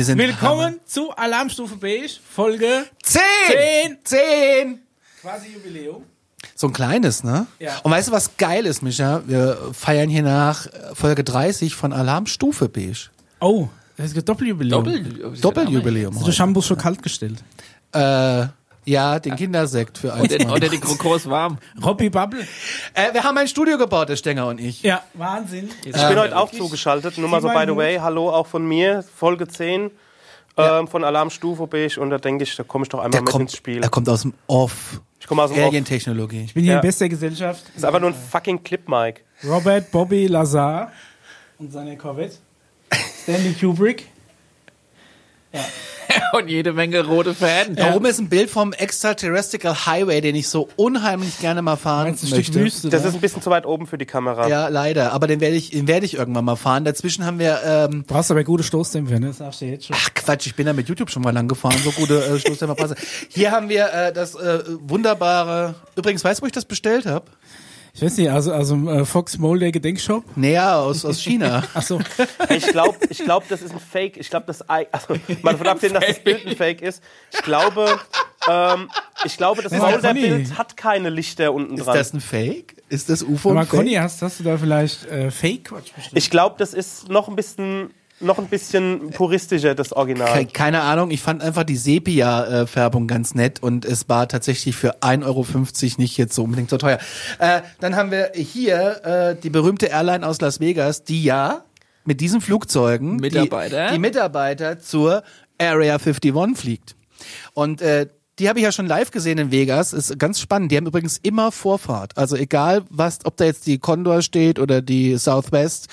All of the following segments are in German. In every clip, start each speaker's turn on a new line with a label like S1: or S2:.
S1: Wir sind
S2: Willkommen zu Alarmstufe Beige, Folge
S1: Zehn!
S2: Zehn.
S1: Zehn!
S2: quasi Jubiläum.
S1: So ein kleines, ne?
S2: Ja.
S1: Und weißt du, was geil ist, Micha? Wir feiern hier nach Folge 30 von Alarmstufe Beige.
S2: Oh, das ist Doppeljubiläum.
S3: Doppel,
S1: Doppeljubiläum
S2: Hast du. Shampoo schon kalt gestellt?
S1: Äh, ja, den Kindersekt für eins.
S3: Oder, oder die Krokos warm.
S2: Robbie Bubble.
S1: Äh, wir haben ein Studio gebaut, der Stenger und ich.
S2: Ja, Wahnsinn.
S4: Ich bin heute auch zugeschaltet. Nur mal so, by the way, hallo auch von mir, Folge 10 ähm, von Alarmstufe Beige. Und da denke ich, da komme ich doch einmal
S1: Der
S4: mit
S1: kommt,
S4: ins Spiel.
S1: er kommt aus dem Off.
S4: Ich komme aus dem Off.
S1: Alien-Technologie.
S2: Ich bin hier
S4: Ja.
S2: in bester Gesellschaft.
S4: Das ist einfach nur ein fucking Clip-Mic.
S2: Robert Bobby Lazar und seine Corvette. Stanley Kubrick.
S3: Und jede Menge rote Fäden.
S1: Da oben ist ein Bild vom Extraterrestrial Highway, den ich so unheimlich gerne mal fahren
S2: Meinst du ein Stück
S1: möchte.
S2: Wüste?
S4: Das
S2: da?
S4: ist ein bisschen zu weit oben für die Kamera.
S1: Ja, leider. Aber den werde ich, den werde ich irgendwann mal fahren. Dazwischen haben wir, ähm,
S2: Brauchst aber gute Stoßdämpfer, ne? Das sagst du jetzt schon.
S1: ach Quatsch, ich bin da mit YouTube schon mal lang gefahren. So gute äh, Stoßdämpferpreise. Hier haben wir äh, das äh, wunderbare. Übrigens, weißt du, wo ich das bestellt habe?
S2: Ich weiß nicht, also, also äh, Fox Mulder Gedenkshop.
S1: Näher aus aus China.
S2: Ach so.
S4: Ich glaube, ich glaub, das ist ein Fake. Ich glaube, das also mal davon abgesehen, dass das Bild ein Fake ist. Ich glaube, ähm, ich glaube, das. Molder-Bild hat keine Lichter unten
S1: Ist
S4: dran.
S1: das ein Fake? Ist das UFO
S2: Aber? Conny, hast, hast du da vielleicht äh, Fake-Quatsch bestellt?
S4: Ich glaube, das ist noch ein bisschen, noch ein bisschen puristischer, das Original.
S1: Ke- Keine Ahnung, ich fand einfach die Sepia-Färbung ganz nett und es war tatsächlich für 1,50 Euro nicht jetzt so unbedingt so teuer. Äh, dann haben wir hier äh, die berühmte Airline aus Las Vegas, die ja mit diesen Flugzeugen
S3: Mitarbeiter?
S1: Die, die Mitarbeiter zur Area 51 fliegt. Und äh, die habe ich ja schon live gesehen in Vegas. Ist ganz spannend. Die haben übrigens immer Vorfahrt. Also egal, was, ob da jetzt die Condor steht oder die Southwest,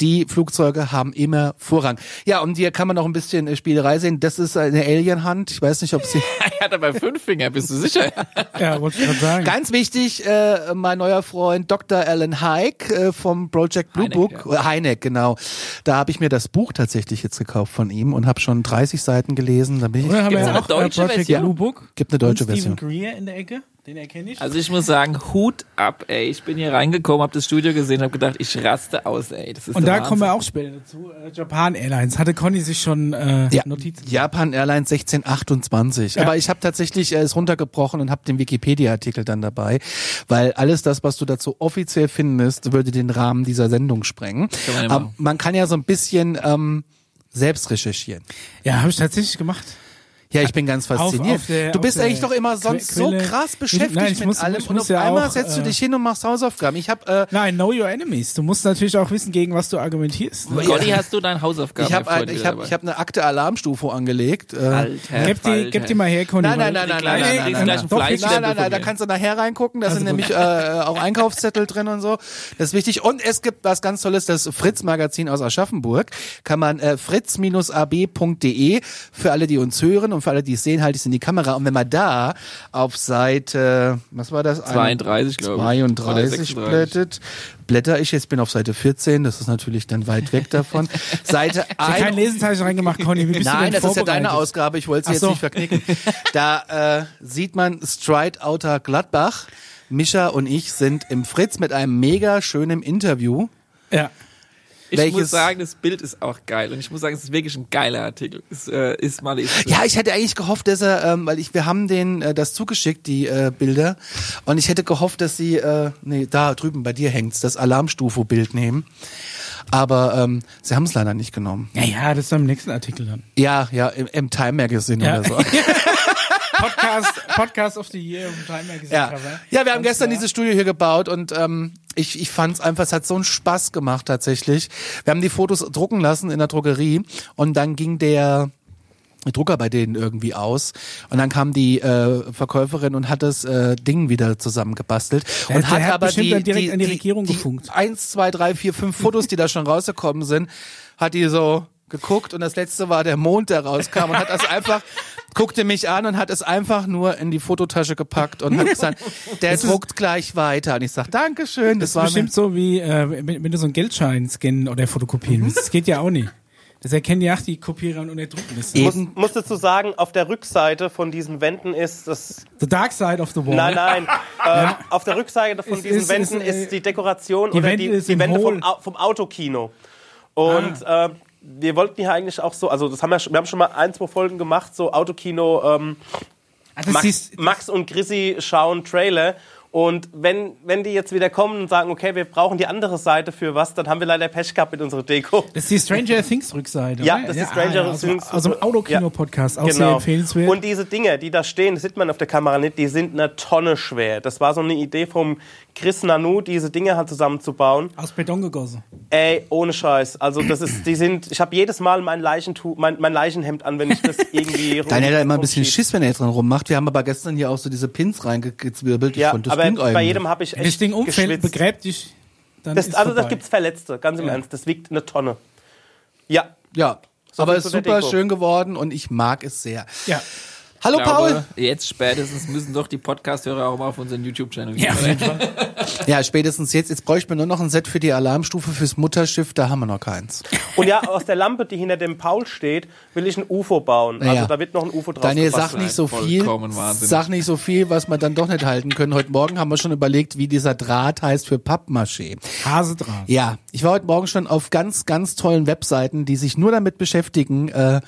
S1: die Flugzeuge haben immer Vorrang. Ja, und hier kann man noch ein bisschen äh, Spielerei sehen. Das ist eine Alien-Hand. Ich weiß nicht, ob sie.
S3: Er hat aber fünf Finger, bist du sicher?
S2: Ja, wollte ich gerade sagen.
S1: Ganz wichtig, äh, mein neuer Freund Dr. Alan Hike äh, vom Project Blue
S3: Hynek,
S1: Book.
S3: ja.
S1: Äh, Hynek, genau. Da habe ich mir das Buch tatsächlich jetzt gekauft von ihm und habe schon 30 Seiten gelesen. Da bin ich.
S2: Oder haben wir
S3: eine
S2: auch
S3: deutsche
S2: äh, Project
S3: Version?
S2: Blue Book?
S1: Gibt eine deutsche
S2: und Stephen
S1: Version.
S2: Greer in der Ecke, den erkenne ich.
S3: Also ich muss sagen, Hut ab, ey. Ich bin hier reingekommen, hab das Studio gesehen, hab gedacht, ich raste aus, ey. Das ist
S2: und da
S3: Wahnsinn.
S2: kommen wir auch später dazu. Äh, Japan Airlines. Hatte Conny sich schon äh,
S1: Ja,
S2: Notizen?
S1: Japan Airlines 1628.
S2: Ja.
S1: Aber ich habe tatsächlich äh, es runtergebrochen und habe den Wikipedia-Artikel dann dabei, weil alles das, was du dazu offiziell findest, würde den Rahmen dieser Sendung sprengen.
S3: Man
S1: Aber man kann ja so ein bisschen ähm, selbst recherchieren.
S2: Ja, habe ich tatsächlich gemacht.
S1: Ja, ich bin ganz fasziniert.
S2: auf der-
S1: du bist
S2: auf der
S1: eigentlich doch immer sonst so
S2: Quelle-
S1: krass
S2: Ich-
S1: beschäftigt
S2: nein, ich
S1: mit
S2: muss-
S1: allem
S2: ich
S1: und auf
S2: ja
S1: einmal
S2: auch,
S1: setzt du
S2: äh,
S1: dich hin und machst Hausaufgaben. Ich habe äh,
S2: Nein, know your enemies. Du musst natürlich auch wissen, gegen was du argumentierst. Ne?
S3: Gotti, hast du deine Hausaufgaben
S1: ich habe
S3: jetzt heute
S1: ich hab, ich hab eine Akte Alarmstufe angelegt. Äh,
S3: Alter,
S2: Gib die, gib die mal her, Conny.
S1: Nein, nein, nein, nein,
S3: Nein,
S1: nein,
S3: nein,
S1: nein, nein, nein, nein, nein, da kannst du nachher reingucken. Da sind
S2: Also
S1: nämlich äh, auch Einkaufszettel drin und so. Das ist wichtig. Und es gibt was ganz Tolles, das Fritz-Magazin aus Aschaffenburg. Kann man äh, fritz-ab.de für alle, die uns hören und für alle, die es sehen, halte ich es in die Kamera. Und wenn man da auf Seite, was war das?
S3: 32, glaube ich. Oder
S1: 32
S3: 36.
S1: blättet, blätter ich jetzt, bin auf Seite 14, das ist natürlich dann weit weg davon. Seite
S2: Ich habe kein
S1: 1.
S2: Lesezeichen reingemacht, Conny. Wie bist du
S1: Nein,
S2: denn
S1: das ist ja deine? Ausgabe, ich wollte sie jetzt
S2: so.
S1: nicht verknicken. Da äh, sieht man Stride Outer Gladbach. Mischa und ich sind im Fritz mit einem mega schönen Interview.
S2: Ja.
S3: Ich
S1: Welches-
S3: muss sagen, das Bild ist auch geil. Und ich muss sagen, es ist wirklich ein geiler Artikel. Es äh, ist mal ist
S1: Ja, ich hätte eigentlich gehofft, dass er, ähm, weil ich, wir haben denen äh, das zugeschickt, die äh, Bilder, und ich hätte gehofft, dass sie, äh, nee, da drüben bei dir hängt's, das Alarmstufe-Bild nehmen. Aber ähm, sie haben es leider nicht genommen.
S2: Ja, ja, das ist im nächsten Artikel dann.
S1: Ja, ja, im, im Time Magazine
S2: Ja.
S1: oder so.
S2: Podcast, Podcast of the Year auf dem Time Magazine
S1: Ja.
S2: Cover.
S1: ja, wir haben gestern
S2: klar.
S1: dieses Studio hier gebaut und ähm, ich, ich fand es einfach, es hat so einen Spaß gemacht tatsächlich. Wir haben die Fotos drucken lassen in der Drogerie und dann ging der Drucker bei denen irgendwie aus und dann kam die äh, Verkäuferin und hat das äh, Ding wieder zusammengebastelt
S2: Der-
S1: und hat
S2: hat
S1: aber die,
S2: direkt
S1: die,
S2: an die
S1: die,
S2: Regierung
S1: die
S2: gefunkt.
S1: eins, zwei, drei, vier, fünf Fotos, die da schon rausgekommen sind, hat die so geguckt und das letzte war der Mond, der rauskam und hat das einfach guckte mich an und hat es einfach nur in die Fototasche gepackt und hat gesagt, der druckt gleich weiter. Und ich sag, Dankeschön. Das,
S2: Das
S1: war
S2: ist bestimmt so wie, äh, wenn, wenn du so einen Geldschein scannen oder fotokopieren willst. Das geht ja auch nicht. Das erkennen ja auch die Kopierer und das.
S4: Ich muss,
S1: Eben.
S4: muss dazu sagen, auf der Rückseite von diesen Wänden ist das.
S2: The Dark Side of the Wall.
S4: Nein, nein. ähm, auf der Rückseite von
S2: Es
S4: diesen
S2: ist-
S4: Wänden
S2: äh,
S4: ist die Dekoration
S2: die
S4: oder
S2: Wände
S4: die,
S2: ist
S4: die Wände vom, vom Autokino. Und ähm, wir wollten hier eigentlich auch so, also das haben wir, wir haben schon mal ein, zwei Folgen gemacht, so Autokino, ähm,
S2: Also
S4: Max,
S2: siehst-
S4: Max und Chrissy schauen Trailer. Und wenn, wenn die jetzt wieder kommen und sagen, okay, wir brauchen die andere Seite für was, dann haben wir leider Pech gehabt mit unserer Deko.
S2: Das ist die Stranger Things Rückseite.
S4: Ja,
S2: oder?
S4: das ist Stranger
S2: aus,
S4: Things.
S2: Aus dem Autokino-Podcast, auch sehr
S4: Genau.
S2: empfehlenswert.
S4: Und diese Dinger, die da stehen, das sieht man auf der Kamera nicht, die sind eine Tonne schwer. Das war so eine Idee vom Chris Nanu, diese Dinger halt zusammenzubauen.
S2: aus Beton gegossen.
S4: Ey, ohne Scheiß. Also das ist, die sind, ich habe jedes Mal mein, Leichentu mein, mein Leichenhemd an, wenn ich das irgendwie
S1: Dein hätte immer ein bisschen
S4: rumschieb.
S1: Schiss, wenn er dran rummacht. Wir haben aber gestern hier auch so diese Pins reingezwirbelt. Ich
S4: Ja,
S1: fand das
S4: aber
S1: ging
S4: bei
S1: eigentlich.
S4: jedem habe ich
S2: Wenn
S4: echt
S2: das Ding umfällt, begräbt dich, dann
S4: Das,
S2: ist
S4: also da
S2: vorbei.
S4: gibt's Verletzte, ganz im Ernst. Das wiegt eine Tonne. Ja.
S1: Ja,
S4: So
S1: aber ist super
S4: Deko.
S1: schön geworden und ich mag es sehr.
S2: Ja.
S1: Hallo
S3: Ich glaube,
S1: Paul.
S3: Jetzt spätestens müssen doch die Podcast-Hörer auch mal auf unseren YouTube-Channel gehen.
S2: Ja.
S1: Ja, spätestens jetzt. Jetzt bräuchte man nur noch ein Set für die Alarmstufe fürs Mutterschiff. Da haben wir noch keins.
S4: Und ja, aus der Lampe, die hinter dem Paul steht, will ich ein UFO bauen. Also
S1: Ja.
S4: da wird noch ein UFO drauf
S1: Daniel, sag nicht so viel. Sag nicht so viel, was wir dann doch nicht halten können. Heute Morgen haben wir schon überlegt, wie dieser Draht heißt für Pappmaché.
S2: Hasedraht.
S1: Ja, ich war heute Morgen schon auf ganz, ganz tollen Webseiten, die sich nur damit beschäftigen, äh,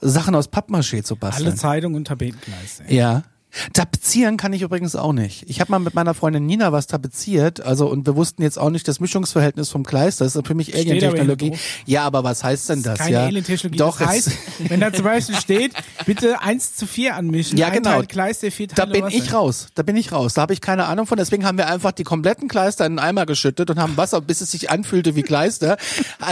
S1: Sachen aus Pappmaché zu basteln.
S2: Alle Zeitungen und Tapetengleise.
S1: Ja. Tapezieren kann ich übrigens auch nicht. Ich habe mal mit meiner Freundin Nina was tapeziert, also und wir wussten jetzt auch nicht das Mischungsverhältnis vom Kleister. Das ist für mich Alien-Technologie. Ja, aber was heißt denn das?
S2: Keine
S1: ja?
S2: Alien-Technologie.
S1: Doch,
S2: das heißt, wenn da zum Beispiel steht, bitte 1 zu 4 anmischen.
S1: Ja,
S2: Ein
S1: genau.
S2: Teil Kleister, vier
S1: Da
S2: Teile
S1: bin
S2: Wasser.
S1: ich raus. Da bin ich raus. Da habe ich keine Ahnung von. Deswegen haben wir einfach die kompletten Kleister in einen Eimer geschüttet und haben Wasser, bis es sich anfühlte wie Kleister.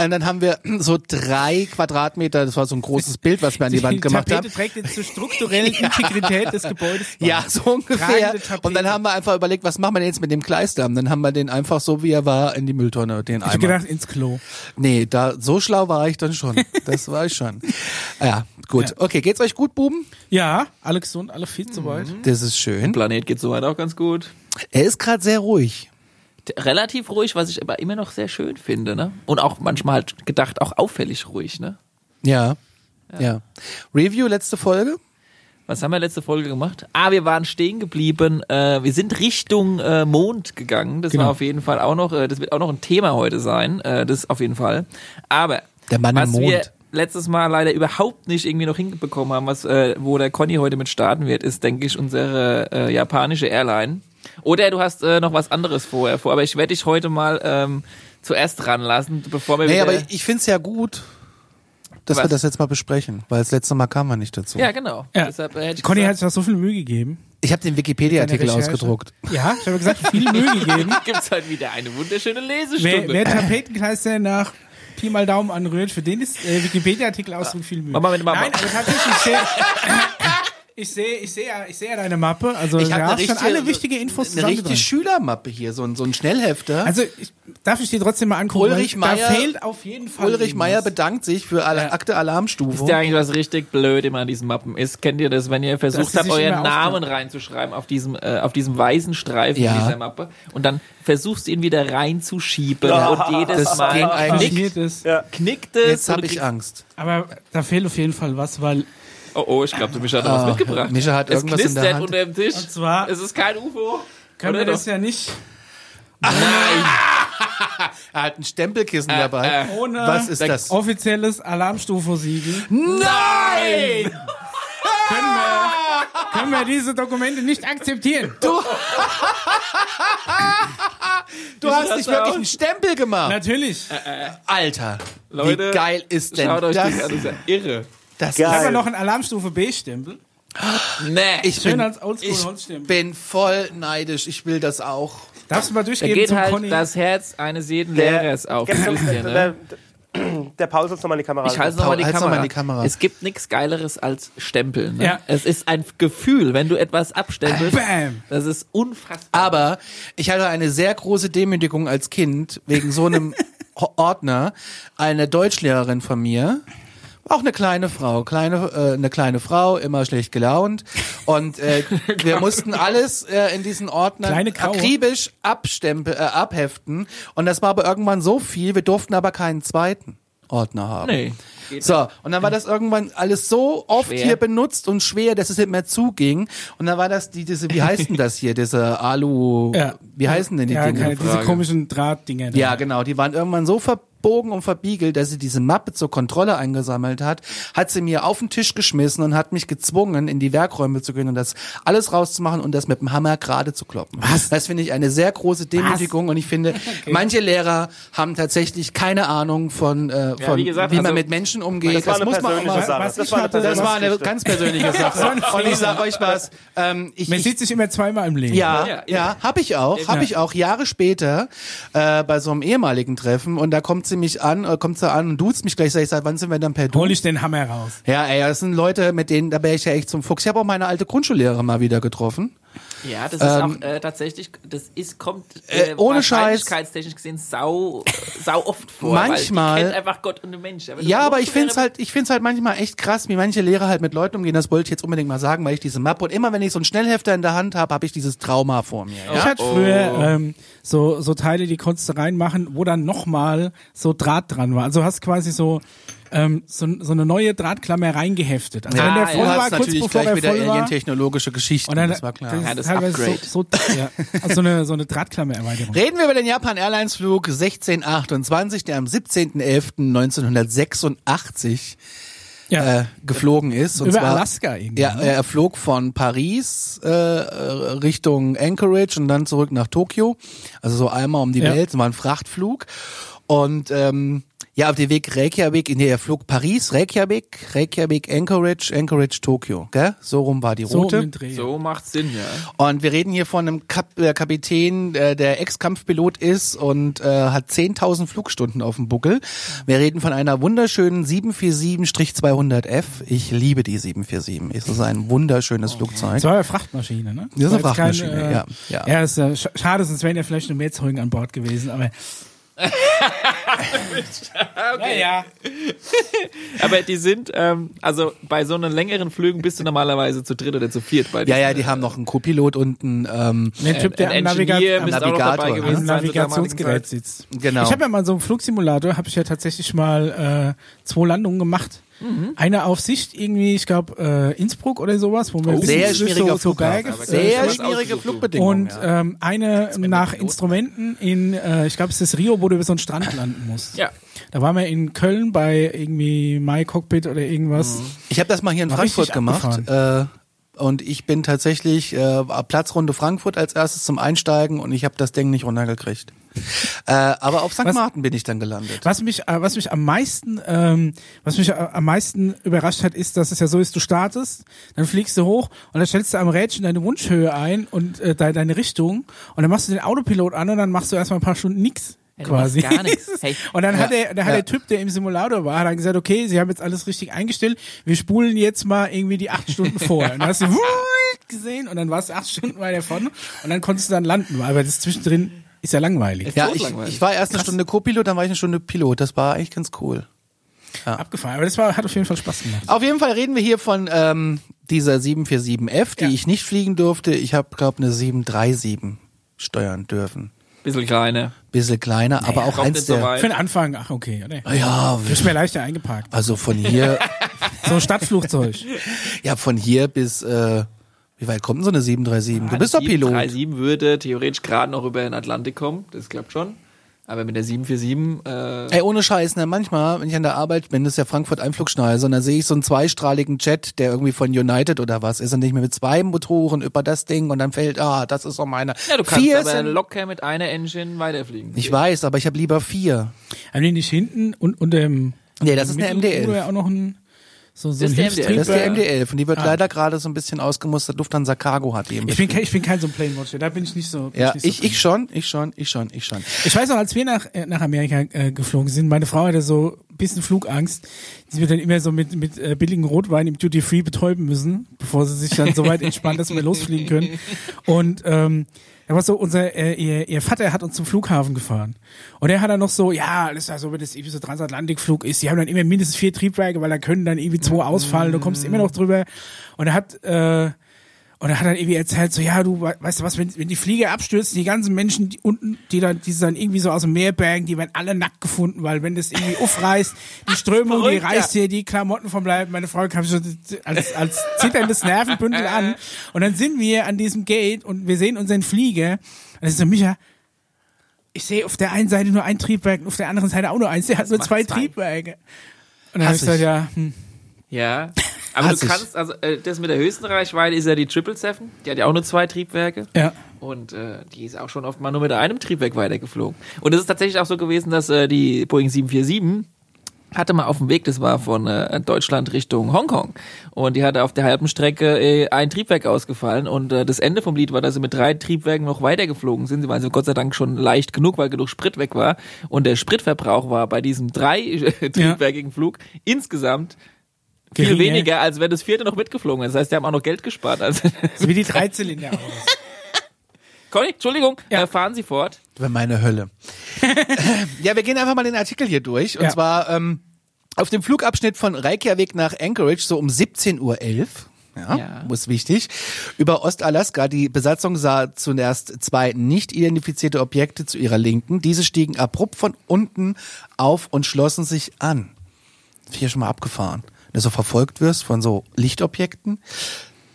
S1: Und dann haben wir so drei Quadratmeter, das war so ein großes Bild, was wir an die Wand gemacht haben.
S2: Tapete trägt jetzt zur strukturellen Integrität des Gebäudes bei.
S1: Ja, so ungefähr. Und dann haben wir einfach überlegt, was machen wir denn jetzt mit dem Kleister? Und dann haben wir den einfach so, wie er war, in die Mülltonne, den
S2: Ich
S1: Eimer.
S2: hab gedacht, ins Klo.
S1: nee, da, so schlau war ich dann schon. Das war ich schon. Ja, gut.
S2: Ja.
S1: Okay, geht's euch gut, Buben?
S2: Ja, alle gesund, alle fit soweit.
S1: Das ist schön.
S3: Planet geht soweit auch ganz gut.
S1: Er ist gerade sehr ruhig.
S3: Relativ ruhig, was ich aber immer noch sehr schön finde, ne? Und auch manchmal halt gedacht, auch auffällig ruhig, ne?
S1: Ja. Ja. Review, letzte Folge?
S3: Was haben wir letzte Folge gemacht? Ah, wir waren stehen geblieben. Äh, wir sind Richtung äh, Mond gegangen. Das
S2: Genau.
S3: war auf jeden Fall auch noch, äh, das wird auch noch ein Thema heute sein. Äh, das auf jeden Fall. Aber
S1: Der Mann im Mond.
S3: wir letztes Mal leider überhaupt nicht irgendwie noch hinbekommen haben, was äh, wo der Conny heute mit starten wird, ist, denke ich, unsere äh, japanische Airline. Oder du hast äh, noch was anderes vorher vor. Aber ich werde dich heute mal ähm, zuerst ranlassen, bevor wir
S1: Nee,
S3: wieder...
S1: aber ich finde es ja gut, dass
S3: Was?
S1: wir das jetzt mal besprechen, weil das letzte Mal kam man nicht dazu.
S3: ja, genau.
S2: Ja.
S3: Deshalb, äh, hätte ich
S2: Conny hat
S3: gesagt,
S2: sich da so viel Mühe gegeben.
S1: Ich habe den Wikipedia-Artikel ausgedruckt.
S2: Ja, ich habe gesagt, viel Mühe gegeben.
S3: gibt's halt wieder eine wunderschöne Lesestunde.
S2: Wer, wer Tapetenkleister nach Pi mal Daumen anrührt, für den ist äh, Wikipedia-Artikel ausdruck viel Mühe.
S3: Mama Mama.
S2: Nein, aber tatsächlich, ich sehe, ich sehe, ich sehe, ja- ich sehe ja deine Mappe. Also
S1: Ich habe
S2: schon alle wichtige Infos
S1: eine richtige. Schülermappe hier, so ein, so ein Schnellhefter.
S2: Also ich, darf ich dir trotzdem mal angucken?
S1: Ulrich Meier-
S2: Da fehlt auf jeden Fall
S1: Ulrich Meier bedankt sich für alle
S2: Ja.
S1: Akte Alarmstufe.
S3: Ist ja eigentlich was richtig blöd immer an diesen Mappen ist. Kennt ihr das, wenn ihr versucht habt, euren Namen reinzuschreiben auf diesem, äh, auf diesem weißen Streifen
S1: Ja.
S3: dieser Mappe und dann versuchst du ihn wieder reinzuschieben
S4: Ja.
S3: und jedes
S1: Das
S3: Mal
S1: ging.
S4: Ja.
S3: knickt es.
S1: Jetzt habe ich Angst.
S2: Aber da fehlt auf jeden Fall was, weil
S3: Oh, oh, ich glaube, du Micha hat noch was
S1: Ah,
S3: mitgebracht.
S1: Micha hat
S3: es
S1: irgendwas in der
S3: knistert
S1: Hand.
S3: unter dem Tisch.
S2: Und zwar-
S3: es ist kein UFO.
S2: können
S3: Oder
S2: wir das
S3: doch?
S2: ja nicht
S1: Er hat ein Stempelkissen
S3: Äh,
S1: dabei.
S3: äh,
S2: ohne
S1: Was ist das?
S2: offizielles Alarmstufe-Siegel.
S1: Nein!
S2: Können wir, können wir diese Dokumente nicht akzeptieren.
S1: Du hast
S3: das
S1: nicht wirklich
S3: aus?
S1: einen Stempel gemacht.
S2: Natürlich.
S1: Alter,
S3: Leute,
S1: wie geil ist denn
S3: Schaut euch
S1: das?
S3: das ist ja irre.
S1: Das
S2: Ich habe
S4: Geil.
S2: ja noch einen Alarmstufe B-Stempel.
S3: Nee.
S1: ich
S2: Schön
S1: bin,
S2: als
S1: ich bin voll neidisch. Ich will das auch.
S2: Darfst du mal
S3: Da
S2: durchgeben
S3: geht
S2: zum
S3: halt
S2: Conny?
S3: das Herz eines jeden
S4: Der-
S3: Lehrers auf. Wisst ihr, ne?
S4: der, der Paul soll nochmal in die Kamera
S3: Ich halte nochmal die,
S1: noch die Kamera.
S3: Es gibt nichts Geileres als Stempeln. Ne?
S2: Ja.
S3: Es ist ein Gefühl, wenn du etwas abstempelst.
S2: Bam.
S3: Das ist unfassbar.
S1: Aber ich hatte eine sehr große Demütigung als Kind wegen so einem Ordner. Eine Deutschlehrerin von mir, auch eine kleine Frau, kleine, äh, eine kleine Frau, immer schlecht gelaunt. Und äh, wir mussten alles äh, in diesen Ordnern akribisch abstempel, äh, abheften. Und das war aber irgendwann so viel, wir durften aber keinen zweiten Ordner haben.
S3: Nee. Geht
S1: So, und dann war das irgendwann alles so oft
S3: Schwer.
S1: hier benutzt und schwer, dass es nicht mehr zuging. Und dann war das die, diese, wie heißt denn das hier, diese Alu,
S2: Ja.
S1: wie heißen denn die
S2: ja,
S1: Dinge?
S2: keine, diese
S3: Frage.
S2: komischen Drahtdinger. da.
S1: Ja, genau, die waren irgendwann so ver gebogen und verbiegelt, dass sie diese Mappe zur Kontrolle eingesammelt hat, hat sie mir auf den Tisch geschmissen und hat mich gezwungen, in die Werkräume zu gehen und das alles rauszumachen und das mit dem Hammer gerade zu kloppen.
S2: Was?
S1: Das finde ich eine sehr große Demütigung und ich finde, manche Lehrer haben tatsächlich keine Ahnung von, äh, von
S3: wie gesagt,
S1: man
S3: also-
S1: mit Menschen umgeht.
S4: Das war eine
S1: muss man mal,
S4: Sache.
S2: was
S4: Das war eine
S2: hatte-
S1: das war eine ganz persönliche Sache. Und ich sag euch was, ähm, ich,
S2: Man sieht sich immer zweimal im Leben.
S1: ja,
S3: Ja,
S1: ja, hab ich auch, hab
S2: Ja.
S1: ich auch Jahre später äh, bei so einem ehemaligen Treffen und da kommt sie mich an, äh, kommt sie an und duzt mich gleich, sag ich, sag, wann sind wir dann per Du?
S2: Hol ich den Hammer raus.
S1: Ja, ey, das sind Leute, mit denen, da wäre ich ja echt zum Fuchs. Ich habe auch meine alte Grundschullehrerin mal wieder getroffen.
S3: Ja, das ist auch äh, tatsächlich, das ist, kommt
S1: Äh,
S3: äh,
S1: ohne Scheiß.
S3: wahrscheinlichkeitstechnisch gesehen sau, sau oft vor.
S1: Manchmal-
S3: Weil einfach Gott und den Mensch. Aber
S1: Ja, aber ich
S3: Grundschullehrer-
S1: find's halt, ich find's halt manchmal echt krass, wie manche Lehrer halt mit Leuten umgehen. Das wollte ich jetzt unbedingt mal sagen, weil ich diese Mappe und immer wenn ich so einen Schnellhefter in der Hand habe, habe ich dieses Trauma vor mir.
S2: Ich
S1: Ja?
S2: hatte früher ähm, so, so Teile, die konntest du reinmachen, wo dann nochmal so Draht dran war. Also hast quasi so, ähm, so, so eine neue Drahtklammer reingeheftet. Also wenn
S3: Ah,
S2: der
S3: ja.
S2: voll
S1: Du
S2: war, kurz
S1: natürlich
S2: bevor
S1: gleich
S2: er
S1: wieder
S2: voll war.
S1: alien-technologische Geschichten,
S2: Und dann,
S1: das war klar.
S3: Ja, das Upgrade.
S2: So, so, ja, also so eine, so eine Drahtklammererweiterung.
S1: Reden wir über den Japan Airlines Flug 1628, der am 17.11.1986
S2: Ja.
S1: äh, geflogen ist. Und
S2: Über
S1: zwar,
S2: Alaska irgendwie.
S1: Ja,
S2: ne?
S1: er flog von Paris äh, äh, Richtung Anchorage und dann zurück nach Tokio. Also so einmal um die
S2: Ja.
S1: Welt. Es war ein Frachtflug. Und ähm, ja, auf dem Weg Reykjavik, nee, er flog Paris, Reykjavik, Reykjavik, Anchorage, Anchorage, Tokio. Gell? So rum war die
S2: so
S1: Route.
S2: Dreh.
S3: So macht Sinn, ja.
S1: Und wir reden hier von einem Kap äh, Kapitän, äh, der Ex-Kampfpilot ist und äh, hat 10.000 Flugstunden auf dem Buckel. Wir reden von einer wunderschönen 747-200F. Ich liebe die 747. Es ist ein wunderschönes Flugzeug.
S2: Das war ja Frachtmaschine, ne?
S1: Das ist eine
S2: jetzt kein,
S1: Frachtmaschine, ja, ja.
S2: Ja, ist, äh, sch- schade, sonst wären ja vielleicht noch mehr Zeugen an Bord gewesen, aber.
S3: Okay.
S2: Ja,
S3: Aber die sind, ähm, also bei so einen längeren Flügen bist du normalerweise zu dritt oder zu viert bei
S1: Ja, ja, die haben noch einen Co-Pilot und einen, ähm,
S2: Der Typ, der
S3: ein
S2: am,
S3: Engineer
S2: Naviga
S1: Navigator,
S3: gewesen
S2: Navigationsgerät sitzt.
S1: Genau.
S2: Ich habe ja mal so einen Flugsimulator, habe ich ja tatsächlich mal äh, zwei Landungen gemacht.
S3: Mhm.
S2: Eine auf Sicht irgendwie, ich glaube äh, Innsbruck oder sowas, wo wir ein bisschen
S1: sehr
S2: durch
S1: schwieriger
S2: so, so äh,
S1: sehr schwierige. Flugbedingungen.
S2: und ähm, eine nach Instrumenten in, äh, ich glaube, es ist Rio, wo du über so einen Strand landen musst.
S3: Ja.
S2: Da waren wir in Köln bei irgendwie My Cockpit oder irgendwas.
S1: Ich habe das mal hier in
S2: War
S1: Frankfurt gemacht. Äh, und ich bin tatsächlich äh, Platzrunde Frankfurt als erstes zum Einsteigen und ich habe das Ding nicht runtergekriegt. Äh, aber auf St.
S2: Was-
S1: Martin bin ich dann gelandet.
S2: Was mich, äh, was mich am meisten, ähm, was mich äh, am meisten überrascht hat, ist, dass es ja so ist, du startest, dann fliegst du hoch und dann stellst du am Rädchen deine Wunschhöhe ein und äh, de deine Richtung und dann machst du den Autopilot an und dann machst du erstmal ein paar Stunden.
S3: Ja, machst
S2: Quasi.
S3: gar nichts. Hey.
S2: Und dann hat der, dann hat
S1: ja.
S2: der Typ, der im Simulator war, hat dann gesagt, okay, sie haben jetzt alles richtig eingestellt, wir spulen jetzt mal irgendwie die acht Stunden vor. Und dann hast du gesehen und dann warst du acht Stunden weiter vorne und dann konntest du dann landen, aber das zwischendrin ist ja langweilig.
S1: Ja, ich,
S3: totlangweilig.
S1: ich war erst eine Stunde Co-Pilot, dann war ich eine Stunde Pilot. Das war eigentlich ganz cool.
S2: Abgefahren. Aber das war, hat auf jeden Fall Spaß gemacht.
S1: Auf jeden Fall reden wir hier von ähm, dieser 747F, die
S2: Ja.
S1: ich nicht fliegen durfte. Ich habe, glaube eine 737 steuern dürfen.
S3: Bisschen kleiner.
S1: Bisschen kleiner, aber auch eins
S3: so
S1: der...
S3: weit.
S2: Für den Anfang, ach okay, oder?
S1: Ja,
S2: Ist mir leichter eingeparkt.
S1: also von hier,
S2: So ein Stadtflugzeug.
S1: ja von hier bis, äh, wie weit kommt denn so eine 737? Du bist doch Pilot.
S3: 737 würde theoretisch gerade noch über den Atlantik kommen, das klappt schon. Aber mit der 747, äh,
S1: Ey, ohne Scheiß, ne, manchmal, wenn ich an der Arbeit bin, das ist ja Frankfurt Einflugschneise, und dann sehe ich so einen zweistrahligen Jet, der irgendwie von United oder was ist, und nicht mehr mit zwei Motoren über das Ding, und dann fällt, ah, das ist so meine.
S3: ja, du kannst
S1: vier
S3: aber
S1: sind,
S3: locker mit einer Engine weiterfliegen.
S1: ich weiß, aber ich habe lieber vier.
S2: Haben die nicht hinten und, und dem.
S1: Nee, das ist eine
S2: Mittelruder
S1: MD-11.
S2: auch noch ein, so, so
S3: Das
S2: ein
S3: ist der MD-11.
S1: Das ist die
S2: Hilfstrieb.
S1: MD-11 und die wird
S2: Ah.
S1: leider gerade so ein bisschen ausgemustert. Lufthansa Cargo hat im
S2: Ich bin, kein, ich bin kein so ein Plane-Watcher, da bin ich nicht so.
S1: Ja,
S2: nicht so
S1: ich, ich schon, ich schon, ich schon, ich schon.
S2: Ich weiß noch, als wir nach, äh, nach Amerika äh, geflogen sind, meine Frau hatte so ein bisschen Flugangst. Sie wird dann immer so mit, mit äh, billigen Rotwein im Duty Free betäuben müssen, bevor sie sich dann so weit entspannt, dass wir losfliegen können. Und ähm, da war so, unser, äh, ihr, ihr Vater hat uns zum Flughafen gefahren. Und er hat dann noch so, ja, alles da so, wenn das irgendwie so Transatlantikflug ist, die haben dann immer mindestens vier Triebwerke, weil da können dann irgendwie zwei ausfallen, du kommst immer noch drüber. Und er hat, äh, und er hat dann irgendwie erzählt, so, ja, du, we- weißt du was, wenn, wenn die Flieger abstürzen, die ganzen Menschen, die unten, die dann, die dann irgendwie so aus dem Meer bergen, die werden alle nackt gefunden, weil wenn das irgendwie aufreißt, die Strömung, die reißt hier die Klamotten vom Leib. Meine Frau kam schon als, als zitterndes Nervenbündel an. Und dann sind wir an diesem Gate und wir sehen unseren Flieger. Und dann ist so, Micha, ich sehe auf der einen Seite nur ein Triebwerk und auf der anderen Seite auch nur eins. Der hat nur
S3: macht
S2: zwei. Triebwerke. Und dann habe ich gesagt, ja, hm.
S3: Ja. Aber
S1: Hass
S3: du kannst, also äh, das mit der höchsten Reichweite ist ja die 777. Die hat ja auch nur zwei Triebwerke.
S2: ja.
S3: Und äh, die ist auch schon oft mal nur mit einem Triebwerk weitergeflogen. Und es ist tatsächlich auch so gewesen, dass äh, die Boeing 747 hatte mal auf dem Weg, das war von äh, Deutschland Richtung Hongkong. Und die hatte auf der halben Strecke äh, ein Triebwerk ausgefallen. Und äh, das Ende vom Lied war, dass sie mit drei Triebwerken noch weitergeflogen sind. Sie waren also Gott sei Dank schon leicht genug, weil genug Sprit weg war. Und der Spritverbrauch war bei diesem drei äh, triebwerkigen Flug insgesamt viel
S2: Geringer.
S3: weniger, als wenn das vierte noch mitgeflogen wäre. Das heißt, die haben auch noch Geld gespart. Also,
S2: So wie die Dreizylinder aus.
S3: Conny, Entschuldigung,
S2: Ja.
S3: äh, fahren Sie fort.
S1: Wäre meine Hölle. ja, wir gehen einfach mal den Artikel hier durch. Und
S2: Ja.
S1: zwar ähm, auf dem Flugabschnitt von Reykjavik nach Anchorage, so um 17.11 Uhr. Ja,
S3: Ja.
S1: muss wichtig. Über Ostalaska. Die Besatzung sah zunächst zwei nicht identifizierte Objekte zu ihrer Linken. Diese stiegen abrupt von unten auf und schlossen sich an. Hier schon mal abgefahren. Wenn du so verfolgt wirst von so Lichtobjekten.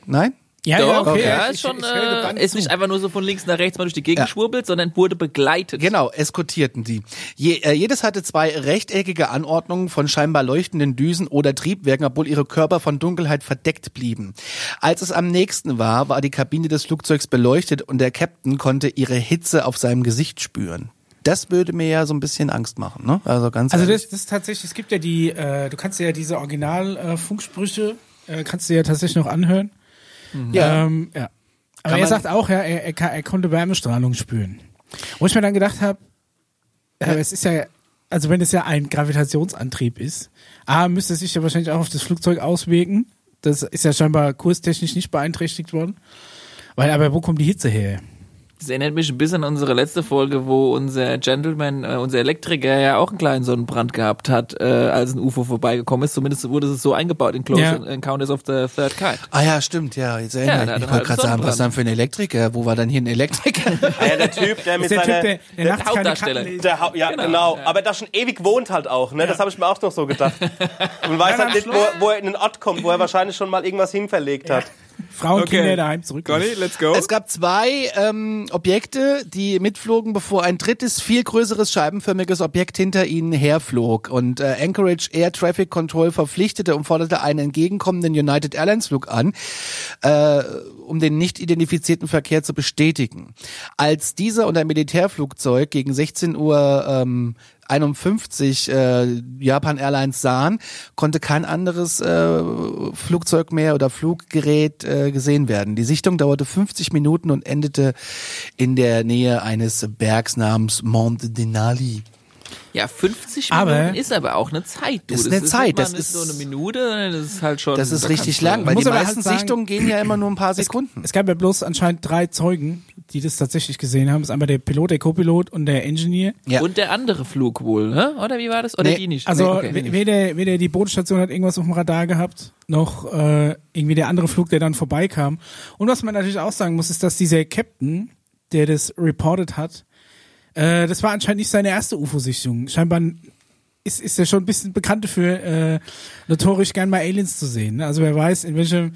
S1: Nein?
S2: Ja,
S3: Doch,
S2: ja, okay.
S3: ja,
S2: ich,
S3: ist schon,
S2: ich, ich
S3: äh, ist nicht einfach nur so von links nach rechts mal durch die Gegend
S1: Ja.
S3: geschwurbelt, sondern wurde begleitet.
S1: Genau, eskortierten die. Je, äh, jedes hatte zwei rechteckige Anordnungen von scheinbar leuchtenden Düsen oder Triebwerken, obwohl ihre Körper von Dunkelheit verdeckt blieben. Als es am nächsten war, war die Kabine des Flugzeugs beleuchtet und der Captain konnte ihre Hitze auf seinem Gesicht spüren. Das würde mir ja so ein bisschen Angst machen, ne? Also ganz
S2: Also das, das ist tatsächlich, es gibt ja die, äh, du kannst ja diese Original-Funksprüche, äh, kannst du ja tatsächlich noch anhören.
S1: ja.
S2: Ähm, ja. Aber er sagt auch, ja, er, er, kann- er konnte Wärmestrahlung spüren. Wo ich mir dann gedacht habe, ja. es ist ja, also wenn es ja ein Gravitationsantrieb ist, A, müsste es sich ja wahrscheinlich auch auf das Flugzeug auswirken. Das ist ja scheinbar kurstechnisch nicht beeinträchtigt worden. Weil, aber wo kommt die Hitze her?
S3: Das erinnert mich ein bisschen an unsere letzte Folge, wo unser Gentleman, äh, unser Elektriker ja auch einen kleinen Sonnenbrand gehabt hat, äh, als ein UFO vorbeigekommen ist. Zumindest wurde es so eingebaut in Close
S2: Ja.
S3: Encounters of the Third Kind.
S1: Ah ja, stimmt, ja, jetzt
S3: Ja,
S1: erinnere
S3: der
S1: ich mich. Ich wollte gerade sagen, was dann für ein Elektriker? Wo war dann hier ein Elektriker?
S4: Ah ja, der Typ, der mit
S2: ist der
S4: seiner...
S2: Der, der nachts keine
S3: Hauptdarsteller.
S4: Der Hau- ja,
S3: Genau,
S4: genau.
S3: ja.
S4: Aber da schon ewig wohnt halt auch, ne? Das habe ich mir auch noch so gedacht. Man weiß
S2: Ja,
S4: halt nicht, wo, wo er in den Ort kommt, wo er wahrscheinlich schon mal irgendwas hinverlegt hat.
S2: Frauen,
S3: Okay.
S2: Kinder daheim zurück.
S3: let's go.
S1: Es gab zwei ähm, Objekte, die mitflogen, bevor ein drittes, viel größeres scheibenförmiges Objekt hinter ihnen herflog. Und äh, Anchorage Air Traffic Control verpflichtete und forderte einen entgegenkommenden United Airlines Flug an, äh, um den nicht identifizierten Verkehr zu bestätigen. Als dieser und ein Militärflugzeug gegen 16 Uhr ähm, 51 äh, Japan Airlines sahen, konnte kein anderes äh, Flugzeug mehr oder Fluggerät äh, gesehen werden. Die Sichtung dauerte 50 Minuten und endete in der Nähe eines Bergs namens Mont Denali.
S3: Ja, 50
S2: Aber-
S3: Minuten ist aber auch eine Zeit. Du.
S1: Ist
S3: das
S1: eine
S3: ist
S1: Zeit,
S3: mal
S1: das ist-
S3: so eine Minute, das ist halt schon.
S1: Das ist
S3: da
S1: richtig lang, weil
S2: muss
S1: die
S2: aber halt
S1: meisten
S2: sagen-
S1: Sichtungen gehen ja immer nur ein paar Sekunden.
S2: Es gab ja bloß anscheinend drei Zeugen, die das tatsächlich gesehen haben. Ist einmal der Pilot, der Co-Pilot und der Engineer.
S1: Ja.
S3: Und der andere Flug wohl, ne? oder wie war das? Oder
S1: Nee,
S3: die nicht?
S2: Also
S3: Nee, okay.
S2: we- weder, weder die Bodenstation hat irgendwas auf dem Radar gehabt, noch äh, irgendwie der andere Flug, der dann vorbeikam. Und was man natürlich auch sagen muss, ist, dass dieser Captain, der das reported hat, äh, das war anscheinend nicht seine erste UFO-Sichtung. Scheinbar ist, ist er schon ein bisschen bekannt dafür, äh, notorisch gern mal Aliens zu sehen. ne? Also wer weiß, in welchem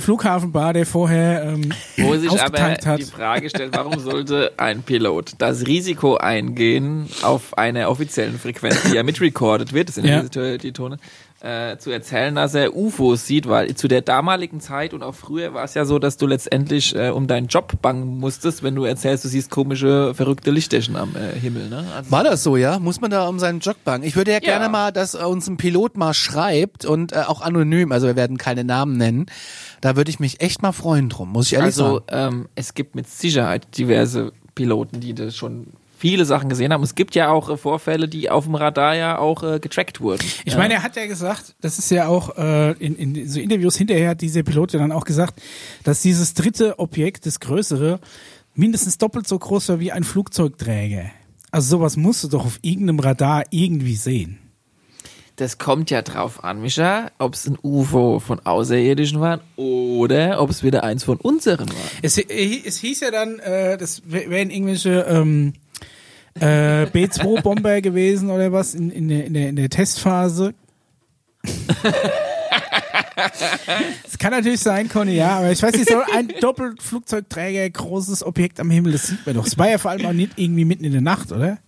S2: Flughafenbar der vorher ähm,
S3: Wo sich aber
S2: hat.
S3: die Frage stellt, warum sollte ein Pilot das Risiko eingehen, auf einer offiziellen Frequenz, die ja mitrecorded wird, das sind ja, die Tone, äh, zu erzählen, dass er UFOs sieht, weil zu der damaligen Zeit und auch früher war es ja so, dass du letztendlich äh, um deinen Job bangen musstest, wenn du erzählst, du siehst komische, verrückte Lichterchen am äh, Himmel. Ne? Also,
S1: War das so, ja? Muss man da um seinen Job bangen? Ich würde ja,
S3: Ja.
S1: gerne mal, dass uns ein Pilot mal schreibt und äh, auch anonym, also wir werden keine Namen nennen. Da würde ich mich echt mal freuen drum, muss ich ehrlich
S3: also
S1: sagen.
S3: ähm, es gibt mit Sicherheit diverse Piloten, die das schon viele Sachen gesehen haben. Es gibt ja auch äh, Vorfälle, die auf dem Radar ja auch äh, getrackt wurden.
S2: Ich meine, er hat ja gesagt, das ist ja auch äh, in, in so Interviews hinterher hat dieser Pilot ja dann auch gesagt, dass dieses dritte Objekt, das größere, mindestens doppelt so groß war wie ein Flugzeugträger. Also sowas musst du doch auf irgendeinem Radar irgendwie sehen.
S3: Das kommt ja drauf an, Micha, ob es ein UFO von Außerirdischen war oder ob es wieder eins von unseren war.
S2: Es, es hieß ja dann, äh, das wär- wären irgendwelche ähm, äh, B2-Bomber gewesen oder was in, in, der, in, der, in der Testphase. Das kann natürlich sein, Conny, ja, aber ich weiß nicht, so ein Doppelflugzeugträger, großes Objekt am Himmel, das sieht man doch. Es war ja vor allem auch nicht irgendwie mitten in der Nacht, oder?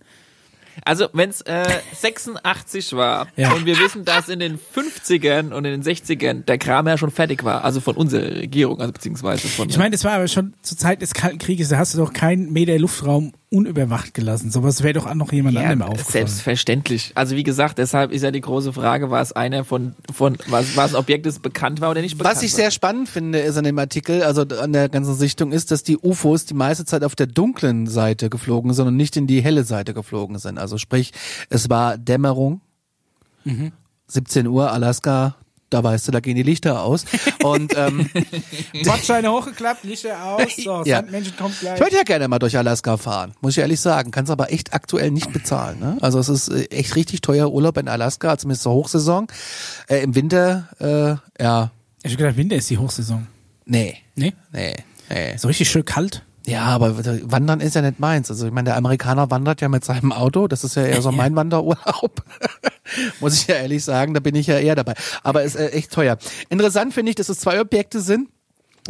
S3: Also, wenn's äh, 86 war
S2: Ja.
S3: und wir wissen, dass in den 50ern und in den 60ern der Kram ja schon fertig war, also von unserer Regierung, also beziehungsweise von
S2: Ich meine, das war aber schon zur Zeit des Kalten Krieges, da hast du doch keinen Meter Luftraum unüberwacht gelassen. Sowas wäre doch auch noch jemand
S3: ja,
S2: anderem aufgefallen.
S3: selbstverständlich. Also wie gesagt, deshalb ist ja die große Frage, war es einer von, von was, war es ein Objekt, das bekannt war oder nicht bekannt
S1: Was ich
S3: war?
S1: sehr spannend finde, ist an dem Artikel, also an der ganzen Sichtung, ist, dass die UFOs die meiste Zeit auf der dunklen Seite geflogen sind und nicht in die helle Seite geflogen sind. Also sprich, es war Dämmerung, 17 Uhr, Alaska, da weißt du, da gehen die Lichter aus. Und ähm,
S2: hochgeklappt, Lichter aus, so,
S1: Ja.
S2: Sandmännchen kommt gleich.
S1: ich würde ja gerne mal durch Alaska fahren, muss ich ehrlich sagen. Kannst aber echt aktuell nicht bezahlen. Ne? Also es ist äh, echt richtig teuer Urlaub in Alaska, zumindest zur Hochsaison. Äh, Im Winter, äh, ja,
S2: Ich hab gedacht, Winter ist die Hochsaison.
S1: nee,
S2: Nee?
S1: nee, nee.
S2: So richtig schön kalt.
S1: Ja, aber Wandern ist ja nicht meins. Also ich meine, der Amerikaner wandert ja mit seinem Auto. Das ist ja eher so mein Wanderurlaub. Muss ich ja ehrlich sagen, da bin ich ja eher dabei. Aber ist äh, echt teuer. Interessant finde ich, dass es zwei Objekte sind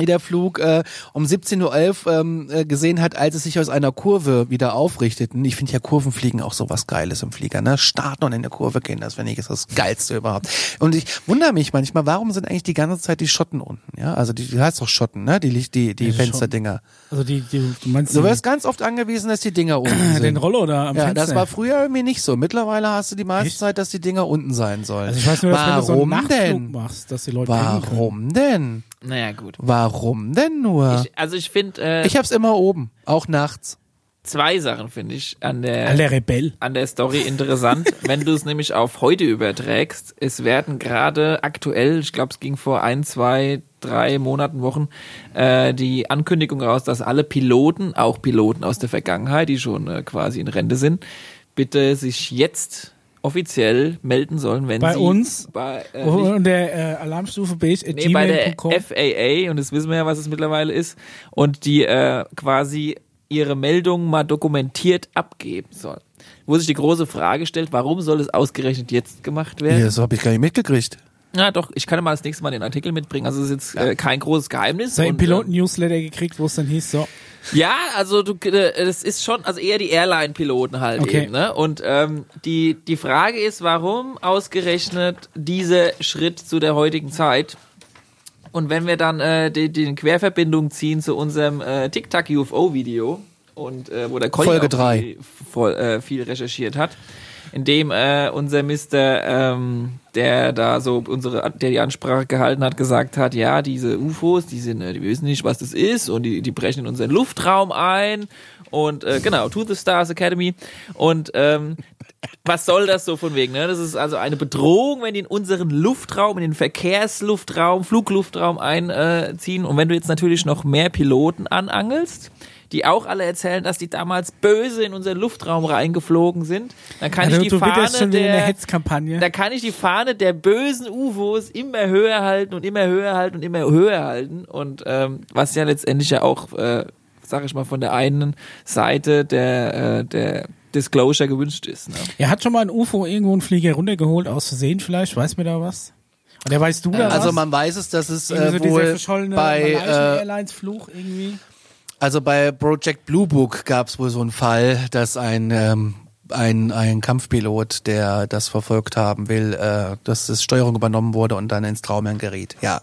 S1: der Flug äh, um 17.11 Uhr ähm, äh, gesehen hat, als es sich aus einer Kurve wieder aufrichteten. Ich finde ja Kurvenfliegen auch so was Geiles im Flieger. Ne? Starten und in der Kurve gehen, das finde ich ist das Geilste überhaupt. Und ich wundere mich manchmal, warum sind eigentlich die ganze Zeit die Schotten unten? Ja, Also die, die heißt doch Schotten, ne? Die, die, die
S2: Ja.
S1: Fensterdinger.
S2: Also die, die du meinst
S1: Du wirst ganz oft angewiesen, dass die Dinger unten sind.
S2: den Rollo da am
S1: ja,
S2: Fenster.
S1: das war früher irgendwie nicht so. Mittlerweile hast du die meiste
S2: Echt?
S1: Zeit, dass die Dinger unten sein sollen.
S2: also ich weiß nur, dass wenn du so einen
S1: Warum
S2: Nachtflug
S1: denn?
S2: machst, dass die Leute.
S1: Warum denn?
S3: Naja, gut.
S1: Warum denn nur?
S3: Ich, also ich finde äh,
S1: Ich hab's immer oben, auch nachts.
S3: zwei Sachen finde ich an der
S2: Alle Rebell.
S3: an der Story interessant, wenn du es nämlich auf heute überträgst. Es werden gerade aktuell, ich glaube, es ging vor ein, zwei, drei Monaten, Wochen, äh, die Ankündigung raus, dass alle Piloten, auch Piloten aus der Vergangenheit, die schon äh, quasi in Rente sind, bitte sich jetzt offiziell melden sollen, wenn
S2: Bei
S3: sie
S2: uns?
S3: bei, äh,
S2: Oh, und der äh, Alarmstufe base at
S3: Nee, bei der. FAA, und das wissen wir ja, was es mittlerweile ist, und die äh, quasi ihre Meldungen mal dokumentiert abgeben soll. Wo sich die große Frage stellt, warum soll es ausgerechnet jetzt gemacht werden?
S1: Ja, so habe ich gar nicht mitgekriegt.
S3: Ja, doch, ich kann ja mal das nächste Mal den Artikel mitbringen. Also es ist jetzt äh, kein großes Geheimnis.
S2: So ein Piloten-Newsletter gekriegt, wo es dann hieß, so,
S3: äh, ja, also du, äh, das ist schon, also eher die Airline-Piloten halt
S2: Okay.
S3: eben. Ne? Und ähm, die, die Frage ist, warum ausgerechnet dieser Schritt zu der heutigen Zeit? Und wenn wir dann äh, die, die Querverbindung ziehen zu unserem äh, TikTok-UFO-Video und äh, wo der Conny
S1: Folge drei.
S3: Viel, voll, äh, viel recherchiert hat, in dem äh, unser Mister, ähm, der da so unsere, der die Ansprache gehalten hat, gesagt hat, ja, diese UFOs, die sind, äh, die wissen nicht, was das ist und die, die brechen in unseren Luftraum ein und äh, genau, To the Stars Academy und ähm, was soll das so von wegen? Ne? Das ist also eine Bedrohung, wenn die in unseren Luftraum, in den Verkehrsluftraum, Flugluftraum einziehen. Und wenn du jetzt natürlich noch mehr Piloten anangelst, die auch alle erzählen, dass die damals böse in unseren Luftraum reingeflogen sind, dann kann
S2: also,
S3: ich die Fahne
S2: der
S3: der,
S2: Hetzkampagne.
S3: da kann ich die Fahne der bösen UFOs immer höher halten und immer höher halten und immer höher halten. Und ähm, was ja letztendlich ja auch, äh, sag ich mal, von der einen Seite der, äh, der Disclosure gewünscht ist. Ne?
S2: Er hat schon mal ein UFO irgendwo einen Flieger runtergeholt, aus Versehen vielleicht, weiß mir da was? Oder weißt du da was?
S1: Also man weiß es, dass es
S2: Irgendwie
S1: äh,
S2: so
S1: wohl
S2: verschollene
S1: bei
S2: Malaysian
S1: äh,
S2: Airlines Fluch irgendwie.
S1: Also bei Project Blue Book gab es wohl so einen Fall, dass ein ähm, ein, ein Kampfpilot, der das verfolgt haben will, äh, dass das Steuerung übernommen wurde und dann ins Traumherrn geriet. Ja,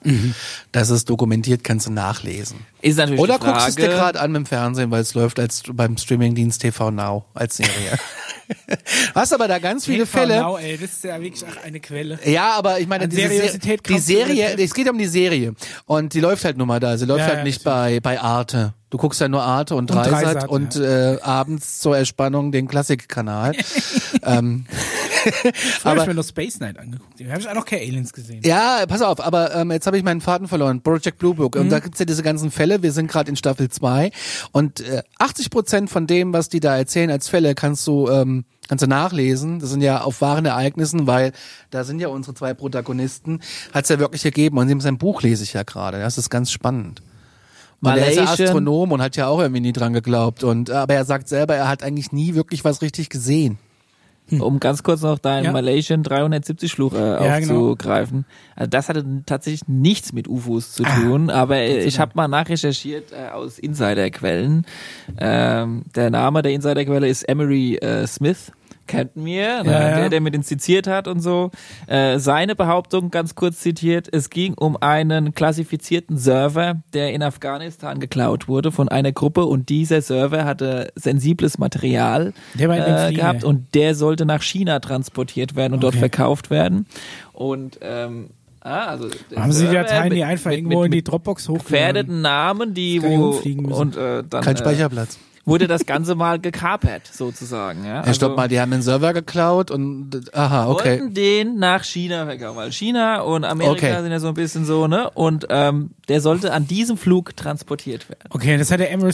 S1: das ist dokumentiert, kannst du nachlesen.
S3: Ist natürlich
S1: Oder
S3: die
S1: guckst du es dir gerade an im Fernsehen, weil es läuft als beim Streamingdienst TV Now als Serie. Hast aber da ganz viele
S2: TV
S1: Fälle.
S2: Now, ey, das ist ja wirklich auch eine Quelle.
S1: Ja, aber ich meine, diese Se-
S2: Seriosität
S1: die
S2: kannst du
S1: Serie, es geht um die Serie. Und die läuft halt nur mal da. Sie läuft
S2: Ja,
S1: halt
S2: ja,
S1: nicht bei, bei Arte. Du guckst ja nur Arte und
S2: Und
S1: Dreisat
S2: Dreisat,
S1: und, äh, abends zur Erspannung den Klassikkanal. ähm,
S2: Früher
S1: aber-
S2: hab ich mir noch Space Night angeguckt. Da habe ich auch noch keine Aliens gesehen.
S1: ja, pass auf, aber ähm, jetzt habe ich meinen Faden verloren. Project Blue Book.
S2: Mhm.
S1: Und da gibt's ja diese ganzen Fälle. Wir sind gerade in Staffel 2 und äh, 80 Prozent von dem, was die da erzählen als Fälle, kannst du ähm, kannst du nachlesen. Das sind ja auf wahren Ereignissen, weil da sind ja unsere zwei Protagonisten. Hat's ja wirklich gegeben. Und in seinem Buch lese ich ja gerade. Das ist ganz spannend. Und er ist ja Astronom und hat ja auch irgendwie nie dran geglaubt. Und aber er sagt selber, er hat eigentlich nie wirklich was richtig gesehen.
S3: Um ganz kurz noch deinen
S2: Ja.
S3: Malaysian 370 Fluch äh,
S2: Ja, genau.
S3: aufzugreifen. Also das hatte tatsächlich nichts mit UFOs zu
S2: Ah,
S3: tun, aber äh, ich habe mal nachrecherchiert äh, aus Insiderquellen. Ähm, der Name der Insiderquelle ist Emery äh, Smith. Kennt mir, ne?
S2: Ja, ja.
S3: der, der mit inspiziert hat und so. Äh, seine Behauptung, ganz kurz zitiert, es ging um einen klassifizierten Server, der in Afghanistan geklaut wurde von einer Gruppe und dieser Server hatte sensibles Material
S2: Der war in dem
S3: äh, gehabt und der sollte nach China transportiert werden und dort
S2: Okay.
S3: verkauft werden. Und ähm, ah, also
S2: Haben Sie die Dateien die einfach
S3: mit,
S2: irgendwo
S3: mit,
S2: in die Dropbox hochgeladen?
S3: gefährdeten Namen, die wo und äh, dann
S1: Kein
S3: äh,
S1: Speicherplatz.
S3: Wurde das Ganze mal gekapert sozusagen. Ja,
S1: Ja, stopp mal, die haben den Server geklaut und aha, okay.
S3: wollten den nach China verkaufen, weil China und Amerika
S1: Okay.
S3: sind ja so ein bisschen so, ne? Und ähm, der sollte an diesem Flug transportiert werden.
S2: Okay, das hat der Emery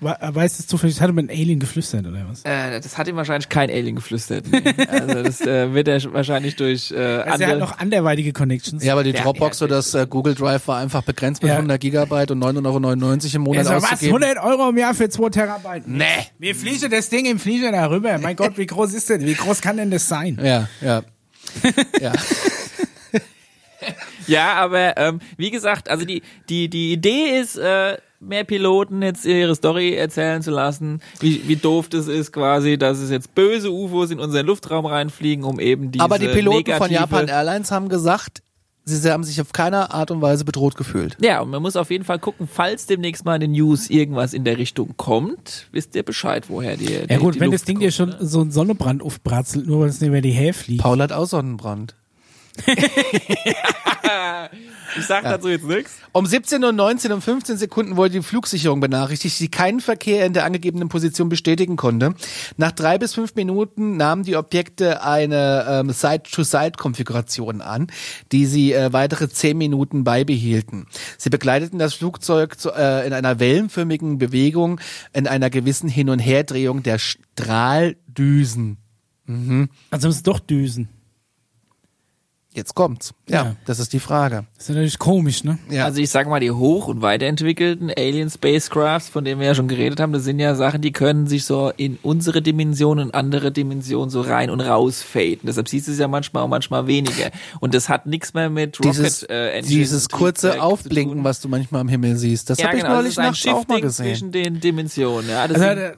S2: Smith, we- weiß es zufällig, das hat er mit einem Alien geflüstert oder was?
S3: Äh, das hat ihm wahrscheinlich kein Alien geflüstert. Nee. Also das äh, wird er wahrscheinlich durch äh,
S2: Also er hat noch anderweitige Connections.
S1: Ja, aber die
S3: Ja,
S1: Dropbox oder das äh, Google Drive war einfach begrenzt mit
S2: Ja.
S1: 100 Gigabyte und 9,99 Euro im Monat
S2: Also was,
S1: auszugeben.
S2: 100 Euro im Jahr für 2 Terabyte?
S1: Nee.
S2: Wir fliegen das Ding im Flieger darüber. Mein Gott, wie groß ist das? Wie groß kann denn das sein?
S1: Ja, ja. ja.
S3: Ja, aber ähm, wie gesagt, also die die die Idee ist äh, mehr Piloten jetzt ihre Story erzählen zu lassen, wie, wie doof das ist quasi, dass es jetzt böse UFOs in unseren Luftraum reinfliegen, um eben diese
S1: Aber die Piloten von Japan Airlines haben gesagt, sie haben sich auf keine Art und Weise bedroht gefühlt.
S3: Ja, und man muss auf jeden Fall gucken, falls demnächst mal in den News irgendwas in der Richtung kommt, wisst ihr Bescheid, woher die
S2: Ja
S3: die,
S2: gut,
S3: die
S2: wenn
S3: Luft
S2: das Ding dir
S3: kommt,
S2: schon
S3: ne?
S2: so einen Sonnenbrand aufbratzelt, nur weil es nicht über die Hähe fliegt.
S1: Paul hat auch Sonnenbrand.
S3: Ich sag dazu jetzt nichts.
S1: Um 17 Uhr 19 und 15 Sekunden wurde die Flugsicherung benachrichtigt, die keinen Verkehr in der angegebenen Position bestätigen konnte. Nach drei bis fünf Minuten nahmen die Objekte eine ähm, Side-to-Side-Konfiguration an, die sie äh, weitere zehn Minuten beibehielten. Sie begleiteten das Flugzeug zu, äh, in einer wellenförmigen Bewegung in einer gewissen Hin- und Herdrehung der Strahldüsen.
S2: Also es ist doch Düsen.
S1: Jetzt kommt's. Ja,
S2: Ja.
S1: das ist die Frage.
S2: Das ist natürlich komisch, ne?
S1: Ja.
S3: Also ich sag mal, die hoch- und weiterentwickelten Alien Spacecrafts, von denen wir ja schon geredet haben, das sind ja Sachen, die können sich so in unsere Dimension und andere Dimensionen so rein und raus faden. Deshalb siehst du es ja manchmal und manchmal weniger. Und das hat nichts mehr mit Rocket
S1: dieses,
S3: äh, Engine
S1: dieses kurze Aufblinken, was du manchmal am Himmel siehst, das
S3: ja,
S1: habe ich
S3: genau,
S1: neulich
S3: das
S1: nachts auch mal gesehen.
S3: zwischen den Dimensionen. Ja, das
S2: Also
S3: sind,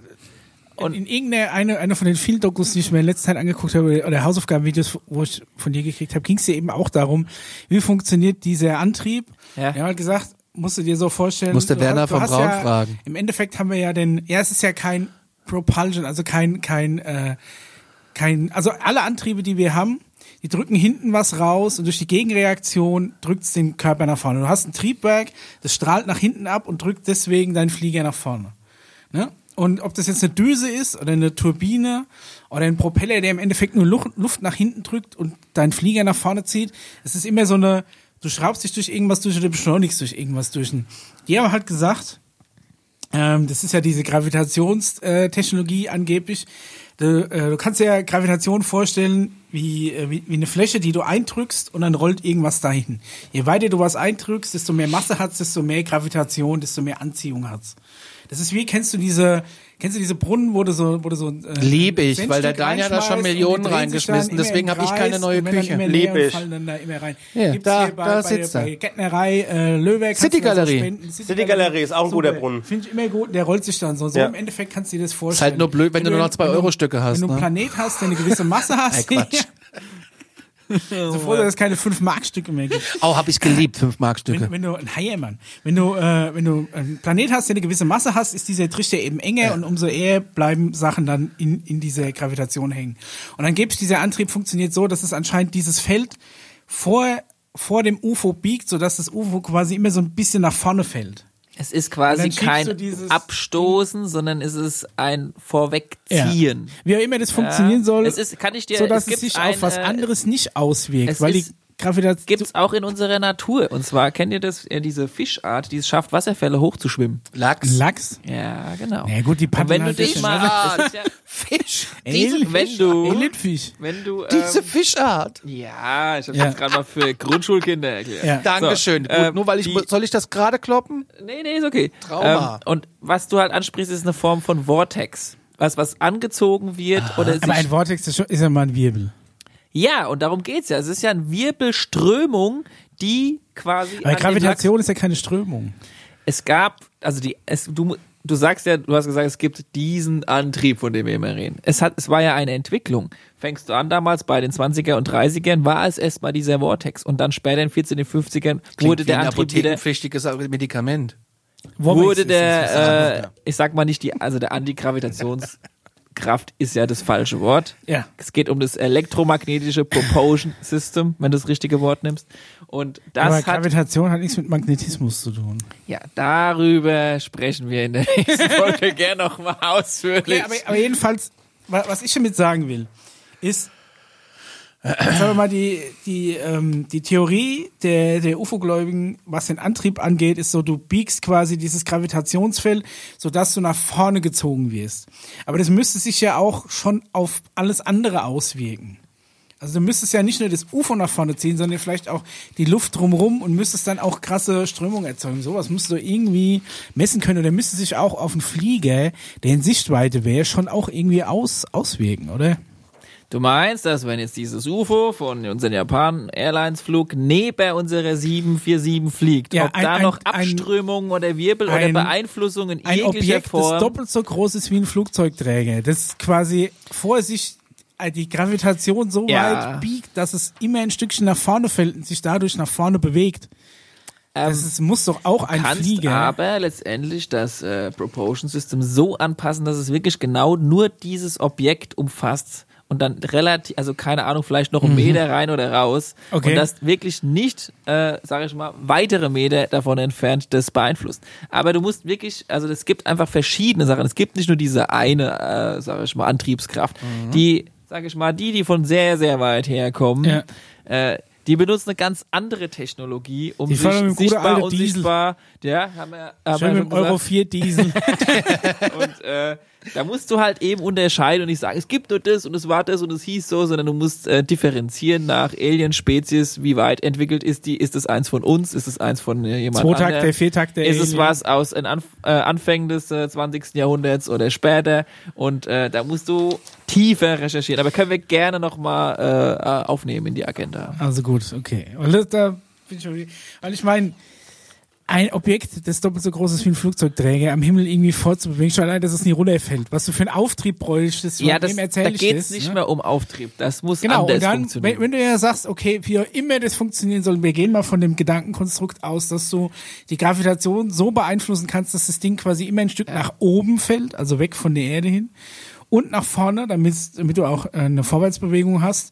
S2: und in irgendeiner eine, eine von den vielen Dokus, die ich mir in letzter Zeit angeguckt habe, oder Hausaufgabenvideos, wo ich von dir gekriegt habe, ging es ja eben auch darum, wie funktioniert dieser Antrieb.
S3: Ja.
S2: Wir haben halt gesagt, musst du dir so vorstellen.
S1: Musste Werner
S2: hast- hast
S1: Braun
S2: ja,
S1: fragen.
S2: Im Endeffekt haben wir ja den, ja, es ist ja kein Propulsion, also kein, kein, äh, kein, also alle Antriebe, die wir haben, die drücken hinten was raus und durch die Gegenreaktion drückt es den Körper nach vorne. Du hast ein Triebwerk, das strahlt nach hinten ab und drückt deswegen deinen Flieger nach vorne. Ne? Und ob das jetzt eine Düse ist oder eine Turbine oder ein Propeller, der im Endeffekt nur Luft, nach hinten drückt und deinen Flieger nach vorne zieht, es ist immer so eine, du schraubst dich durch irgendwas durch oder beschleunigst durch irgendwas durch. Die haben halt gesagt, ähm, das ist ja diese Gravitationstechnologie angeblich. Du, äh, du kannst dir ja Gravitation vorstellen wie, äh, wie, wie eine Fläche, die du eindrückst und dann rollt irgendwas dahin. Je weiter du was eindrückst, desto mehr Masse hat's, desto mehr Gravitation, desto mehr Anziehung hat's. Das ist wie, kennst du diese, kennst du diese Brunnen, wo du so, wo du so äh,
S1: Lieb
S2: ein
S1: ich, weil der Daniel da schon Millionen reingeschmissen, deswegen
S2: im
S1: hab ich keine neue Küche.
S4: Ich.
S2: fallen dann da immer rein.
S1: Ja,
S2: Gibt's
S1: da-
S2: hier bei,
S1: da
S2: bei,
S1: sitzt er.
S2: bei Gärtnerei äh, Löweck.
S1: City
S2: so
S1: Galerie.
S4: City Galerie ist auch ein guter Brunnen.
S2: Finde ich immer gut, der rollt sich dann so. So
S4: Ja.
S2: im Endeffekt kannst du dir das
S1: Ist
S2: vorstellen.
S1: halt nur blöd, wenn, du nur noch zwei Euro Stücke hast.
S2: Wenn du einen
S1: Ne?
S2: Planet hast, der eine gewisse Masse hast. so froh, dass es keine 5-Mark-Stücke mehr gibt.
S1: Oh, hab ich geliebt, fünf Mark
S2: Wenn,
S1: Stücke.
S2: wenn du ein Heiermann, wenn du äh, wenn du einen Planet hast, der eine gewisse Masse hast, ist dieser Trichter eben enger und umso eher bleiben Sachen dann in in dieser Gravitation hängen. Und angeblich dieser Antrieb funktioniert so, dass es anscheinend dieses Feld vor vor dem UFO biegt, sodass das UFO quasi immer so ein bisschen nach vorne fällt.
S3: Es ist quasi kein Abstoßen, sondern es ist ein Vorwegziehen.
S2: Wie auch immer das funktionieren soll,
S3: Es ist, kann ich dir,
S2: so dass
S3: es
S2: es,
S3: gibt
S2: sich
S3: ein,
S2: auf was
S3: äh,
S2: anderes nicht auswirkt, weil die Gravitation
S3: Gibt's auch in unserer Natur. Und zwar kennt ihr das, äh, diese Fischart, die es schafft, Wasserfälle hochzuschwimmen.
S1: Lachs.
S2: Lachs.
S3: Ja, genau.
S2: Ja gut, die
S3: Und
S2: paddeln
S3: wenn du
S2: halt
S3: dich mal, das ja,
S1: Fisch.
S2: Alien-
S3: wenn du,
S2: Alien-Fisch.
S3: wenn du, ähm,
S1: Diese Fischart.
S3: ja, ich habe
S2: Ja.
S3: jetzt gerade mal für Grundschulkinder erklärt.
S2: Ja.
S1: Dankeschön.
S3: So,
S1: Gut,
S3: ähm,
S1: nur weil ich,
S3: die-
S1: soll ich das gerade kloppen?
S3: Nee, nee, ist okay.
S1: Trauma.
S3: Ähm, und was du halt ansprichst, ist eine Form von Vortex. was, was angezogen wird oder sich
S2: Aber ein Vortex ist, schon, ist ja mal ein Wirbel.
S3: Ja, und darum geht's ja. Es ist ja eine Wirbelströmung, die quasi.
S2: Aber Gravitation ist ja keine Strömung.
S3: Es gab, also die, es, du, du sagst ja, du hast gesagt, es gibt diesen Antrieb, von dem wir immer reden. Es hat, es war ja eine Entwicklung. Fängst du an damals bei den 20er und 30ern, war es erstmal dieser Vortex. Und dann später in den 40er, 50ern wurde der
S1: ein
S3: Antrieb wieder,
S1: apothekenpflichtiges Medikament.
S3: Wurde der, äh, ich sag mal nicht die, also der Antigravitationskraft ist ja das falsche Wort.
S2: Ja.
S3: Es geht um das elektromagnetische Propulsion System, wenn du das richtige Wort nimmst. Und das
S2: Aber
S3: hat,
S2: Gravitation hat nichts mit Magnetismus zu tun.
S3: ja, darüber sprechen wir in der nächsten Folge gerne nochmal ausführlich.
S2: Ja, aber, aber jedenfalls, wa- was ich damit sagen will, ist, sagen wir mal, die, die, ähm, die Theorie der, der UFO-Gläubigen, was den Antrieb angeht, ist so, du biegst quasi dieses Gravitationsfeld, sodass du nach vorne gezogen wirst. Aber das müsste sich ja auch schon auf alles andere auswirken. Also du müsstest ja nicht nur das UFO nach vorne ziehen, sondern vielleicht auch die Luft drumrum und müsstest dann auch krasse Strömungen erzeugen. Sowas musst du irgendwie messen können oder müsste sich auch auf einen Flieger, der in Sichtweite wäre, schon auch irgendwie aus, auswirken, oder?
S3: Du meinst, dass wenn jetzt dieses UFO von unserem Japan Airlines Flug neben unserer 747 fliegt,
S2: Ja,
S3: ob
S2: ein-
S3: da noch
S2: ein-
S3: Abströmungen oder Wirbel oder
S2: ein-
S3: Beeinflussungen in
S2: Ein
S3: jeglicher
S2: Objekt, das
S3: Form.
S2: doppelt so groß ist wie ein Flugzeugträger, das quasi vor sich äh, die Gravitation so
S3: Ja.
S2: weit biegt, dass es immer ein Stückchen nach vorne fällt und sich dadurch nach vorne bewegt. Das ist, muss doch auch ein
S3: Ähm, kannst
S2: Flieger.
S3: aber letztendlich das äh, Propulsion System so anpassen, dass es wirklich genau nur dieses Objekt umfasst und dann relativ, also keine Ahnung, vielleicht noch einen Meter rein oder raus
S2: Mhm. Okay.
S3: und das wirklich nicht, äh, sage ich mal, weitere Meter davon entfernt das beeinflusst. Aber du musst wirklich, also es gibt einfach verschiedene Sachen. Es gibt nicht nur diese eine, äh, sage ich mal, Antriebskraft,
S2: Mhm.
S3: die, sage ich mal, die, die von sehr, sehr weit herkommen,
S2: Ja.
S3: äh, die benutzen eine ganz andere Technologie, um
S2: Die
S3: sich sichtbar,
S2: Diesel.
S3: unsichtbar, ja, haben wir, haben wir
S2: mit dem Euro
S3: gesagt.
S2: 4 Diesel.
S3: Und äh, da musst du halt eben unterscheiden und nicht sagen, es gibt nur das und es war das und es hieß so, sondern du musst äh, differenzieren nach Alien-Spezies, wie weit entwickelt ist die, ist es eins von uns, ist es eins von äh, jemand anderem?
S2: Viertakter.
S3: Ist es was aus den Anf äh, Anfängen des äh, 20. Jahrhunderts oder später? Und äh, da musst du tiefer recherchieren. Aber können wir gerne nochmal äh, äh, aufnehmen in die Agenda.
S2: Also gut, okay. Und das, da bin ich Weil ich meine, ein Objekt, das doppelt so groß ist wie ein Flugzeugträger, am Himmel irgendwie vorzubewegen, schon allein, dass es nie runterfällt. Was du für einen Auftrieb bräuchtest,
S3: Ja, das, da
S2: erzähl ich
S3: geht's
S2: das,
S3: nicht
S2: ne?
S3: mehr um Auftrieb. Das muss
S2: Genau,
S3: anders
S2: und dann,
S3: funktionieren.
S2: wenn, wenn du ja sagst, okay, wie auch immer das funktionieren soll, wir gehen mal von dem Gedankenkonstrukt aus, dass du die Gravitation so beeinflussen kannst, dass das Ding quasi immer ein Stück nach oben fällt, also weg von der Erde hin, und nach vorne, damit, damit du auch äh, eine Vorwärtsbewegung hast.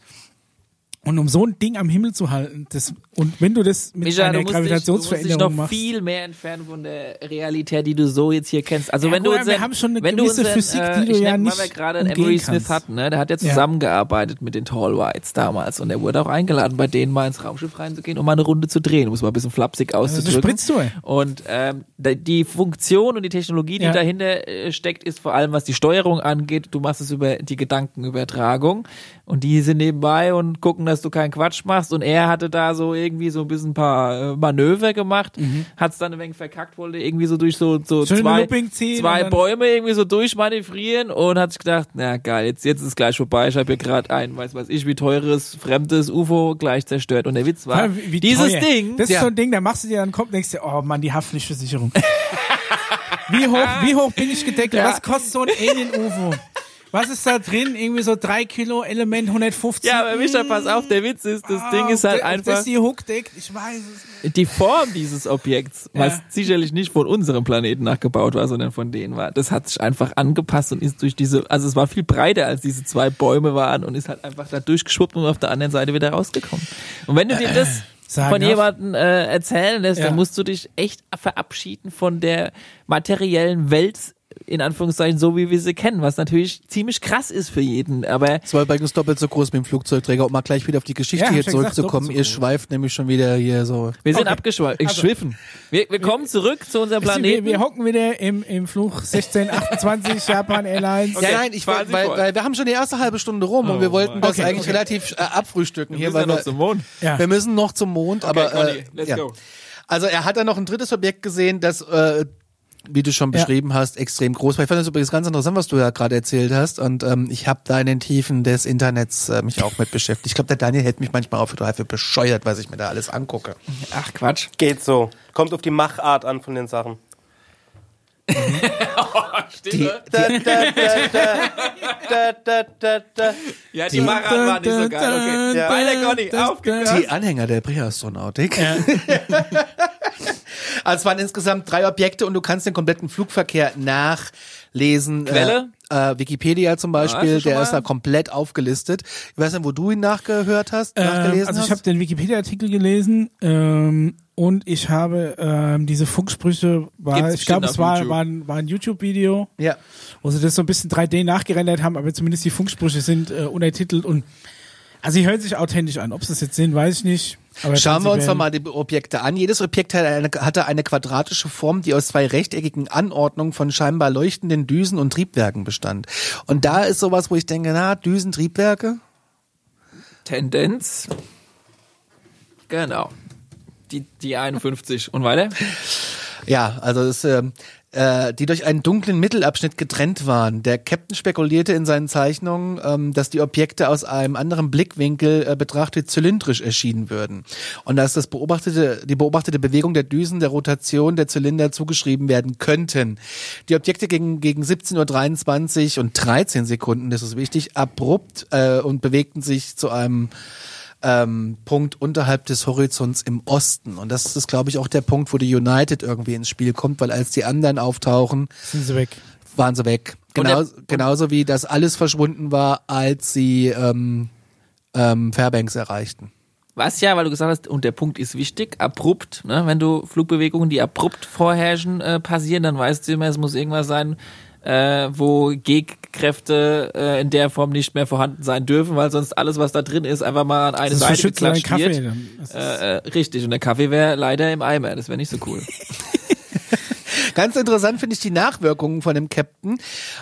S2: Und um so ein Ding am Himmel zu halten, das, und wenn du das mit
S3: Micha,
S2: einer
S3: musst, dich, du musst dich
S2: Gravitationsveränderung
S3: noch
S2: machst,
S3: viel mehr entfernen von der Realität, die du so jetzt hier kennst. Also
S2: Ja,
S3: wenn du
S2: mal, wir
S3: unseren,
S2: haben schon eine
S3: wenn du
S2: gewisse
S3: unseren,
S2: Physik,
S3: äh,
S2: die du
S3: ich
S2: ja nicht
S3: weil wir gerade Emery Smith hatten, ne? der hat ja
S2: Ja.
S3: zusammengearbeitet mit den Tall Whites damals und er wurde auch eingeladen, bei denen mal ins Raumschiff reinzugehen, um mal eine Runde zu drehen, um es mal ein bisschen flapsig
S2: also
S3: auszudrücken.
S2: spritzt du. ey.
S3: Und ähm, die Funktion und die Technologie, die
S2: Ja.
S3: dahinter äh, steckt, ist vor allem, was die Steuerung angeht. Du machst es über die Gedankenübertragung und die sind nebenbei und gucken, dass du keinen Quatsch machst. Und er hatte da so irgendwie so ein bisschen ein paar äh, Manöver gemacht, hat's dann ein wenig verkackt, wollte irgendwie so durch so, so
S2: Mhm.
S3: Zwei, zwei Bäume irgendwie so durchmanövrieren und hat sich gedacht, na geil, jetzt, jetzt ist es gleich vorbei. Ich habe hier gerade ein, weiß weiß ich, wie teures, fremdes UFO gleich zerstört. Und der Witz war,
S2: Ja, wie- wie
S3: dieses
S2: teuer.
S3: Ding,
S2: Das ist
S1: Ja.
S2: so ein Ding, da machst du dir dann Kopf, denkst dir, oh Mann, die Haftpflichtversicherung. wie hoch, wie hoch bin ich gedeckelt?
S3: Ja.
S2: Was kostet so ein Alien-UFO? Was ist da drin? Irgendwie so drei Kilo Element 150.
S3: ja, aber Micha, pass auf, der Witz ist, das Ding ist halt
S2: Ah,
S3: einfach.
S2: Das die Hook deckt, ich weiß es nicht.
S3: die Form dieses Objekts,
S2: Ja.
S3: was sicherlich nicht von unserem Planeten nachgebaut war, sondern von denen war, das hat sich einfach angepasst und ist durch diese, also es war viel breiter als diese zwei Bäume waren und ist halt einfach da durchgeschwuppt und auf der anderen Seite wieder rausgekommen. Und wenn du dir das
S2: Sagenhaft.
S3: von jemandem äh, erzählen lässt,
S2: Ja.
S3: dann musst du dich echt verabschieden von der materiellen Welt, in Anführungszeichen, so wie wir sie kennen, was natürlich ziemlich krass ist für jeden, aber
S1: Es war übrigens doppelt so groß wie ein Flugzeugträger, um mal gleich wieder auf die Geschichte
S2: Ja,
S1: hier zurückzukommen.
S2: so
S1: Ihr schweift nämlich schon wieder hier so.
S3: wir sind
S2: Okay.
S3: abgeschwiffen.
S2: Also-
S3: wir, wir kommen zurück zu unserem
S2: Wir,
S3: Planeten.
S2: wir hocken wieder im, im Flug 1628 Japan Airlines.
S3: Okay,
S1: ja, nein, ich
S3: Sie
S1: weil, weil wir haben schon die erste halbe Stunde rum und wir wollten das
S2: Okay,
S1: eigentlich
S2: okay.
S1: relativ äh, abfrühstücken hier,
S3: müssen
S1: weil
S3: ja noch
S1: wir,
S3: zum Mond.
S2: Ja.
S1: wir müssen noch zum Mond, aber
S3: Conny,
S1: äh,
S3: let's
S1: ja.
S3: go.
S1: Also er hat dann noch ein drittes Objekt gesehen, das äh, wie du schon
S2: Ja.
S1: beschrieben hast, extrem groß. Ich fand das übrigens ganz interessant, was du ja gerade erzählt hast. Und ähm, ich habe da in den Tiefen des Internets äh, mich auch mit beschäftigt. Ich glaube, der Daniel hält mich manchmal auf für bescheuert, was ich mir da alles angucke.
S3: Ach Quatsch.
S4: Geht so. Kommt auf die Machart an von den Sachen.
S1: Die,
S4: da, da.
S3: Ja, die Machart war nicht so geil. Okay.
S4: Ja.
S3: Weiter, Conny, aufgehört.
S1: die Anhänger der Präastronautik. also es waren insgesamt drei Objekte und du kannst den kompletten Flugverkehr nachlesen.
S3: Quelle?
S1: Äh, äh, Wikipedia zum Beispiel,
S3: schon
S1: der ist da komplett aufgelistet. Ich weiß nicht, wo du ihn nachgehört hast, nachgelesen
S2: Ähm, also ich habe den Wikipedia-Artikel gelesen ähm, und ich habe ähm, diese Funksprüche, war, ich glaube, es war,
S3: YouTube.
S2: war ein, war ein YouTube-Video,
S1: ja.
S2: wo sie das so ein bisschen 3D nachgerendert haben, aber zumindest die Funksprüche sind äh, untertitelt und also sie hören sich authentisch an. Ob sie das jetzt sehen, weiß ich nicht. Aber
S1: Schauen wir uns doch mal die Objekte an. Jedes Objekt hatte eine, hatte eine quadratische Form, die aus zwei rechteckigen Anordnungen von scheinbar leuchtenden Düsen und Triebwerken bestand. Und da ist sowas, wo ich denke, na, Düsen, Triebwerke?
S3: Tendenz. Genau. Die, die 51. Und weiter?
S1: Ja, also es, ähm, äh, die durch einen dunklen Mittelabschnitt getrennt waren. Der Captain spekulierte in seinen Zeichnungen, ähm, dass die Objekte aus einem anderen Blickwinkel äh, betrachtet zylindrisch erschienen würden und dass das beobachtete, die beobachtete Bewegung der Düsen der Rotation der Zylinder zugeschrieben werden könnten. Die Objekte gegen, gegen 17.23 Uhr und 13 Sekunden, das ist wichtig, abrupt äh, und bewegten sich zu einem ähm, Punkt unterhalb des Horizonts im Osten. Und das ist, glaube ich, auch der Punkt, wo die United irgendwie ins Spiel kommt, weil als die anderen auftauchen,
S2: sind sie weg.
S1: waren sie weg. Genau,
S3: der-
S1: genauso wie das alles verschwunden war, als sie ähm, ähm, Fairbanks erreichten.
S3: Was ja, weil du gesagt hast, und der Punkt ist wichtig, abrupt, ne? wenn du Flugbewegungen, die abrupt vorherrschen, äh, passieren, dann weißt du immer, es muss irgendwas sein, äh, wo Gegenkräfte äh, in der Form nicht mehr vorhanden sein dürfen, weil sonst alles, was da drin ist, einfach mal an eine
S2: Das
S3: Seite geklatscht
S2: Kaffee.
S3: wird. Äh, äh, richtig, und der Kaffee wäre leider im Eimer, das wäre nicht so cool.
S1: Ganz interessant finde ich die Nachwirkungen von dem Captain.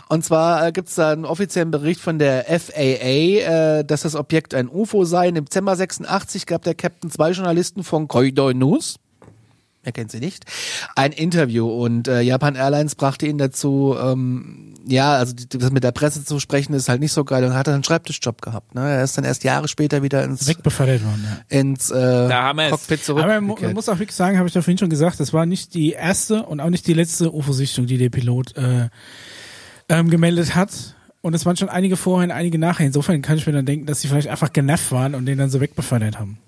S1: Und zwar äh, gibt es da einen offiziellen Bericht von der FAA, äh, dass das Objekt ein UFO sei. Im Dezember 86 gab der Captain zwei Journalisten von Koidoi News er kennt sie nicht, ein Interview und äh, Japan Airlines brachte ihn dazu, ähm, ja, also das mit der Presse zu sprechen ist halt nicht so geil und hat dann einen Schreibtischjob gehabt. Ne? Er ist dann erst Jahre später wieder ins,
S2: wegbefördert worden. Ja.
S1: ins äh,
S3: Da haben wir's.
S1: Cockpit zurück.
S2: Aber man muss auch wirklich sagen, habe ich da vorhin schon gesagt, das war nicht die erste und auch nicht die letzte UFO-Sichtung, die der Pilot äh, ähm, gemeldet hat. Und es waren schon einige vorher und einige nachher. Insofern kann ich mir dann denken, dass sie vielleicht einfach genervt waren und den dann so wegbefördert haben.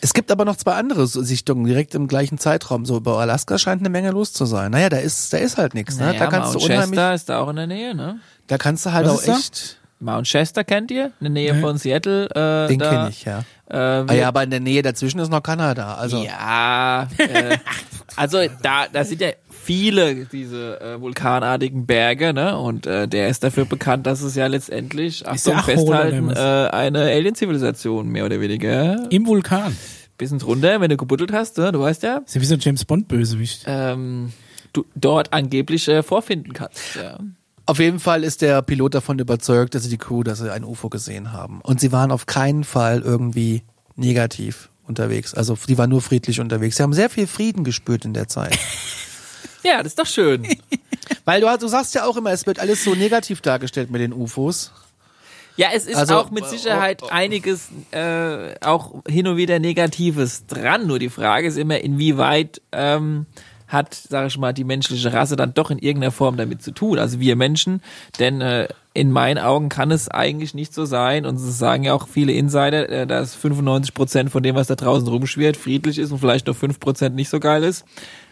S1: Es gibt aber noch zwei andere Sichtungen direkt im gleichen Zeitraum. So über Alaska scheint eine Menge los zu sein. Naja, da ist, da ist halt nichts. Ne?
S3: Naja,
S1: da kannst
S3: Mount
S1: du unheimlich,
S3: Chester ist da auch in der Nähe, ne?
S1: da kannst du halt
S2: Was
S1: auch
S2: ist da?
S1: echt.
S3: Mount Chester kennt ihr? In der Nähe
S2: Nee.
S3: von Seattle. Äh,
S1: Den kenne ich, ja.
S3: Äh,
S1: Ah, ja, aber in der Nähe dazwischen ist noch Kanada. Also
S3: Ja, äh, also da, da sind ja viele diese äh, vulkanartigen Berge, ne? Und äh, der ist dafür bekannt, dass es ja letztendlich, Achtung,
S2: Achhole
S3: festhalten,
S2: oder
S3: äh, eine Alien-Zivilisation mehr oder weniger.
S2: Im Vulkan.
S3: Bisschen drunter, wenn du gebuddelt hast, ne? du weißt ja,
S2: Ist ja wie so ein James Bond-Bösewicht.
S3: ähm, du dort angeblich äh, vorfinden kannst. Ja.
S1: Auf jeden Fall ist der Pilot davon überzeugt, dass sie die Crew, dass sie ein UFO gesehen haben. Und sie waren auf keinen Fall irgendwie negativ unterwegs. Also die waren nur friedlich unterwegs. Sie haben sehr viel Frieden gespürt in der Zeit.
S3: ja, das ist doch schön.
S1: Weil du, du sagst ja auch immer, es wird alles so negativ dargestellt mit den UFOs.
S3: Ja, es ist
S1: Also,
S3: auch mit Sicherheit einiges äh, auch hin und wieder Negatives dran. Nur die Frage ist immer, inwieweit ähm, hat, sage ich mal, die menschliche Rasse dann doch in irgendeiner Form damit zu tun. Also wir Menschen, denn äh, in meinen Augen kann es eigentlich nicht so sein. Und es sagen ja auch viele Insider, äh, dass 95 Prozent von dem, was da draußen rumschwirrt, friedlich ist und vielleicht noch 5 Prozent nicht so geil ist.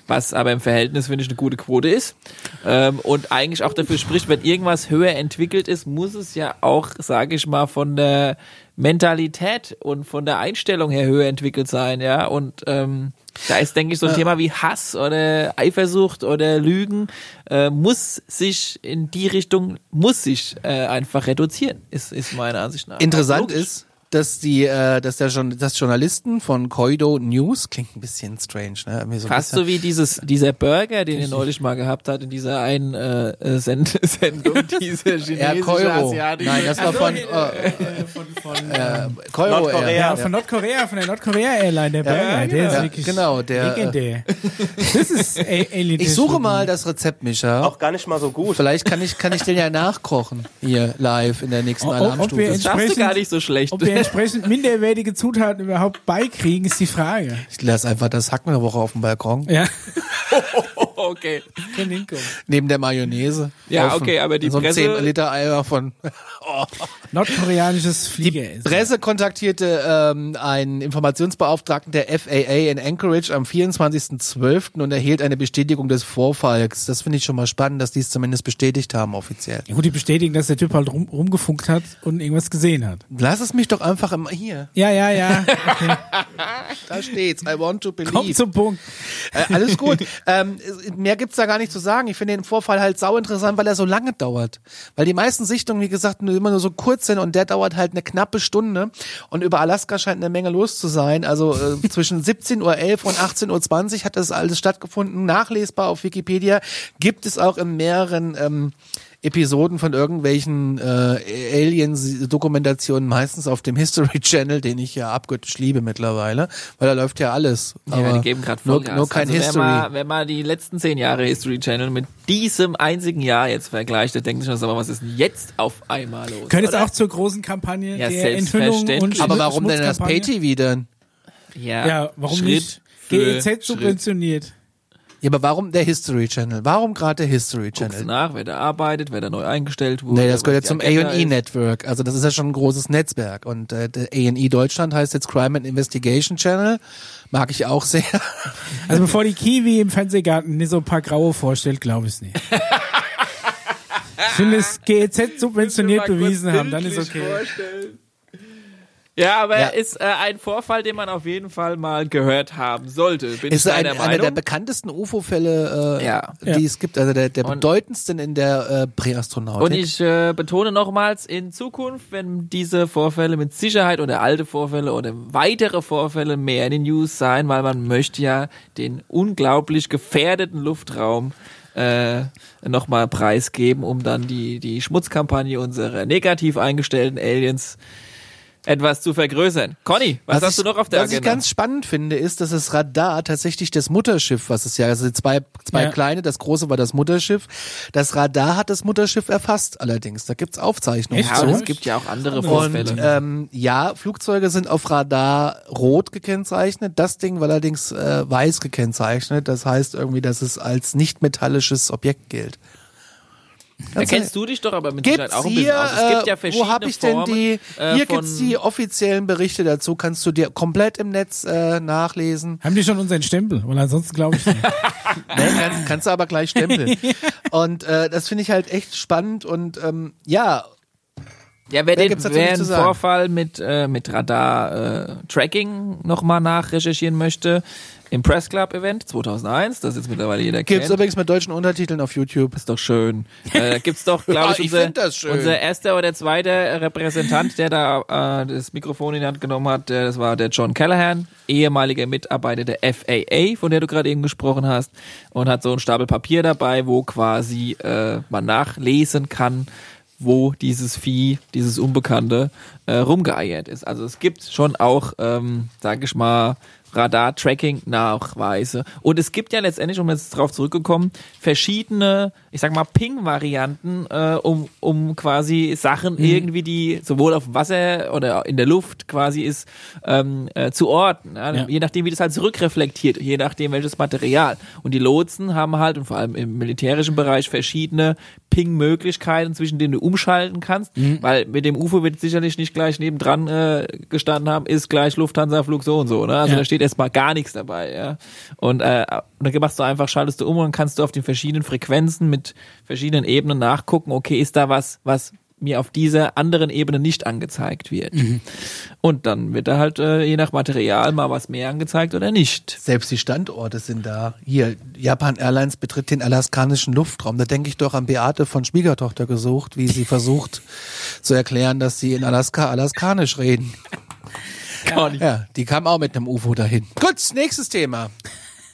S3: Was aber im Verhältnis, finde ich, eine gute Quote ist. Ähm, und eigentlich auch dafür spricht, wenn irgendwas höher entwickelt ist, muss es ja auch, sage ich mal, von der Mentalität und von der Einstellung her höher entwickelt sein, ja. Und ähm, da ist, denke ich, so ein Thema wie Hass oder Eifersucht oder Lügen, äh, muss sich in die Richtung, muss sich äh, einfach reduzieren, ist, ist meiner Ansicht nach.
S1: Interessant ist, dass die, äh, dass der schon, dass Journalisten von Koido News klingt ein bisschen strange, ne? Irgendwie so ein
S3: Fast so wie dieses, dieser Burger, den ihr neulich mal gehabt habt in dieser einen äh, äh, Send Sendung, diese chinesische,
S1: Koiro.
S3: asiatische.
S1: Nein, das war von, äh,
S2: von, von, äh,
S1: äh, Koiro
S4: Nordkorea.
S2: Ja, von Nordkorea, von der Nordkorea Airline, der Burger, der ist
S1: Ja,
S2: wirklich
S1: genau, der, äh,
S2: legendär. Das ist Alien.
S1: Ich suche mal das Rezept, Micha.
S4: Auch gar nicht mal so gut.
S1: Vielleicht kann ich, kann ich den ja nachkochen hier live in der nächsten
S2: ob
S1: Alarmstufe.
S2: wir
S3: Das schaffst du gar nicht so schlecht.
S2: Ob wir entsprechend minderwertige Zutaten überhaupt beikriegen, ist die Frage.
S1: Ich lasse einfach das Hacken eine Woche auf dem Balkon.
S2: Ja,
S3: okay.
S2: kann hinkommen.
S1: Neben der Mayonnaise.
S3: Ja,
S1: Auf
S3: okay, aber die
S1: so ein
S3: Presse-
S1: 10 Liter Eier von.
S2: Nordkoreanisches
S1: Die
S2: Fliegeressen.
S1: Presse kontaktierte ähm, einen Informationsbeauftragten der FAA in Anchorage am 24.12. und erhielt eine Bestätigung des Vorfalls. Das finde ich schon mal spannend, dass die es zumindest bestätigt haben offiziell.
S2: Ja, gut, die bestätigen, dass der Typ halt rum, rumgefunkt hat und irgendwas gesehen hat.
S1: Lass es mich doch einfach im, hier.
S2: Ja, ja, ja. Okay.
S1: Da steht's. I want to believe.
S2: Kommt zum Punkt.
S1: Äh, alles gut. ähm, mehr gibt's da gar nicht zu sagen. Ich finde den Vorfall halt sau interessant, weil er so lange dauert. Weil die meisten Sichtungen, wie gesagt, nur immer nur so kurz sind und der dauert halt eine knappe Stunde. Und über Alaska scheint eine Menge los zu sein. Also äh, zwischen 17.11 Uhr und 18.20 Uhr hat das alles stattgefunden. Nachlesbar auf Wikipedia. Gibt es auch in mehreren ähm, Episoden von irgendwelchen äh, Aliens-Dokumentationen, meistens auf dem History Channel, den ich ja abgöttisch liebe mittlerweile, weil da läuft ja alles.
S3: Ja,
S1: Aber
S3: die geben gerade
S1: nur, nur kein
S3: also,
S1: History.
S3: Wenn man, wenn man die letzten zehn Jahre History Channel mit diesem einzigen Jahr jetzt vergleicht, dann denkt sich schon, was ist denn jetzt auf einmal los?
S2: Jetzt
S3: oder?
S2: auch zur großen Kampagne
S3: Ja,
S2: der Enthüllung und
S3: selbstverständlich.
S1: Aber warum denn das? Pay-TV denn?
S3: Ja,
S2: Ja, warum
S3: Schritt
S2: nicht? GEZ
S3: Schritt.
S2: subventioniert.
S1: Ja, aber warum der History Channel? Warum gerade der History
S3: Guckst
S1: Channel?
S3: nach, wer da arbeitet, wer da neu eingestellt wurde.
S1: Nee, das gehört ja zum A&E. Network. Also das ist ja schon ein großes Netzwerk. Und äh, der A&E Deutschland heißt jetzt Crime and Investigation Channel. Mag ich auch sehr.
S2: Also bevor die Kiwi im Fernsehgarten nicht so ein paar Graue vorstellt, glaube ich es nicht. Ich will das GEZ subventioniert bewiesen haben, dann ist okay.
S3: vorstellen. Ja, aber
S1: Ja.
S3: ist äh, ein Vorfall, den man auf jeden Fall mal gehört haben sollte. Bin
S1: Ist
S3: ich
S1: ein,
S3: deiner
S1: einer der
S3: Meinung?
S1: bekanntesten UFO-Fälle, äh,
S3: Ja.
S1: die
S2: Ja.
S1: es gibt. Also der, der
S3: Und-
S1: bedeutendsten in der äh, Präastronautik.
S3: Und ich äh, betone nochmals, in Zukunft, wenn diese Vorfälle mit Sicherheit oder alte Vorfälle oder weitere Vorfälle mehr in den News sein, weil man möchte ja den unglaublich gefährdeten Luftraum äh, nochmal preisgeben, um dann die, die Schmutzkampagne unserer negativ eingestellten Aliens etwas zu vergrößern. Conny, was, hast
S1: ich,
S3: du noch auf der
S1: Was ich
S3: Agenda?
S1: ganz spannend finde, ist, dass das Radar tatsächlich das Mutterschiff, was es ja, also zwei, zwei
S2: Ja.
S1: kleine, das große war das Mutterschiff. Das Radar hat das Mutterschiff erfasst allerdings. Da gibt's Aufzeichnungen.
S3: Ja,
S1: zu.
S3: es gibt ja auch andere
S1: Und
S3: Vorfälle.
S1: ähm, ja, Flugzeuge sind auf Radar rot gekennzeichnet. Das Ding war allerdings äh, weiß gekennzeichnet. Das heißt irgendwie, dass es als nicht metallisches Objekt gilt.
S3: Da kennst du dich doch aber mit Sicherheit auch ein bisschen
S1: hier,
S3: aus. Es gibt ja
S1: äh,
S3: verschiedene
S1: wo habe ich denn
S3: Formen,
S1: die?
S3: äh,
S1: hier gibt's die offiziellen Berichte dazu. Kannst du dir komplett im Netz äh, nachlesen.
S2: Haben die schon unseren Stempel? Weil ansonsten glaube ich nicht.
S1: Nee, kann, kannst du aber gleich stempeln. Und äh, das finde ich halt echt spannend und ähm, ja,
S3: Ja, wer, den, wer
S1: sagen.
S3: Vorfall mit, äh, mit Radar-Tracking nochmal nachrecherchieren möchte, im Press Club Event 2001, das jetzt mittlerweile jeder
S1: gibt's
S3: kennt.
S1: übrigens mit deutschen Untertiteln auf YouTube.
S3: Ist doch schön. Äh, da gibt's doch, glaube ich,
S1: ich
S3: unser,
S1: schön.
S3: unser erster oder zweiter Repräsentant, der da äh, das Mikrofon in die Hand genommen hat, der, das war der John Callahan, ehemaliger Mitarbeiter der FAA, von der du gerade eben gesprochen hast, und hat so einen Stapel Papier dabei, wo quasi äh, man nachlesen kann, wo dieses Vieh, dieses Unbekannte, äh, rumgeeiert ist. Also es gibt schon auch, ähm, sag ich mal, Radar-Tracking-Nachweise. Und es gibt ja letztendlich, um jetzt drauf zurückgekommen, verschiedene, ich sag mal, Ping-Varianten, äh, um, um quasi Sachen irgendwie, die sowohl auf dem Wasser oder in der Luft quasi ist, ähm, äh, zu orten. Ja?
S2: Ja.
S3: Je nachdem, wie das halt zurückreflektiert, je nachdem, welches Material. Und die Lotsen haben halt, und vor allem im militärischen Bereich, verschiedene Ping-Möglichkeiten, zwischen denen du umschalten kannst, weil mit dem UFO wird sicherlich nicht gleich nebendran äh, gestanden haben, ist gleich Lufthansa-Flug so und so. Ne? Also
S2: Ja.
S3: da steht erstmal gar nichts dabei. Ja? Und äh, und dann machst du einfach, schaltest du um und kannst du auf den verschiedenen Frequenzen mit verschiedenen Ebenen nachgucken, okay, ist da was, was mir auf dieser anderen Ebene nicht angezeigt wird. Und dann wird da halt äh, je nach Material mal was mehr angezeigt oder nicht.
S1: Selbst die Standorte sind da. Hier, Japan Airlines betritt den alaskanischen Luftraum. Da denke ich doch an Beate von Schwiegertochter gesucht, wie sie versucht zu erklären, dass sie in Alaska alaskanisch reden.
S3: Conny.
S1: Ja, die kam auch mit einem UFO dahin. Gut, nächstes Thema.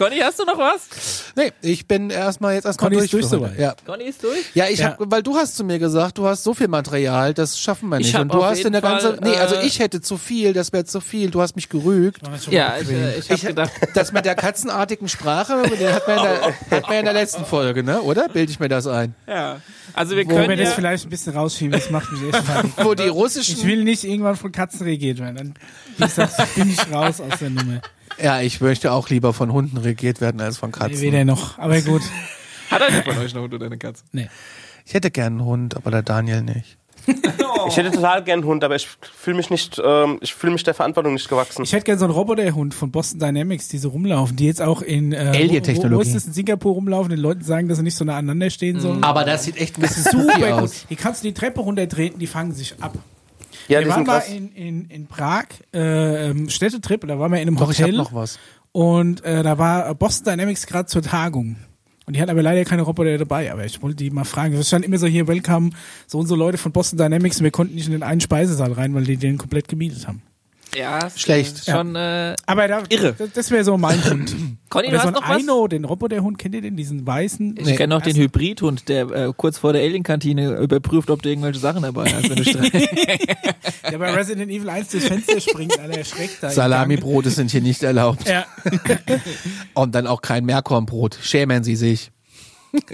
S3: Conny, hast du noch was?
S1: Nee, ich bin erstmal jetzt erstmal
S2: Conny
S1: durch.
S2: ist durch soweit.
S1: Ja.
S3: Conny ist durch?
S1: Ja, ich
S2: Ja.
S1: hab, weil du hast zu mir gesagt, du hast so viel Material, das schaffen wir
S3: Ich
S1: nicht. Und du
S3: auf
S1: hast
S3: jeden
S1: in der ganze,
S3: Fall,
S1: nee, also
S3: äh,
S1: ich hätte zu viel, das wäre zu viel. Du hast mich gerügt.
S3: Ja, ich, äh, ich hab
S1: Ich,
S3: gedacht,
S1: das mit der katzenartigen Sprache, den hat man in der, hat man in der letzten Folge, ne? Oder? Bilde ich mir das ein?
S3: ja. Also wir
S2: wir
S3: können
S2: das
S3: ja,
S2: vielleicht ein bisschen rausschieben? Das macht mich echt fertig.
S1: Wo die
S2: Ich
S1: russischen,
S2: will nicht irgendwann von Katzen regiert werden. Dann wie gesagt, bin ich raus aus der Nummer.
S1: Ja, ich möchte auch lieber von Hunden regiert werden als von
S2: Nee,
S1: Katzen.
S2: weder noch. Aber gut.
S3: hat einer von euch noch Hund oder eine Katze?
S2: Nee.
S1: Ich hätte gern einen Hund, aber der Daniel nicht.
S4: Ich hätte total gern einen Hund, aber ich fühle mich nicht, ähm, ich fühle mich der Verantwortung nicht gewachsen.
S2: Ich hätte gerne so einen Roboterhund von Boston Dynamics, die so rumlaufen, die jetzt auch in äh,
S1: Alien-Technologie.
S2: Wo, wo ist das in Singapur rumlaufen, den Leuten sagen, dass sie nicht so nah aneinander stehen sollen.
S1: Aber das sieht echt ein bisschen super aus.
S2: Die kannst du die Treppe runtertreten, die fangen sich ab.
S4: Ja,
S2: wir waren mal in, in, in Prag, äh, ähm, Städtetrip, da waren wir in einem
S1: Doch, ich habe
S2: Hotel
S1: noch was.
S2: und äh, da war Boston Dynamics gerade zur Tagung. Und die hatten aber leider keine Roboter dabei, aber ich wollte die mal fragen. Es stand immer so hier, welcome, so und so Leute von Boston Dynamics und wir konnten nicht in den einen Speisesaal rein, weil die den komplett gemietet haben.
S3: Ja,
S1: Schlecht.
S3: Schon, äh,
S2: Aber da,
S3: Irre.
S2: das, das wäre so mein Hund.
S3: Conny,
S2: Oder
S3: du
S2: so
S3: hast
S2: ein
S3: noch was?
S2: Aino, den Roboterhund, kennt ihr den, diesen weißen?
S3: Ich kenne noch den
S2: Also-
S3: Hybridhund, der äh, kurz vor der Alien-Kantine überprüft, ob du irgendwelche Sachen dabei hast. Wenn du streitest.
S2: Der bei Resident Evil 1 durchs Fenster springt, Alter, erschreckt da.
S1: Salami-Brote sind hier nicht erlaubt.
S2: Ja.
S1: Und dann auch kein Meerkornbrot. Schämen Sie sich.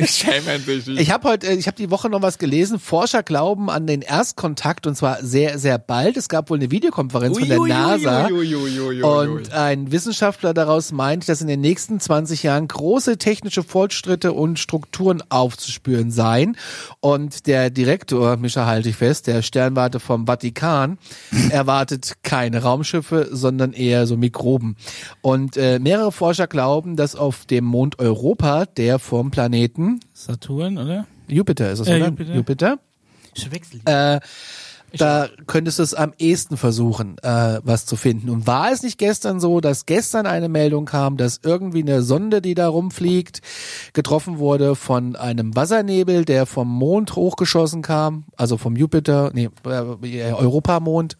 S3: Schämen sich.
S1: Ich habe heute, äh, ich habe die Woche noch was gelesen. Forscher glauben an den Erstkontakt und zwar sehr, sehr bald. Es gab wohl eine Videokonferenz von der NASA. Und ein Wissenschaftler daraus meint, dass in den nächsten 20 Jahren große technische Fortschritte und Strukturen aufzuspüren seien. Und der Direktor, Mischa halte ich fest, der Sternwarte vom Vatikan, erwartet keine Raumschiffe, sondern eher so Mikroben. Und äh, mehrere Forscher glauben, dass auf dem Mond Europa, der vom Planeten
S2: Saturn, oder?
S1: Jupiter ist es,
S2: Äh,
S1: oder?
S2: Jupiter.
S1: Jupiter.
S2: Ich verwechsel die.
S1: Äh, da könntest du es am ehesten versuchen, äh, was zu finden. Und war es nicht gestern so, dass gestern eine Meldung kam, dass irgendwie eine Sonde, die da rumfliegt, getroffen wurde von einem Wassernebel, der vom Mond hochgeschossen kam, also vom Jupiter, nee, äh, Europamond,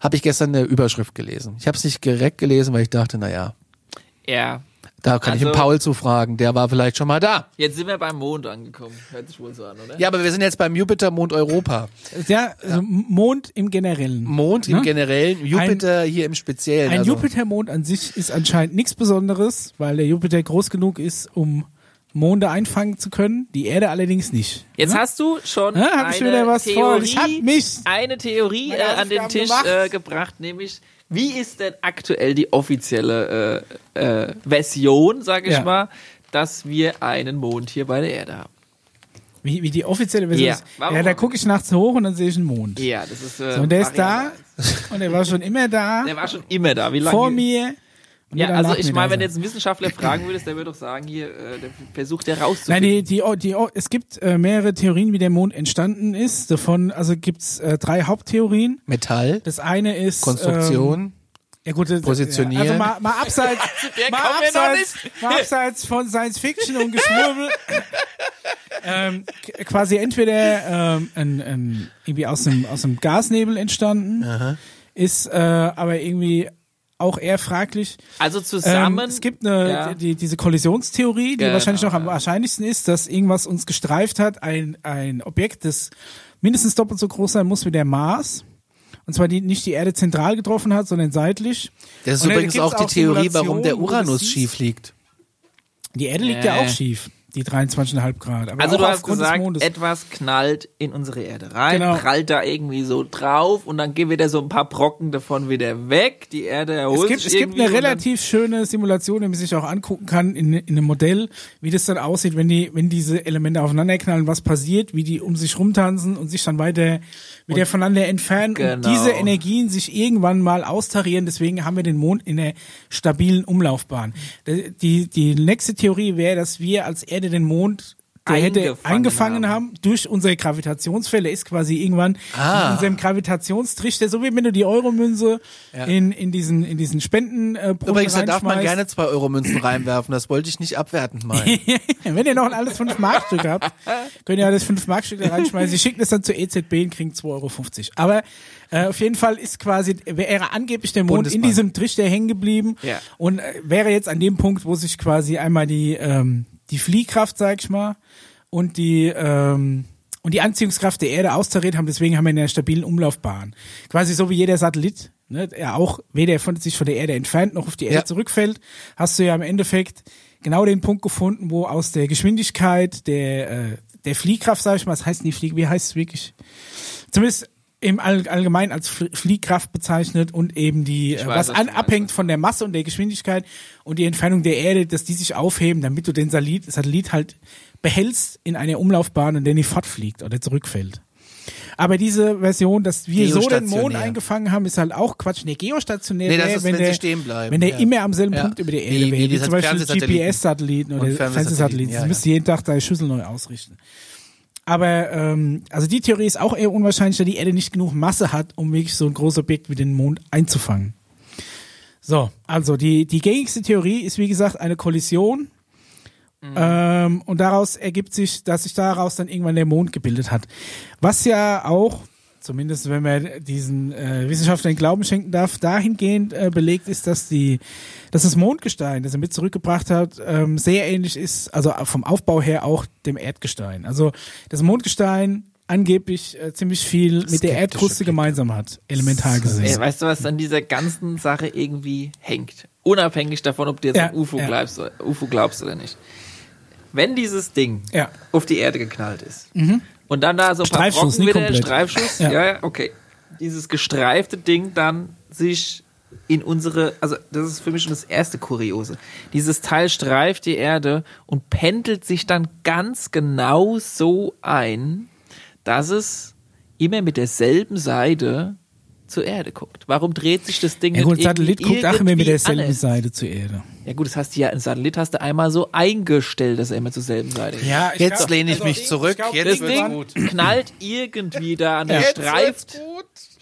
S1: habe ich gestern eine Überschrift gelesen. Ich habe es nicht direkt gelesen, weil ich dachte, na ja,
S3: Ja.
S1: Da kann ich
S3: Also-
S1: den Paul zufragen, der war vielleicht schon mal da.
S3: Jetzt sind wir beim Mond angekommen. Hört sich wohl so an, oder?
S1: Ja, aber wir sind jetzt beim Jupiter, Mond, Europa.
S2: Ja, also Mond im Generellen.
S1: Mond im
S2: Ne?
S1: Generellen, Jupiter hier im Speziellen.
S2: Ein
S1: also.
S2: Jupitermond an sich ist anscheinend nichts Besonderes, weil der Jupiter groß genug ist, um Monde einfangen zu können, die Erde allerdings nicht.
S3: Jetzt hast du schon
S2: Ja, hab ich
S3: eine
S2: wieder was vor.
S3: Theorie,
S2: Ich hab mich-
S3: eine Theorie äh, an den Tisch äh, gebracht, nämlich wie ist denn aktuell die offizielle äh, äh, Version, sag ich
S2: Ja.
S3: mal, dass wir einen Mond hier bei der Erde haben?
S2: Wie, wie die offizielle Version
S3: Ja,
S2: ist.
S3: warum?
S2: Ja, da gucke ich nachts hoch und dann sehe ich einen Mond.
S3: Ja, das ist. Äh,
S2: So, und der ist da und der war schon immer da.
S3: Der war schon immer da. Wie lange?
S2: vor mir.
S3: Ja, also ich meine, wenn du jetzt einen Wissenschaftler fragen würdest, der würde doch sagen, hier, äh, der versucht der
S2: Nein,
S3: rauszufinden.
S2: die, die, die, es gibt äh, mehrere Theorien, wie der Mond entstanden ist. Davon, also gibt's äh, drei Haupttheorien.
S1: Metall,
S2: Das eine ist Ähm,
S1: Konstruktion.
S2: ja gut, das,
S1: Positionieren.
S2: Also mal, mal abseits, mal, abseits, mal abseits von Science Fiction und Geschwurbel. ähm, quasi entweder ähm, ein, ein, irgendwie aus dem aus dem Gasnebel entstanden, ist äh, aber irgendwie auch eher fraglich.
S3: also
S2: Ähm,
S3: zusammen.
S2: es gibt eine,
S3: Ja.
S2: die, diese Kollisionstheorie, die
S3: Genau,
S2: wahrscheinlich noch am
S3: ja.
S2: wahrscheinlichsten ist, dass irgendwas uns gestreift hat, ein, ein Objekt, das mindestens doppelt so groß sein muss wie der Mars. Und zwar die, nicht die Erde zentral getroffen hat, sondern seitlich.
S1: Das ist übrigens auch die
S2: auch
S1: Theorie, warum der Uranus schief liegt.
S2: Die Erde liegt ja
S3: Nee.
S2: auch schief, die 23,5 Grad. Aber
S3: Also du hast gesagt, etwas knallt in unsere Erde rein,
S2: Genau.
S3: prallt da irgendwie so drauf und dann gehen wieder so ein paar Brocken davon wieder weg. Die Erde erholt
S2: Es gibt,
S3: sich
S2: es gibt eine
S3: und
S2: relativ schöne Simulation, die man sich auch angucken kann in, in einem Modell, wie das dann aussieht, wenn die, wenn diese Elemente aufeinanderknallen, was passiert, wie die um sich rumtanzen und sich dann weiter wieder voneinander entfernen und
S3: Genau.
S2: diese Energien sich irgendwann mal austarieren. Deswegen haben wir den Mond in einer stabilen Umlaufbahn. Die, die nächste Theorie wäre, dass wir als Erde den Mond der hätte
S3: Eingefangen
S2: eingefangen
S3: haben.
S2: haben. durch unsere Gravitationsfälle ist quasi irgendwann
S1: Ah.
S2: in unserem Gravitationstrichter, so wie wenn du die Euromünze
S1: Ja.
S2: in, in diesen, in diesen Spenden äh,
S1: Übrigens, da darf man gerne zwei Euro Münzen reinwerfen. Das wollte ich nicht abwertend meinen.
S2: Wenn ihr noch ein alles 5 Mark Stück habt, könnt ihr alles 5 Mark Stück da reinschmeißen. Sie schicken es dann zur EZB und kriegen 2,50 Euro. Aber äh, auf jeden Fall ist quasi, wäre angeblich der Mond in
S1: Bundesbank.
S2: diesem Trichter hängen geblieben
S3: Ja.
S2: und äh, wäre jetzt an dem Punkt, wo sich quasi einmal die, ähm, die Fliehkraft, sag ich mal, und die, ähm, und die Anziehungskraft der Erde austariert haben, deswegen haben wir eine stabilen Umlaufbahn. Quasi so wie jeder Satellit, ne, der auch weder von, sich von der Erde entfernt noch auf die Erde
S1: Ja.
S2: zurückfällt, hast du ja im Endeffekt genau den Punkt gefunden, wo aus der Geschwindigkeit der, äh, der Fliehkraft, sag ich mal, was heißt die Flieg, wie heißt es wirklich? Zumindest im All allgemein als Fl- Fliehkraft bezeichnet und eben die, äh,
S3: weiß,
S2: was an, abhängt von der Masse und der Geschwindigkeit und die Entfernung der Erde, dass die sich aufheben, damit du den Satellit, Satellit halt behältst in einer Umlaufbahn und der nicht fortfliegt oder zurückfällt. Aber diese Version, dass wir so den Mond eingefangen haben, ist halt auch Quatsch. Nee, geostationär
S1: Nee, das ist,
S2: wenn,
S1: wenn sie
S2: der,
S1: stehen bleiben.
S2: wenn der
S1: Ja.
S2: immer am selben
S1: Ja.
S2: Punkt über der
S1: Wie-
S2: Erde
S1: wie
S2: wäre, wie,
S1: diese
S2: zum Beispiel. GPS-Satelliten oder
S1: Fernsehsatelliten, ja,
S2: Sie
S1: ja.
S2: müsste jeden Tag deine Schüssel neu ausrichten. Aber ähm, also die Theorie ist auch eher unwahrscheinlich, da die Erde nicht genug Masse hat, um wirklich so ein großes Objekt wie den Mond einzufangen. So, also die, die gängigste Theorie ist wie gesagt eine Kollision. Ähm, und daraus ergibt sich, dass sich daraus dann irgendwann der Mond gebildet hat. Was ja auch, zumindest wenn man diesen äh, Wissenschaftlern Glauben schenken darf, dahingehend äh, belegt ist, dass die, dass das Mondgestein, das er mit zurückgebracht hat, ähm, sehr ähnlich ist, also vom Aufbau her auch dem Erdgestein. Also das Mondgestein angeblich äh, ziemlich viel mit der Erdkruste
S1: Blick.
S2: gemeinsam hat, elementar
S3: Ey,
S2: gesehen.
S3: weißt du, was an dieser ganzen Sache irgendwie hängt? Unabhängig davon, ob du jetzt
S2: Ja,
S3: an UFO,
S2: ja.
S3: glaubst, oder- UFO glaubst oder nicht. Wenn dieses Ding
S2: Ja.
S3: auf die Erde geknallt ist und dann da so ein paar Brocken wieder,
S2: komplett.
S3: Streifschuss,
S2: Ja.
S3: ja. ja, okay. Dieses gestreifte Ding dann sich in unsere, also das ist für mich schon das erste Kuriose. Dieses Teil streift die Erde und pendelt sich dann ganz genau so ein, dass es immer mit derselben Seite zur Erde guckt. Warum dreht sich das Ding
S2: Ja gut,
S3: nicht
S2: Satellit
S3: irgendwie
S2: guckt auch immer mit derselben
S3: anders?
S2: Seite zur Erde.
S3: Ja gut, das hast du ja, ein Satellit hast du einmal so eingestellt, dass er immer zur selben Seite geht.
S2: Ja,
S1: Jetzt lehne ich mich zurück. Jetzt
S3: Das
S1: wird's
S3: Ding
S1: gut.
S3: knallt irgendwie da an der
S2: Ja.
S3: streift,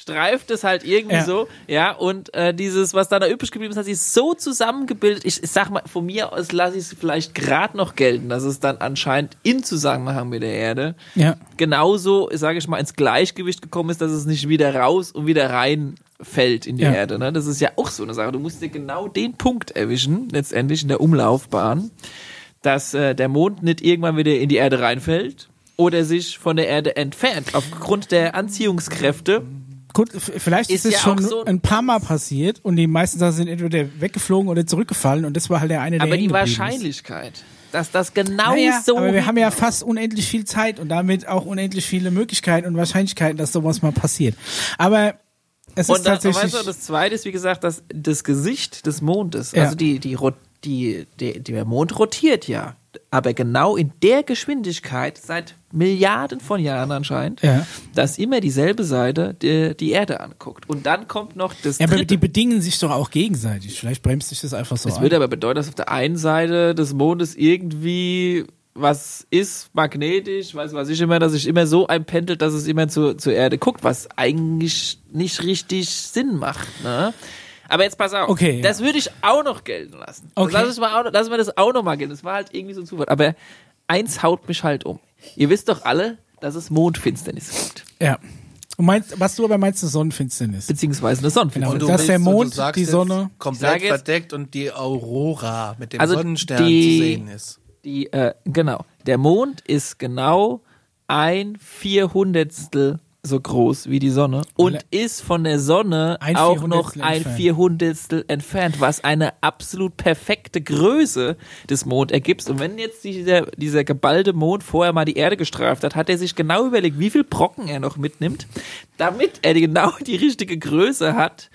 S3: streift es halt irgendwie
S2: Ja.
S3: so, ja, und äh, dieses, was da, da übrig geblieben ist, hat sich so zusammengebildet. Ich, ich sag mal, von mir aus lasse ich es vielleicht gerade noch gelten, dass es dann anscheinend in Zusammenhang mit der Erde
S2: Ja.
S3: genauso, sage ich mal, ins Gleichgewicht gekommen ist, dass es nicht wieder raus und wieder rein fällt in die
S2: Ja.
S3: Erde. Ne? Das ist ja auch so eine Sache. Du musst dir genau den Punkt erwischen, letztendlich in der Umlaufbahn, dass äh, der Mond nicht irgendwann wieder in die Erde reinfällt oder sich von der Erde entfernt. Aufgrund der Anziehungskräfte.
S2: Gut, vielleicht ist,
S3: Ist
S2: es
S3: ja
S2: schon
S3: so-
S2: ein paar Mal passiert und die meisten Sachen sind entweder weggeflogen oder zurückgefallen und das war halt der eine, der
S3: Aber die Wahrscheinlichkeit, dass das genau
S2: Ist. Naja,
S3: so.
S2: aber wir haben ja fast unendlich viel Zeit und damit auch unendlich viele Möglichkeiten und Wahrscheinlichkeiten, dass sowas mal passiert. Aber es ist
S3: Und dann,
S2: tatsächlich.
S3: weißt du, das zweite ist, wie gesagt, das, das Gesicht des Mondes.
S2: Ja.
S3: Also die, die, die, die, der Mond rotiert ja. Aber genau in der Geschwindigkeit, seit Milliarden von Jahren anscheinend,
S2: Ja.
S3: dass immer dieselbe Seite die, die Erde anguckt. Und dann kommt noch das
S2: ja, aber die bedingen sich doch auch gegenseitig. Vielleicht bremst sich das einfach so
S3: Das
S2: an.
S3: würde aber bedeuten, dass auf der einen Seite des Mondes irgendwie was ist magnetisch, weiß was ich immer, dass sich immer so einpendelt, dass es immer zur, zur Erde guckt, was eigentlich nicht richtig Sinn macht. Ne? Aber jetzt pass auf,
S2: Okay, ja.
S3: das würde ich auch noch gelten lassen.
S2: Okay.
S3: Lass, es mal auch, lass mal das auch noch mal gelten. Das war halt irgendwie so ein Zufall. Aber eins haut mich halt um. Ihr wisst doch alle, dass es Mondfinsternis gibt.
S2: ja. Und meinst, was du aber meinst, eine Sonnenfinsternis.
S3: Beziehungsweise eine Sonnenfinsternis.
S2: Genau. Dass der Mond,
S1: sagst
S2: die Sonne-
S1: komplett verdeckt und die Aurora mit dem
S3: Also
S1: Sonnenstern
S3: die-
S1: zu sehen ist.
S3: Die, äh, genau. Der Mond ist genau ein Vierhundertstel so groß wie die Sonne und ist von der Sonne
S2: Ein
S3: auch noch ein
S2: entfernt.
S3: Vierhundertstel entfernt, was eine absolut perfekte Größe des Mond ergibt. Und wenn jetzt dieser, dieser geballte Mond vorher mal die Erde gestreift hat, hat er sich genau überlegt, wie viel Brocken er noch mitnimmt, damit er genau die richtige Größe hat,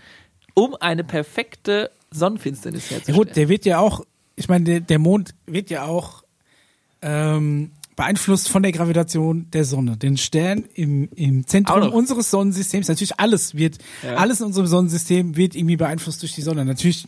S3: um eine perfekte Sonnenfinsternis
S2: Ja
S3: herzustellen.
S2: gut, der wird ja auch, ich meine, der, der Mond wird ja auch ähm, beeinflusst von der Gravitation der Sonne. Den Stern im, im Zentrum unseres Sonnensystems, natürlich alles wird,
S3: Ja.
S2: alles in unserem Sonnensystem wird irgendwie beeinflusst durch die Sonne. Natürlich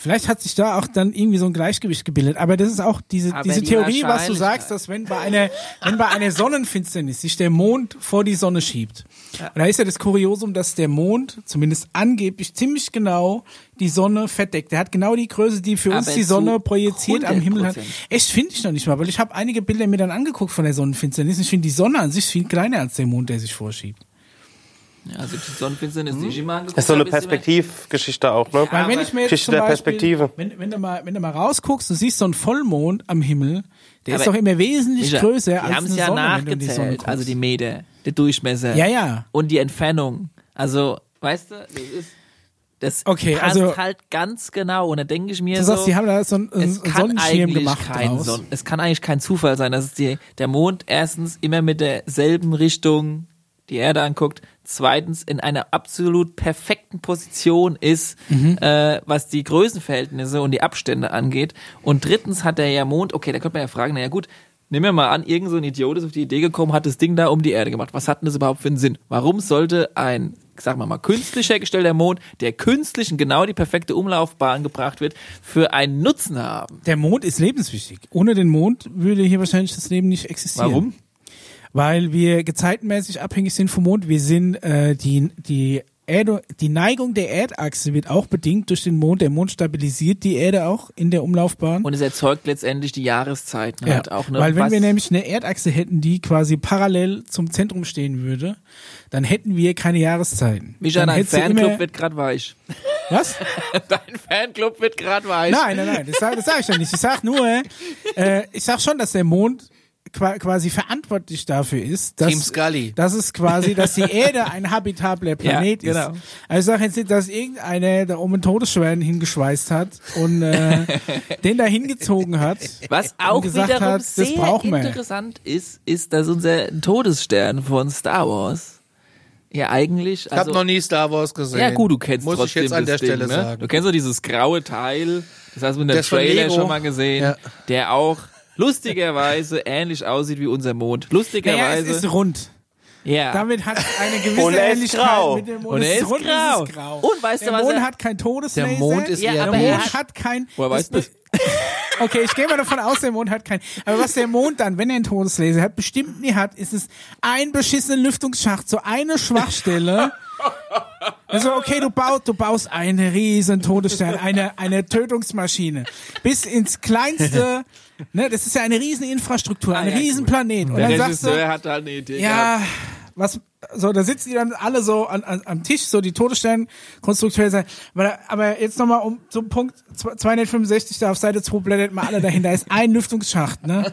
S2: Vielleicht hat sich da auch dann irgendwie so ein Gleichgewicht gebildet. Aber das ist auch diese,
S3: Aber
S2: diese
S3: die
S2: Theorie, was du sagst, dass wenn bei einer, wenn bei einer Sonnenfinsternis sich der Mond vor die Sonne schiebt. Und da ist ja das Kuriosum, dass der Mond zumindest angeblich ziemlich genau die Sonne verdeckt. Der hat genau die Größe, die für uns
S3: Aber
S2: die Sonne projiziert am Himmel hat.
S3: 100%.
S2: Echt finde ich noch nicht mal, weil ich habe einige Bilder mir dann angeguckt von der Sonnenfinsternis. Ich finde die Sonne an sich viel kleiner als der Mond, der sich vorschiebt.
S3: Ja, also die Sonnenfinsternis, die ich immer angeguckt
S4: Das ist so eine
S3: ist
S4: Perspektivgeschichte auch, ne?
S2: Weil wenn ich mir
S4: Geschichte der
S2: Beispiel,
S4: Perspektive.
S2: Wenn, wenn, du mal, wenn du mal rausguckst, du siehst so einen Vollmond am Himmel, der ist
S3: Aber-
S2: doch immer wesentlich
S3: Micha,
S2: größer
S3: die
S2: als
S3: haben
S2: eine
S3: es ja
S2: Sonne, wenn du in die Sonne
S3: nachgezählt,
S2: guckst.
S3: also die Meter, der Durchmesser
S2: Ja, ja.
S3: und die Entfernung. Also, weißt du, das ist das
S2: Okay,
S3: passt
S2: also-
S3: halt ganz genau und da denke ich mir
S2: Du
S3: so,
S2: sagst, die haben da so einen,
S3: es kann
S2: Sonnenschirm
S3: eigentlich
S2: gemacht
S3: kein
S2: draus.
S3: Son es kann eigentlich kein Zufall sein, dass es die, der Mond erstens immer mit derselben Richtung die Erde anguckt, zweitens in einer absolut perfekten Position ist,
S2: Mhm.
S3: äh, was die Größenverhältnisse und die Abstände angeht. Und drittens hat der ja Mond, okay, da könnte man ja fragen, naja gut, nehmen wir mal an, irgend so ein Idiot ist auf die Idee gekommen, hat das Ding da um die Erde gemacht. Was hat denn das überhaupt für einen Sinn? Warum sollte ein, sagen wir mal, künstlich hergestellter Mond, der künstlich in genau die perfekte Umlaufbahn gebracht wird, für einen Nutzen haben?
S2: Der Mond ist lebenswichtig. Ohne den Mond würde hier wahrscheinlich das Leben nicht existieren.
S3: Warum?
S2: Weil wir gezeitenmäßig abhängig sind vom Mond. Wir sind äh, die die Erde, die Neigung der Erdachse wird auch bedingt durch den Mond. Der Mond stabilisiert die Erde auch in der Umlaufbahn.
S3: Und es erzeugt letztendlich die Jahreszeiten halt auch. Ne?
S2: Weil wenn
S3: Was-
S2: wir nämlich eine Erdachse hätten, die quasi parallel zum Zentrum stehen würde, dann hätten wir keine Jahreszeiten.
S3: Micha, dein Fanclub wird grad weich.
S2: Was?
S3: Dein Fanclub wird grad weich.
S2: Nein, nein, nein, das sage sag ich ja nicht. Ich sag nur, äh, ich sag schon, dass der Mond quasi verantwortlich dafür ist, dass,
S1: Team Scully.
S2: dass es quasi, dass die Erde ein habitabler Planet
S3: Ja, genau.
S2: ist. Also ich sage jetzt nicht, dass irgendeiner da oben einen Todesschweren hingeschweißt hat und äh, den da hingezogen hat.
S3: Was
S2: und
S3: auch
S2: gesagt
S3: wiederum
S2: hat, das
S3: sehr
S2: brauchen wir.
S3: interessant ist, ist, dass unser Todesstern von Star Wars ja eigentlich,
S1: Ich habe
S3: also
S1: noch nie Star Wars gesehen.
S3: ja gut, du kennst
S1: Muss ich
S3: trotzdem
S1: jetzt an der
S3: das Ding,
S1: Stelle
S3: ne?
S1: sagen.
S3: Du kennst doch dieses graue Teil, das hast du in der
S1: Das
S3: Trailer schon mal gesehen,
S1: Ja.
S3: der auch lustigerweise ähnlich aussieht wie unser Mond.
S2: Naja, es
S3: Lustigerweise,
S2: ist rund.
S3: ja.
S2: Damit hat eine gewisse
S4: Und er ist
S2: Ähnlichkeit
S4: grau.
S2: mit dem Mond.
S3: Und er ist
S2: rund,
S3: grau.
S2: ist grau.
S3: Und weißt
S2: der
S3: du, was
S2: Mond
S3: er-
S2: hat kein Todeslaser.
S1: Der Mond ist
S3: Ja, aber
S2: Der
S3: er
S2: Mond
S3: hat-
S2: hat kein.
S3: Woher weißt
S2: das- Okay, ich gehe mal davon aus, der Mond hat kein. Aber was der Mond dann, wenn er einen Todeslaser hat, bestimmt nie hat, ist es ein beschissenen Lüftungsschacht, so eine Schwachstelle. Also okay, du baust, du baust einen riesen Todesstern, eine eine Tötungsmaschine, bis ins kleinste. Ne, das ist ja eine riesen Infrastruktur, ein
S3: Ah, ja,
S2: riesen Planet. Und
S3: der
S2: dann sagst du,
S3: Regisseur hat halt eine Idee gehabt.
S2: Was, so, da sitzen die dann alle so an, an, am Tisch, so die Todessternkonstrukteure sagen, aber, aber jetzt nochmal um zum Punkt 265 da auf Seite 2 blättert mal alle dahin, da ist ein Lüftungsschacht, ne?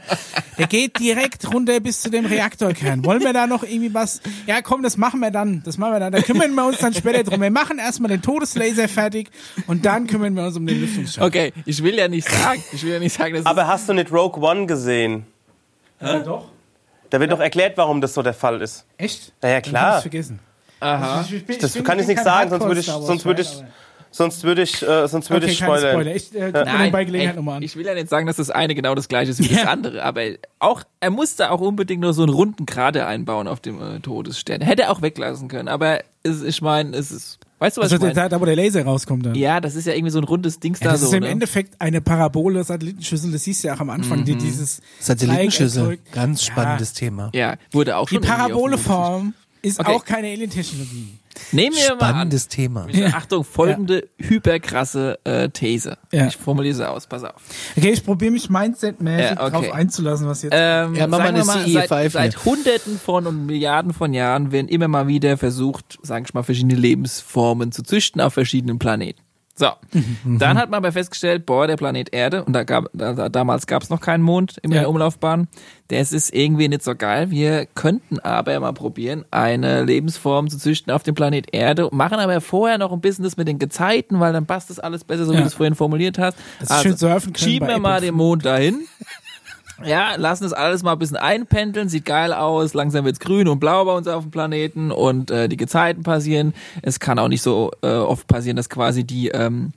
S2: Der geht direkt runter bis zu dem Reaktorkern. Wollen wir da noch irgendwie was? Ja, komm, das machen wir dann, das machen wir dann, da kümmern wir uns dann später drum. Wir machen erstmal den Todeslaser fertig und dann kümmern wir uns um den Lüftungsschacht.
S3: Okay, ich will ja nicht sagen, ich will ja nicht sagen, dass
S4: Aber hast du nicht Rogue One gesehen?
S2: Ja, doch.
S4: Da wird doch erklärt, warum das so der Fall ist.
S2: Echt?
S4: Na ja,
S2: Dann
S4: klar.
S2: ich's vergessen.
S3: Aha.
S2: Ich bin-
S4: Das
S2: bin-
S4: kann ich nicht sagen, sonst würde ich, sonst würde ich, sonst würde ich, äh, sonst würde
S2: Okay,
S4: ich spoilern.
S2: Spoiler. Ich äh, mir
S3: Nein,
S2: bei Gelegenheit
S3: ey,
S2: nochmal an.
S3: ich will ja nicht sagen, dass das eine genau das gleiche ist wie das
S2: Ja.
S3: andere, aber auch er musste auch unbedingt noch so einen runden Krater einbauen auf dem äh, Todesstern. Hätte er auch weglassen können, aber es, ich meine, es ist, weißt du was
S2: Also
S3: ich
S2: da,
S3: meine?
S2: da, wo der Laser rauskommt dann.
S3: Ja, das ist ja irgendwie so ein rundes Dings
S2: Ja,
S3: da
S2: das
S3: so.
S2: ist im
S3: ne?
S2: Endeffekt eine Parabole, Satellitenschüssel, das siehst du ja auch am Anfang, die dieses
S1: Satellitenschüssel. Ganz
S2: Ja.
S1: spannendes Thema.
S3: ja, wurde auch
S2: Die
S3: schon Mond
S2: Paraboleform ist
S3: Okay.
S2: auch keine Alien-Technologie.
S3: Nehmen wir mal an.
S1: Spannendes Thema.
S3: Ja. Achtung, folgende hyperkrasse äh, These.
S2: Ja.
S3: Ich formuliere sie aus, pass auf.
S2: Okay, ich probiere mich mindset-mäßig
S3: Ja, okay.
S2: drauf einzulassen, was jetzt...
S3: Ähm,
S1: Ja, mach mal
S3: sagen wir
S1: eine
S3: mal,
S1: CE5
S3: seit, seit Hunderten von und Milliarden von Jahren werden immer mal wieder versucht, sage ich mal, verschiedene Lebensformen zu züchten auf verschiedenen Planeten. So,
S2: Mhm.
S3: dann hat man aber festgestellt, boah, der Planet Erde, und da gab, da, da, damals gab es noch keinen Mond in
S2: Ja.
S3: der Umlaufbahn, das ist irgendwie nicht so geil. Wir könnten aber mal probieren, eine Lebensform zu züchten auf dem Planet Erde, machen aber vorher noch ein bisschen das mit den Gezeiten, weil dann passt das alles besser, so wie
S2: Ja.
S3: du es vorhin formuliert hast. Also,
S2: Dass sie schön surfen können
S3: schieben wir mal den Mond dahin. Ja, lassen es alles mal ein bisschen einpendeln, sieht geil aus, langsam wird's grün und blau bei uns auf dem Planeten und äh, die Gezeiten passieren. Es kann auch nicht so äh, oft passieren, dass quasi die ähm,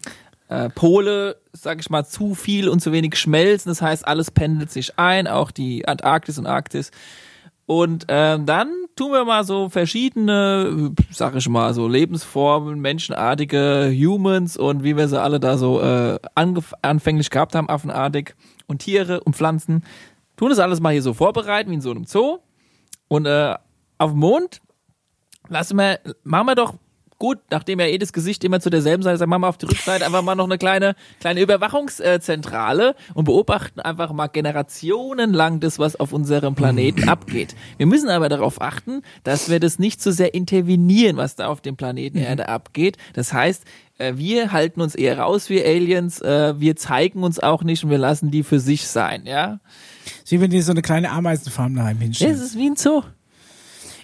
S3: äh, Pole, sag ich mal, zu viel und zu wenig schmelzen. Das heißt, alles pendelt sich ein, auch die Antarktis und Arktis. Und ähm, dann tun wir mal so verschiedene, sag ich mal, so Lebensformen, menschenartige Humans und wie wir sie alle da so äh, anfänglich gehabt haben, affenartig und Tiere und Pflanzen, tun das alles mal hier so vorbereiten, wie in so einem Zoo. Und äh, auf dem Mond lassen wir, machen wir doch gut, nachdem ja jedes Gesicht immer zu derselben Seite ist, machen wir auf die Rückseite einfach mal noch eine kleine, kleine Überwachungszentrale und beobachten einfach mal Generationen lang das, was auf unserem Planeten abgeht. Wir müssen aber darauf achten, dass wir das nicht zu sehr intervenieren, was da auf dem Planeten Erde abgeht. Das heißt, äh, wir halten uns eher raus, wir Aliens, äh, wir zeigen uns auch nicht und wir lassen die für sich sein, ja.
S2: ist wie wenn die so eine kleine Ameisenfarm daheim
S3: Es
S2: hinstellen.
S3: ist wie ein Zoo.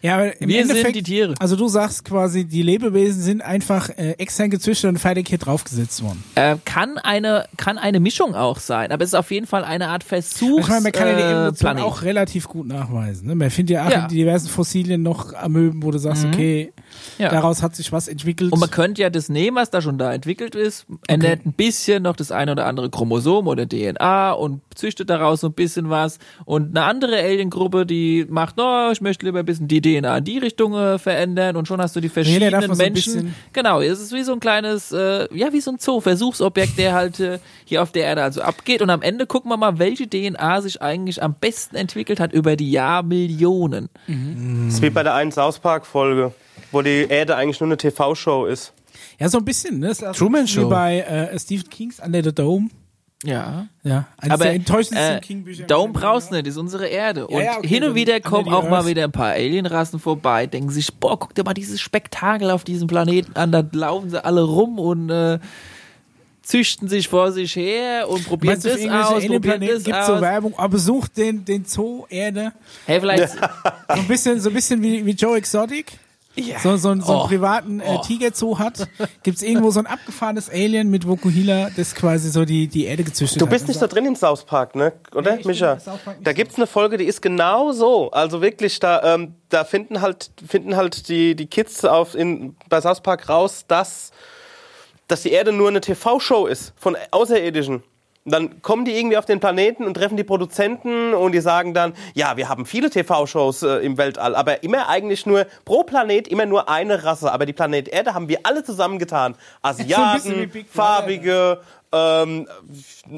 S2: Ja, aber im
S3: Wir sind
S2: Endeffekt,
S3: die Tiere.
S2: Also du sagst quasi, die Lebewesen sind einfach äh, extern gezüchtet und fertig hier draufgesetzt worden.
S3: Äh, kann eine kann eine Mischung auch sein, aber es ist auf jeden Fall eine Art Versuch.
S2: Ich meine, man kann ja die
S3: äh,
S2: Evolution
S3: Planet.
S2: auch relativ gut nachweisen. Ne? Man findet ja auch
S3: Ja. Mhm.
S2: in diversen Fossilien noch Amöben, wo du sagst, okay,
S3: Ja.
S2: daraus hat sich was entwickelt.
S3: Und man könnte ja das nehmen, was da schon da entwickelt ist, ändert ein bisschen noch das eine oder andere Chromosom oder DNA und züchtet daraus so ein bisschen was. Und eine andere Aliengruppe, die macht, no, ich möchte lieber ein bisschen die DNA in die Richtung äh, verändern und schon hast du die verschiedenen
S2: so ein
S3: Menschen.
S2: bisschen-
S3: Genau, es ist wie so ein kleines, äh, ja, wie so ein Zoo, Versuchsobjekt, der halt äh, hier auf der Erde also abgeht. Und am Ende gucken wir mal, welche DNA sich eigentlich am besten entwickelt hat über die Jahrmillionen.
S4: Das ist wie bei der einen South Park Folge, wo die Erde eigentlich nur eine TV-Show ist.
S2: ja, so ein bisschen. Ne? Das ist also
S1: Truman
S2: Wie
S1: Show.
S2: bei äh, Stephen Kings Under the Dome.
S3: Ja.
S2: Ja, eines
S3: Aber
S2: der enttäuschendsten
S3: äh,
S2: King-Bücher.
S3: Dome brauchst nicht, ist unsere Erde. Und
S2: ja, okay,
S3: hin und wieder kommen auch mal wieder ein paar Alienrassen vorbei, denken sich, boah, guck dir mal dieses Spektakel auf diesem Planeten an, da laufen sie alle rum und äh, züchten sich vor sich her und probieren
S2: du,
S3: das aus, probieren das
S2: gibt so. Werbung, aber besucht den, den Zoo Erde.
S3: hey, vielleicht,
S2: So ein bisschen, so ein bisschen wie, wie Joe Exotic.
S3: Ja.
S2: So, so, einen- so einen
S1: Oh.
S2: privaten äh, Tigerzoo hat. Gibt's irgendwo so ein abgefahrenes Alien mit Vokuhila, das quasi so die, die Erde gezüchtet
S4: Du
S2: hat.
S4: bist nicht so drin im South Park, ne? Oder,
S2: Nee,
S4: Micha? Da
S2: so.
S4: gibt's eine Folge, die ist genau so. Also wirklich, da, ähm, da finden halt, finden halt die, die Kids auf in, bei South Park raus, dass, dass die Erde nur eine TV-Show ist von Außerirdischen. Und dann kommen die irgendwie auf den Planeten und treffen die Produzenten und die sagen dann, ja, wir haben viele TV-Shows äh, im Weltall, aber immer eigentlich nur pro Planet immer nur eine Rasse. Aber die Planet Erde haben wir alle zusammengetan. Asiaten. Farbige, ähm,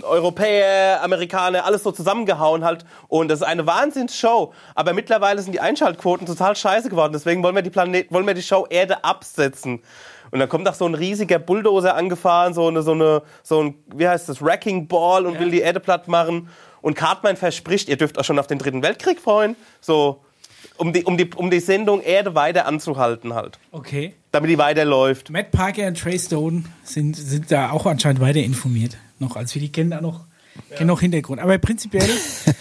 S4: Europäer, Amerikaner, alles so zusammengehauen halt. Und das ist eine Wahnsinnsshow. Aber mittlerweile sind die Einschaltquoten total scheiße geworden. Deswegen wollen wir die Planet, wollen wir die Show Erde absetzen. Und dann kommt auch so ein riesiger Bulldozer angefahren, so eine, so eine, so ein, wie heißt das, Wrecking Ball und will die Erde platt machen. Und Cartman verspricht, ihr dürft auch schon auf den dritten Weltkrieg freuen. So, um die, um die, um die Sendung Erde weiter anzuhalten halt.
S2: Okay.
S4: Damit die weiterläuft.
S2: Matt Parker und Trey Stone sind, sind da auch anscheinend weiter informiert. Noch als wir die kennen da noch, kennen noch Hintergrund. Aber prinzipiell,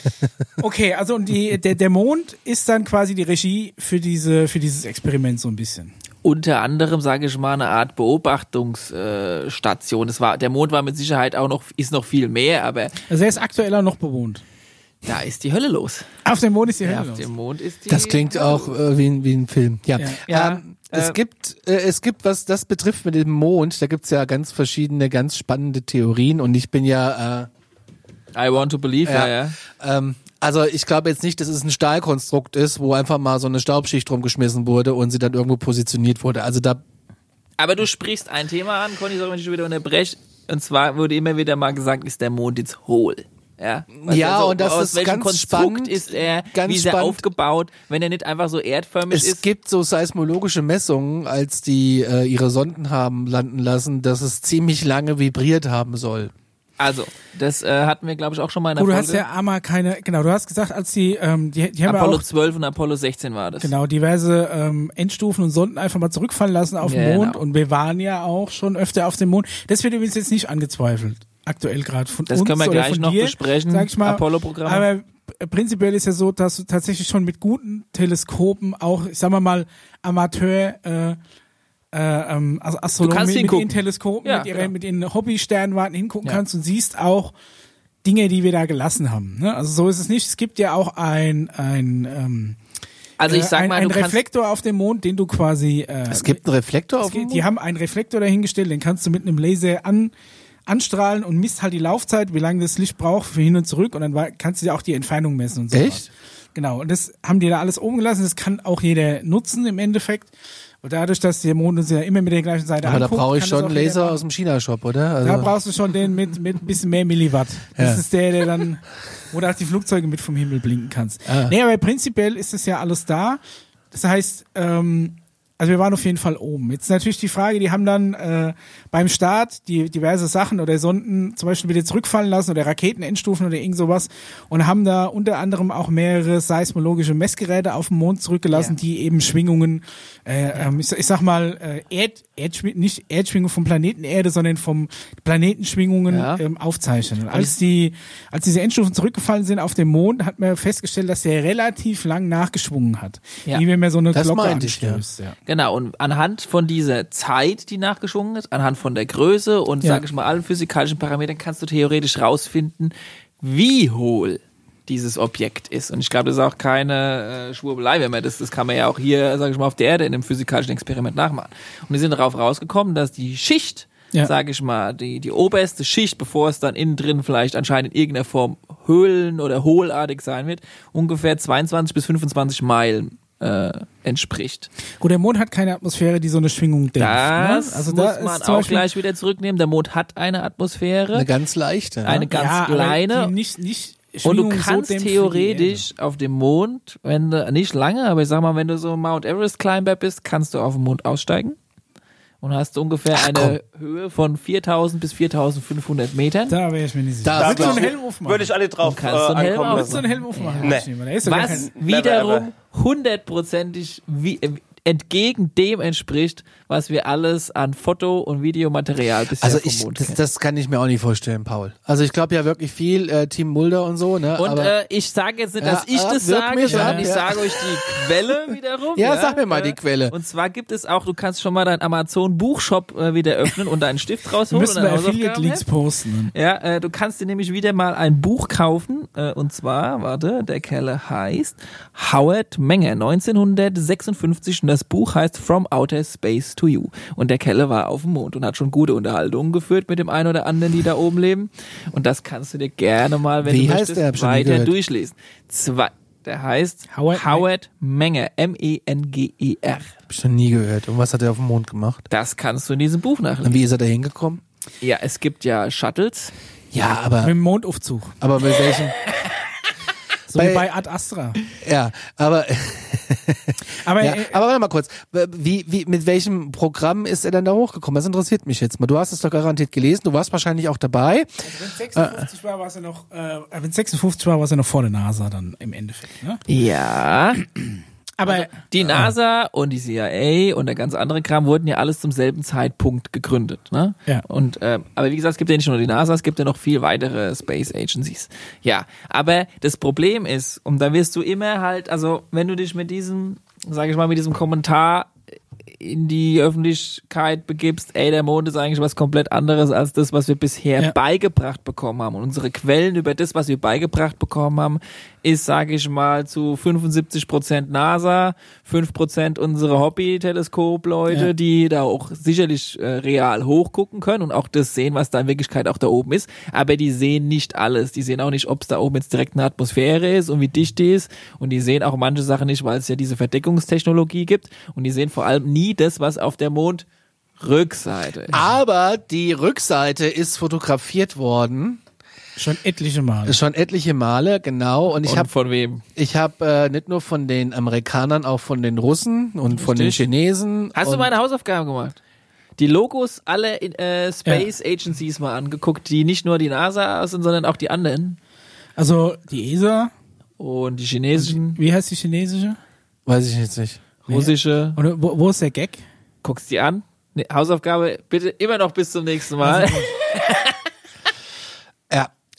S2: okay, also und die, der, der Mond ist dann quasi die Regie für diese, für dieses Experiment so ein bisschen.
S3: Unter anderem, sage ich mal, eine Art Beobachtungsstation. Äh, war, der Mond war mit Sicherheit auch noch, ist noch viel mehr, aber
S2: Also er ist aktuell auch noch bewohnt.
S3: da ist die Hölle los.
S2: Auf dem Mond ist die
S3: Ja,
S2: Hölle
S3: auf
S2: los.
S3: dem Mond ist die
S1: Das klingt auch äh, wie, ein- wie ein Film. Ja.
S2: Ja.
S3: Ja,
S1: ähm, es
S3: äh,
S1: gibt, äh, es gibt, was das betrifft mit dem Mond, da gibt's ja ganz verschiedene, ganz spannende Theorien und ich bin ja, äh,
S3: I want to believe, ja,
S1: Ja.
S3: ja.
S1: ähm, also ich glaube jetzt nicht, dass es ein Stahlkonstrukt ist, wo einfach mal so eine Staubschicht rumgeschmissen wurde und sie dann irgendwo positioniert wurde. Also da
S3: Aber du sprichst ein Thema an, Conny, wenn ich schon wieder unterbreche. Und zwar wurde immer wieder mal gesagt, ist der Mond jetzt hohl. Ja, Weißt
S1: Ja,
S3: also
S1: und das
S3: aus
S1: ist
S3: welchem
S1: ganz
S3: Konstrukt
S1: spannend,
S3: ist er,
S1: ganz
S3: wie ist er
S1: spannend.
S3: aufgebaut, wenn er nicht einfach so erdförmig
S1: es
S3: ist.
S1: gibt so seismologische Messungen, als die äh, ihre Sonden haben landen lassen, dass es ziemlich lange vibriert haben soll.
S3: Also, das äh, hatten wir, glaube ich, auch schon mal in der
S2: Oh, du
S3: Folge.
S2: hast ja einmal keine, genau, du hast gesagt, als die, ähm, die, die haben ja
S3: Apollo
S2: auch
S3: 12 und Apollo 16 war das.
S2: genau diverse ähm, Endstufen und Sonden einfach mal zurückfallen lassen auf den
S3: Ja,
S2: Mond
S3: genau.
S2: und wir waren ja auch schon öfter auf dem Mond. Das wird übrigens jetzt nicht angezweifelt. Aktuell gerade von
S3: Das
S2: uns
S3: können wir gleich
S2: von
S3: noch
S2: dir,
S3: besprechen,
S2: Sag ich mal.
S3: Apollo-Programme.
S2: Aber prinzipiell ist ja so, dass du tatsächlich schon mit guten Teleskopen auch, ich sag mal mal, Amateur äh, äh, ähm, also Astronomen
S3: kannst
S2: mit,
S3: hingucken.
S2: ihren Teleskopen,
S3: Ja,
S2: mit, ihren,
S3: genau.
S2: mit ihren Hobby-Sternwarten hingucken
S3: Ja.
S2: kannst und siehst auch Dinge, die wir da gelassen haben. Ne? Also so ist es nicht. Es gibt ja auch ein, ein ähm,
S3: also ich
S2: äh,
S3: sag
S2: ein,
S3: mal,
S2: ein
S3: du kannst,
S2: Reflektor auf dem Mond, den du quasi. Äh,
S1: Es gibt einen Reflektor auf dem Mond?
S2: die haben einen Reflektor dahingestellt, den kannst du mit einem Laser an, anstrahlen und misst halt die Laufzeit, wie lange das Licht braucht für hin und zurück und dann kannst du ja auch die Entfernung messen und so.
S1: Echt?
S2: Genau, und das haben die da alles oben gelassen. Das kann auch jeder nutzen im Endeffekt. Und dadurch, dass der Mond uns ja immer mit der gleichen Seite
S1: Aber da
S2: anguckt,
S1: brauche ich
S2: das
S1: schon einen Laser
S2: machen.
S1: aus dem China-Shop, oder? Also,
S2: Da brauchst du schon den mit, mit ein bisschen mehr Milliwatt. Das
S1: Ja.
S2: ist der, der dann, wo du auch die Flugzeuge mit vom Himmel blinken kannst.
S1: Ah.
S2: Nee, aber prinzipiell ist es ja alles da. Das heißt, ähm, also wir waren auf jeden Fall oben. Jetzt natürlich die Frage, die haben dann äh, beim Start die diverse Sachen oder Sonden zum Beispiel wieder zurückfallen lassen oder Raketen entstufen oder irgend sowas und haben da unter anderem auch mehrere seismologische Messgeräte auf dem Mond zurückgelassen,
S3: Ja.
S2: die eben Schwingungen, äh, ähm, ich, ich sag mal, äh, Erd, Erdschwing, nicht Erdschwingungen vom Planeten Erde, sondern vom Planetenschwingungen
S3: Ja.
S2: ähm, aufzeichnen. Und als die, als diese Endstufen zurückgefallen sind auf dem Mond, hat man festgestellt, dass der relativ lang nachgeschwungen hat.
S3: Ja.
S2: Wie wenn man so eine
S1: Das
S2: Glocke anstößt. Ja.
S3: Genau, und anhand von dieser Zeit, die nachgeschwungen ist, anhand von der Größe und,
S2: Ja.
S3: sag ich mal, allen physikalischen Parametern kannst du theoretisch rausfinden, wie hohl dieses Objekt ist. Und ich glaube, das ist auch keine äh, Schwurbelei, wenn man das, das kann man ja auch hier, sag ich mal, auf der Erde in einem physikalischen Experiment nachmachen. Und die sind darauf rausgekommen, dass die Schicht,
S2: Ja.
S3: sag ich mal, die, die oberste Schicht, bevor es dann innen drin vielleicht anscheinend in irgendeiner Form höhlen- oder hohlartig sein wird, ungefähr 22 bis 25 Meilen äh, entspricht.
S2: Gut, der Mond hat keine Atmosphäre, die so eine Schwingung dämpft.
S3: Das
S2: ne? Also
S3: muss
S2: da
S3: man auch
S2: Beispiel,
S3: gleich wieder zurücknehmen. Der Mond hat eine Atmosphäre,
S1: eine
S3: eine,
S1: ganz leichte. ne?
S3: ganz
S2: ja,
S3: kleine.
S2: nicht, nicht
S3: und du
S2: so
S3: kannst
S2: die
S3: theoretisch auf dem Mond, wenn du, nicht lange, aber ich sag mal, wenn du so Mount Everest Climber bist, kannst du auf dem Mond aussteigen. Und hast du ungefähr eine Höhe von 4000 bis 4500 Metern.
S2: Da wäre ich mir nicht sicher.
S1: Da
S2: Würdest du einen Helm aufmachen?
S4: Würde ich alle drauf
S3: Und
S4: äh,
S3: kannst du einen Helm
S4: ankommen lassen.
S2: einen Helm aufmachen?
S4: Nee.
S2: Ja gar
S3: Was wiederum hundertprozentig wie, äh, entgegen dem entspricht, was wir alles an Foto- und Videomaterial bisher
S1: Also ich, das, das kann ich mir auch nicht vorstellen, Paul. Also ich glaube ja wirklich viel äh, Team Mulder und so, ne?
S3: Und
S1: aber,
S3: äh, ich sage jetzt nicht,
S1: Ja,
S3: dass ich
S1: äh,
S3: das sage,
S1: mich
S3: sondern
S1: ab,
S3: ich
S1: ja.
S3: sage euch die Quelle wiederum.
S1: Ja, sag mir mal die Quelle.
S3: Und zwar gibt es auch, du kannst schon mal deinen Amazon-Buchshop äh, wieder öffnen und deinen Stift rausholen.
S2: müssen wir Affiliate-Links posten.
S3: Ja, äh, du kannst dir nämlich wieder mal ein Buch kaufen. Äh, und zwar, warte, der Kerle heißt Howard Menger, 1956. Und das Buch heißt From Outer Space to You. Und der Kelle war auf dem Mond und hat schon gute Unterhaltungen geführt mit dem einen oder anderen, die da oben leben. Und das kannst du dir gerne mal, wenn
S1: Wie
S3: du
S1: heißt
S3: möchtest,
S1: der?
S3: Weiter durchlesen. Zwei, der heißt
S2: Howard
S3: Howard, Menger, M-E-N-G-E-R.
S1: Hab ich noch nie gehört. Und was hat er auf dem Mond gemacht?
S3: Das kannst du in diesem Buch
S1: Und
S3: nachlesen.
S1: wie ist er da hingekommen?
S3: Ja, es gibt ja Shuttles.
S1: Ja, aber,
S2: Mit dem Mondaufzug.
S1: aber mit welchem?
S2: So
S1: Bei-
S2: wie bei Ad Astra.
S1: Ja, aber,
S2: Aber
S1: ja,
S2: äh,
S1: aber warte mal kurz. Wie, wie, mit welchem Programm ist er denn da hochgekommen? Das interessiert mich jetzt mal. Du hast es doch garantiert gelesen. Du warst wahrscheinlich auch dabei.
S2: wenn 56 war, war es ja noch, äh, wenn 56 war, war es ja noch vor der NASA dann im Endeffekt. Ne?
S3: Ja,
S2: Aber
S3: Die NASA und die CIA und der ganz andere Kram wurden ja alles zum selben Zeitpunkt gegründet. Ne?
S2: Ja.
S3: Und äh, aber wie gesagt, es gibt ja nicht nur die NASA, es gibt ja noch viel weitere Space Agencies. Ja, aber das Problem ist, und da wirst du immer halt, also wenn du dich mit diesem, sage ich mal, mit diesem Kommentar in die Öffentlichkeit begibst, ey, der Mond ist eigentlich was komplett anderes als das, was wir bisher
S2: Ja.
S3: beigebracht bekommen haben. Und unsere Quellen über das, was wir beigebracht bekommen haben, ist, sage ich mal, zu 75 Prozent NASA, 5 Prozent unsere Hobby-Teleskop-Leute,
S2: Ja.
S3: die da auch sicherlich äh, real hochgucken können und auch das sehen, was da in Wirklichkeit auch da oben ist. Aber die sehen nicht alles. Die sehen auch nicht, ob es da oben jetzt direkt eine Atmosphäre ist und wie dicht die ist. Und die sehen auch manche Sachen nicht, weil es ja diese Verdeckungstechnologie gibt. Und die sehen vor allem nie das, was auf der Mondrückseite ist.
S1: Aber die Rückseite ist fotografiert worden.
S2: Schon etliche Male.
S1: Schon etliche Male, genau. Und ich
S3: und
S1: habe
S3: von wem?
S1: ich hab, äh, nicht nur von den Amerikanern, auch von den Russen und von den
S3: Richtig.
S1: Chinesen.
S3: Hast du
S1: und
S3: meine Hausaufgaben gemacht? Die Logos aller äh, Space Agencies mal angeguckt, die nicht nur die NASA sind, sondern auch die anderen.
S2: Also die ESA,
S3: Und die chinesischen,
S2: wie heißt die chinesische?
S1: Weiß ich jetzt nicht.
S3: russische.
S2: Oder wo, wo ist der Gag?
S3: Guckst die an. Ne, Hausaufgabe bitte immer noch bis zum nächsten Mal.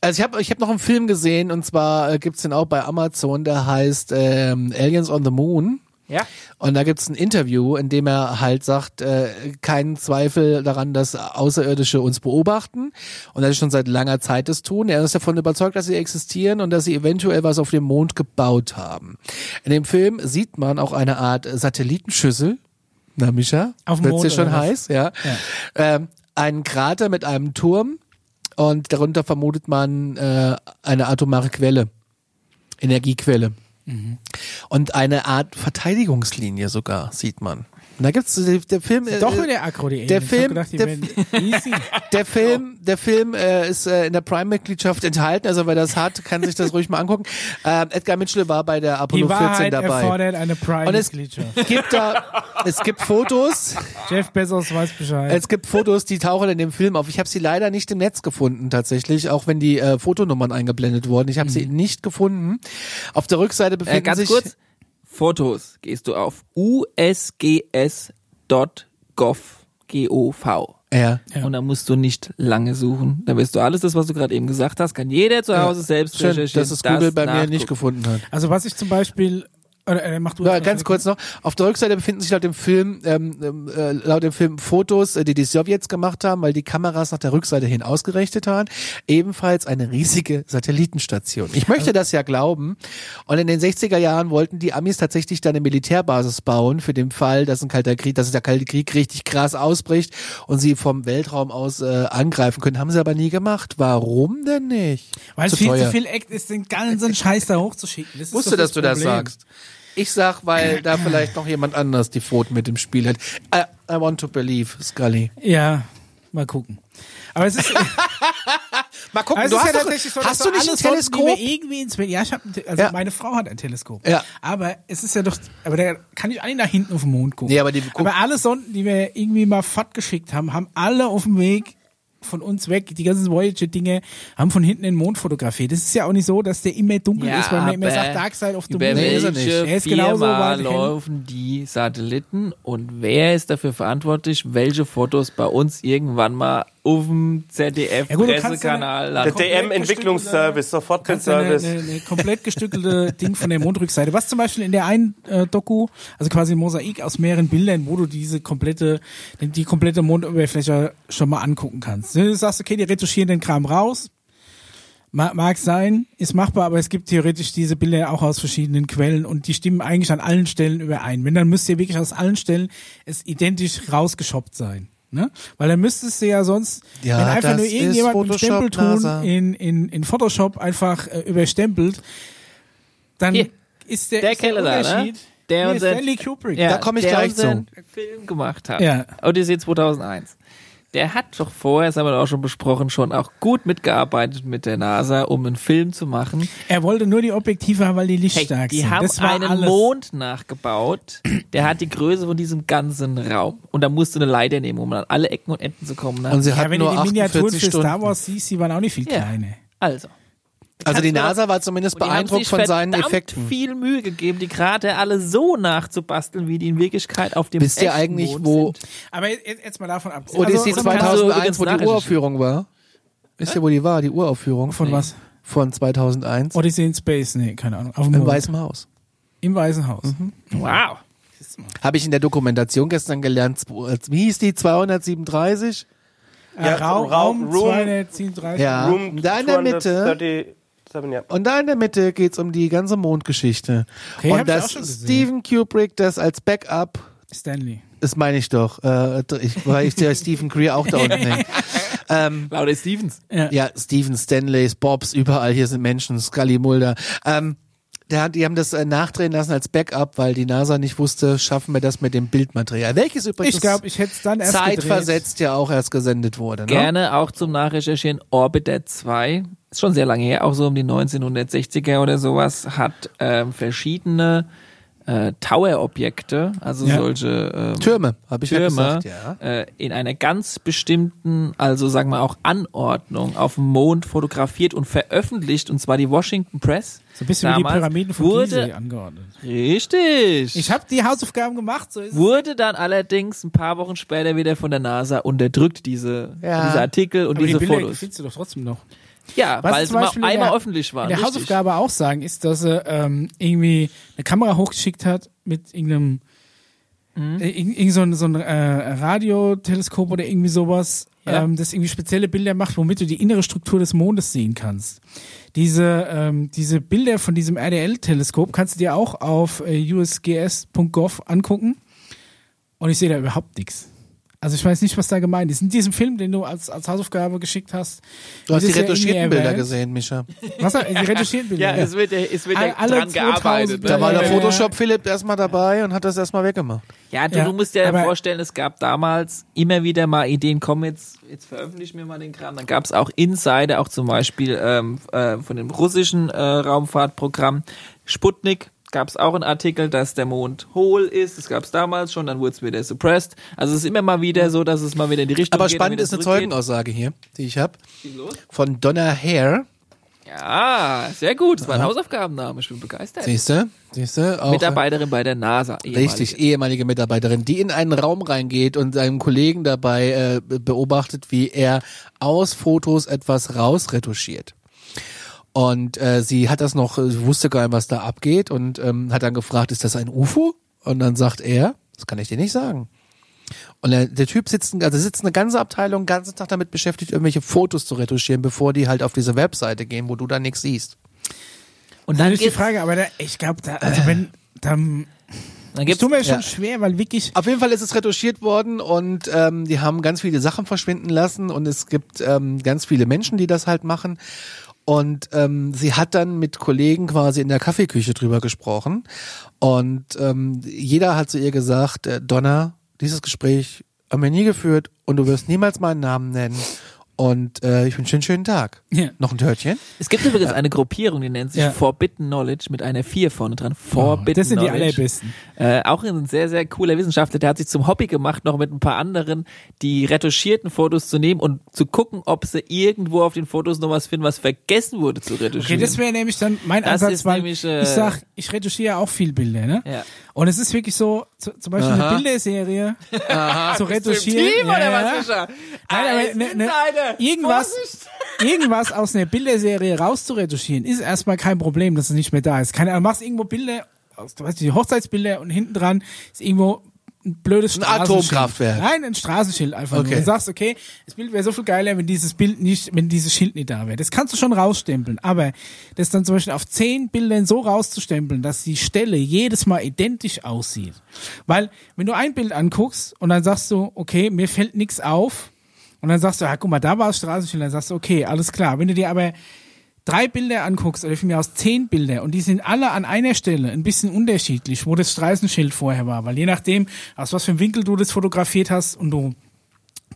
S1: Ja. Also ich habe ich hab noch einen Film gesehen und zwar äh, gibt's den auch bei Amazon, der heißt ähm, Aliens on the Moon.
S3: ja.
S1: Und da gibt's ein Interview, in dem er halt sagt, äh, keinen Zweifel daran, dass Außerirdische uns beobachten und dass sie schon seit langer Zeit das tun. Er ist davon überzeugt, dass sie existieren und dass sie eventuell was auf dem Mond gebaut haben. In dem Film sieht man auch eine Art Satellitenschüssel. Na, Micha?
S2: Auf dem
S1: Wird's
S2: Mond
S1: dir schon
S2: oder was?
S1: heiß? Ja. Ähm, einen Krater mit einem Turm und darunter vermutet man äh, eine atomare Quelle. Energiequelle. Und eine Art Verteidigungslinie sogar, sieht man. Und da gibt's äh, der Film. äh,
S2: Doch nur der Akro, die
S1: der Film-
S2: gedacht, die
S1: der-. Der Film, der Film äh, ist äh, in der Prime-Mitgliedschaft enthalten, also wer das hat, kann sich das ruhig mal angucken. Ähm, Edgar Mitchell war bei der Apollo
S2: Die
S1: 14
S2: Wahrheit
S1: dabei.
S2: erfordert eine
S1: Und es
S2: Prime-Mitgliedschaft.
S1: gibt da, es gibt Fotos,
S2: Jeff Bezos weiß Bescheid.
S1: es gibt Fotos, die tauchen in dem Film auf. Ich habe sie leider nicht im Netz gefunden tatsächlich, auch wenn die äh, Fotonummern eingeblendet wurden. Ich habe sie nicht gefunden. Auf der Rückseite befinden
S3: Äh, ganz
S1: sich
S3: kurz, Fotos gehst du auf usgs.gov, G-O-V.
S1: ja.
S2: Ja.
S3: Und da musst du nicht lange suchen. Da wirst du alles das, was du gerade eben gesagt hast, kann jeder zu Hause selbst
S1: Schön,
S3: recherchieren.
S1: dass es Google bei mir
S3: nachgucken.
S1: nicht gefunden hat.
S2: Also was ich zum Beispiel, oder äh, mach du
S1: Ja, ganz kurz noch. Auf der Rückseite befinden sich laut dem Film, ähm, ähm, äh, laut dem Film Fotos, äh, die die Sowjets gemacht haben, weil die Kameras nach der Rückseite hin ausgerichtet waren. Ebenfalls eine riesige Satellitenstation. Ich möchte das ja glauben. Und in den 60er Jahren wollten die Amis tatsächlich da eine Militärbasis bauen für den Fall, dass ein kalter Krieg, dass der kalte Krieg richtig krass ausbricht und sie vom Weltraum aus äh, angreifen können. Haben sie aber nie gemacht. Warum denn nicht?
S2: Weil es viel
S1: teuer.
S2: zu viel Act ist, den ganzen Scheiß da hochzuschicken. Das
S1: wusste,
S2: doch
S1: dass du das sagst. Ich sag, weil da vielleicht noch jemand anders die Pfoten mit dem Spiel hat. I, I want to believe, Scully.
S2: Ja, mal gucken. Aber es ist,
S1: Mal gucken,
S2: also
S1: du hast,
S2: ja
S1: doch, hast du nicht ein Teleskop?
S2: irgendwie ins Ja, ich hab, also
S1: Ja.
S2: meine Frau hat ein Teleskop.
S1: Ja.
S2: Aber es ist ja doch, aber da kann ich eigentlich nach hinten auf den Mond gucken.
S1: Nee, aber die guck-
S2: aber alle Sonden, die wir irgendwie mal fortgeschickt haben, haben alle auf dem Weg von uns weg, die ganzen Voyager-Dinge, haben von hinten den Mond fotografiert. Das ist ja auch nicht so, dass der immer dunkel ist, weil man immer sagt, Dark Side of the Moon.
S1: Nee, ist er nicht.
S2: Er ist genauso
S3: laufen die Satelliten und wer ist dafür verantwortlich, welche Fotos bei uns irgendwann mal auf dem
S2: Ja gut, du kannst
S3: ZDF-Pressekanal
S2: ja-
S4: Der
S3: landen?
S2: komplett
S4: DM-Entwicklungsservice, sofort
S2: eine,
S4: Service.
S2: eine, eine komplett gestückelte Ding von der Mondrückseite. Was zum Beispiel in der einen äh, Doku, also quasi ein Mosaik aus mehreren Bildern, wo du diese komplette, die, komplette Mondoberfläche schon mal angucken kannst. Du sagst, okay, die retuschieren den Kram raus. Ma- Mag sein, ist machbar, aber es gibt theoretisch diese Bilder auch aus verschiedenen Quellen und die stimmen eigentlich an allen Stellen überein. Wenn, dann müsste ja wirklich aus allen Stellen es identisch rausgeschoppt sein. Ne? Weil dann müsstest du ja sonst,
S1: Ja,
S2: wenn einfach nur irgendjemand mit Stempelton in, in, in Photoshop einfach äh, überstempelt, dann
S3: Hier,
S2: ist der,
S3: der
S2: ist der
S3: Keller da, ne?
S2: Unterschied.
S3: Der
S2: Nee,
S3: unser-
S2: Stanley Kubrick.
S3: Ja,
S1: Da komm ich
S3: der
S1: gleich
S3: unseren Film gemacht hat.
S2: Ja.
S3: Odyssey 2001. Der hat doch vorher, das haben wir doch auch schon besprochen, schon auch gut mitgearbeitet mit der NASA, um einen Film zu machen.
S2: Er wollte nur die Objektive haben, weil die
S3: Hey,
S2: lichtstark
S3: die
S2: sind.
S3: haben
S2: das war
S3: einen
S2: alles.
S3: Mond nachgebaut, der hat die Größe von diesem ganzen Raum. Und da musst du eine Leiter nehmen, um an alle Ecken und Enden zu kommen. Ne?
S1: Und sie
S2: Ja,
S1: hatten
S2: wenn du
S1: nur
S2: die Miniaturen
S1: 48
S2: für Star. Wars siehst, die waren auch nicht viel
S3: Ja.
S2: kleiner.
S3: Also.
S1: Also die NASA war zumindest
S3: Und die haben
S1: beeindruckt
S3: sich
S1: von seinen Effekten.
S3: viel Mühe gegeben, die Krater alle so nachzubasteln, wie die in Wirklichkeit auf dem
S1: Wisst ihr eigentlich,
S3: Mond
S1: wo
S3: sind.
S2: Aber jetzt, jetzt mal davon ab.
S1: Odyssey
S3: Also, kannst du
S1: 2001,
S3: übrigens
S1: wo die
S3: nachrecherchieren.
S1: Uraufführung war? Wisst ihr, wo die war, die Uraufführung?
S2: Von was?
S1: Von 2001.
S2: Odyssey in Space? Nee, keine Ahnung.
S1: Im
S2: Mond.
S1: Weißen Haus.
S2: Im Weißen Haus.
S1: Mhm.
S3: Wow.
S1: Habe ich in der Dokumentation gestern gelernt. Wie hieß die? 237?
S2: Äh,
S4: Ja,
S2: Raum,
S4: Raum-
S2: Raum
S4: Room-
S2: 237.
S1: Ja.
S4: Room
S1: da in der Mitte.
S4: 237, ja.
S1: Und da in der Mitte geht's um die ganze Mondgeschichte.
S2: Okay,
S1: und dass
S2: auch schon gesehen.
S1: Steven Kubrick das als Backup,
S2: Stanley.
S1: das meine ich doch, äh, ich, weil ich der Stephen Greer auch da unten hängt. Ähm,
S3: Lauder Stevens.
S1: ja, Steven Stanleys, Bobs, überall hier sind Menschen, Scully Mulder. Ähm, der, hat- die haben das äh, nachdrehen lassen als Backup, weil die NASA nicht wusste, schaffen wir das mit dem Bildmaterial. Welches übrigens
S2: Ich glaube, ich hätte es dann erst
S1: zeitversetzt ja auch erst gesendet wurde. Ne?
S3: Gerne auch zum Nachrecherchieren Orbiter 2. Ist schon sehr lange her, auch so um die 1960er oder sowas, hat ähm, verschiedene äh, Tower-Objekte, also
S2: Ja.
S3: solche ähm,
S1: Türme, habe ich ja
S3: Türme
S1: gesagt, ja.
S3: äh, in einer ganz bestimmten, also sagen wir auch Anordnung auf dem Mond fotografiert und veröffentlicht, und zwar die Washington Press.
S2: So ein bisschen wie die
S3: Damals
S2: Pyramiden von
S3: wurde,
S2: Gizeh angeordnet.
S3: Richtig.
S2: Ich habe die Hausaufgaben gemacht, so ist es.
S3: wurde dann allerdings ein paar Wochen später wieder von der NASA unterdrückt, diese,
S1: Ja.
S3: diese Artikel und
S2: Aber
S3: diese
S2: die Bilder
S3: Fotos.
S2: findest du doch trotzdem noch.
S3: Ja,
S2: Was
S3: weil
S2: zum
S3: sie mal einmal
S2: der-
S3: öffentlich waren.
S2: In der
S3: richtig.
S2: Hausaufgabe auch sagen, ist, dass er ähm, irgendwie eine Kamera hochgeschickt hat mit irgendeinem
S3: Mhm.
S2: äh, irgend, irgend so ein, so ein äh, Radioteleskop oder irgendwie sowas,
S3: Ja.
S2: ähm, das irgendwie spezielle Bilder macht, womit du die innere Struktur des Mondes sehen kannst. Diese, ähm, diese Bilder von diesem RDL-Teleskop kannst du dir auch auf äh, usgs.gov angucken und ich sehe da überhaupt nichts. Also ich weiß nicht, was da gemeint ist. In diesem Film, den du als, als Hausaufgabe geschickt hast.
S1: Du hast die
S2: ja
S1: retuschierten Bilder gesehen, Mischa.
S2: Was? Die retuschierten Bilder?
S3: Ja, es wird, ja- es wird ja
S2: Alle
S3: dran
S2: 2000
S3: gearbeitet.
S1: Da
S3: Ne?
S1: war der
S2: Ja, ja, ja.
S1: Photoshop-Philipp erstmal dabei und hat das erstmal weggemacht.
S3: Ja, du,
S2: Ja,
S3: du musst dir
S2: aber-
S3: vorstellen, es gab damals immer wieder mal Ideen, komm jetzt, jetzt veröffentlichen wir mal den Kram. Dann gab es auch Insider, auch zum Beispiel ähm, äh, von dem russischen äh, Raumfahrtprogramm Sputnik. Gab es auch einen Artikel, dass der Mond hohl ist. Das gab es damals schon, dann wurde es wieder suppressed. Also es ist immer mal wieder so, dass es mal wieder in die Richtung
S1: Aber
S3: geht.
S1: spannend
S3: dann
S1: ist eine. Zeugenaussage hier, die ich habe. Von Donna Hare.
S3: Ja, sehr gut. Das war ein Hausaufgabenname. Ich bin begeistert.
S1: Siehste? Siehste? Auch,
S3: Mitarbeiterin bei der NASA. ehemalige.
S1: Richtig, ehemalige Mitarbeiterin, die in einen Raum reingeht und seinem Kollegen dabei äh, be- beobachtet, wie er aus Fotos etwas rausretuschiert. Und äh, sie hat das noch, sie wusste gar nicht, was da abgeht und ähm, hat dann gefragt, ist das ein UFO? Und dann sagt er, das kann ich dir nicht sagen. Und der, der Typ sitzt, also sitzt eine ganze Abteilung den ganzen Tag damit beschäftigt, irgendwelche Fotos zu retuschieren, bevor die halt auf diese Webseite gehen, wo du da nichts siehst.
S3: Und
S2: Dann ist die Frage, aber da, ich glaube, da, also wenn, dann,
S3: dann gibt's,
S2: tue mir schon
S1: ja.
S2: schwer, weil wirklich,
S1: Auf jeden Fall ist es retuschiert worden und ähm, die haben ganz viele Sachen verschwinden lassen und es gibt ähm, ganz viele Menschen, die das halt machen. Und ähm, sie hat dann mit Kollegen quasi in der Kaffeeküche drüber gesprochen. Und ähm, jeder hat zu ihr gesagt, äh, Donna, dieses Gespräch haben wir nie geführt und du wirst niemals meinen Namen nennen. Und äh, ich wünsche dir einen schönen Tag.
S2: Ja.
S1: Noch ein Törtchen?
S3: Es gibt übrigens eine Gruppierung, die nennt sich
S2: Ja.
S3: Forbidden Knowledge mit einer 4 vorne dran. Forbidden
S2: das sind die
S3: Knowledge.
S2: allerbesten.
S3: Äh, auch ein sehr, sehr cooler Wissenschaftler, der hat sich zum Hobby gemacht, noch mit ein paar anderen die retuschierten Fotos zu nehmen und zu gucken, ob sie irgendwo auf den Fotos noch was finden, was vergessen wurde zu
S2: Okay,
S3: retuschieren.
S2: das wäre nämlich dann mein
S3: Das
S2: Ansatz, weil
S3: nämlich, äh,
S2: ich sag, ich retuschiere auch viel Bilder, ne?
S3: Ja.
S2: Und es ist wirklich so, zu, zum Beispiel
S1: Aha.
S2: eine Bilderserie zu retuschieren.
S3: Team, oder
S2: ja,
S3: was,
S2: ja.
S3: Fischer?
S2: Nein, aber ne, ne, irgendwas,
S3: Vorsicht!
S2: irgendwas aus einer Bilderserie rauszuretuschieren, ist erstmal kein Problem, dass es nicht mehr da ist. Keine Ahnung, machst irgendwo Bilder, aus, du weißt, die Hochzeitsbilder und hinten dran ist irgendwo ein blödes
S1: Ein
S2: Straßenschild.
S1: Atomkraftwerk.
S2: Nein, ein Straßenschild einfach
S1: Okay.
S2: nur. Du sagst, okay, das Bild wäre so viel geiler, wenn dieses Bild nicht, wenn dieses Schild nicht da wäre. Das kannst du schon rausstempeln, aber das dann zum Beispiel auf zehn Bildern so rauszustempeln, dass die Stelle jedes Mal identisch aussieht. Weil, wenn du ein Bild anguckst und dann sagst du, okay, mir fällt nichts auf, und dann sagst du, ja, guck mal, da war das Straßenschild. Dann sagst du, okay, alles klar. Wenn du dir aber drei Bilder anguckst, oder von mir aus zehn Bilder, und die sind alle an einer Stelle ein bisschen unterschiedlich, wo das Straßenschild vorher war. Weil je nachdem, aus was für einem Winkel du das fotografiert hast und du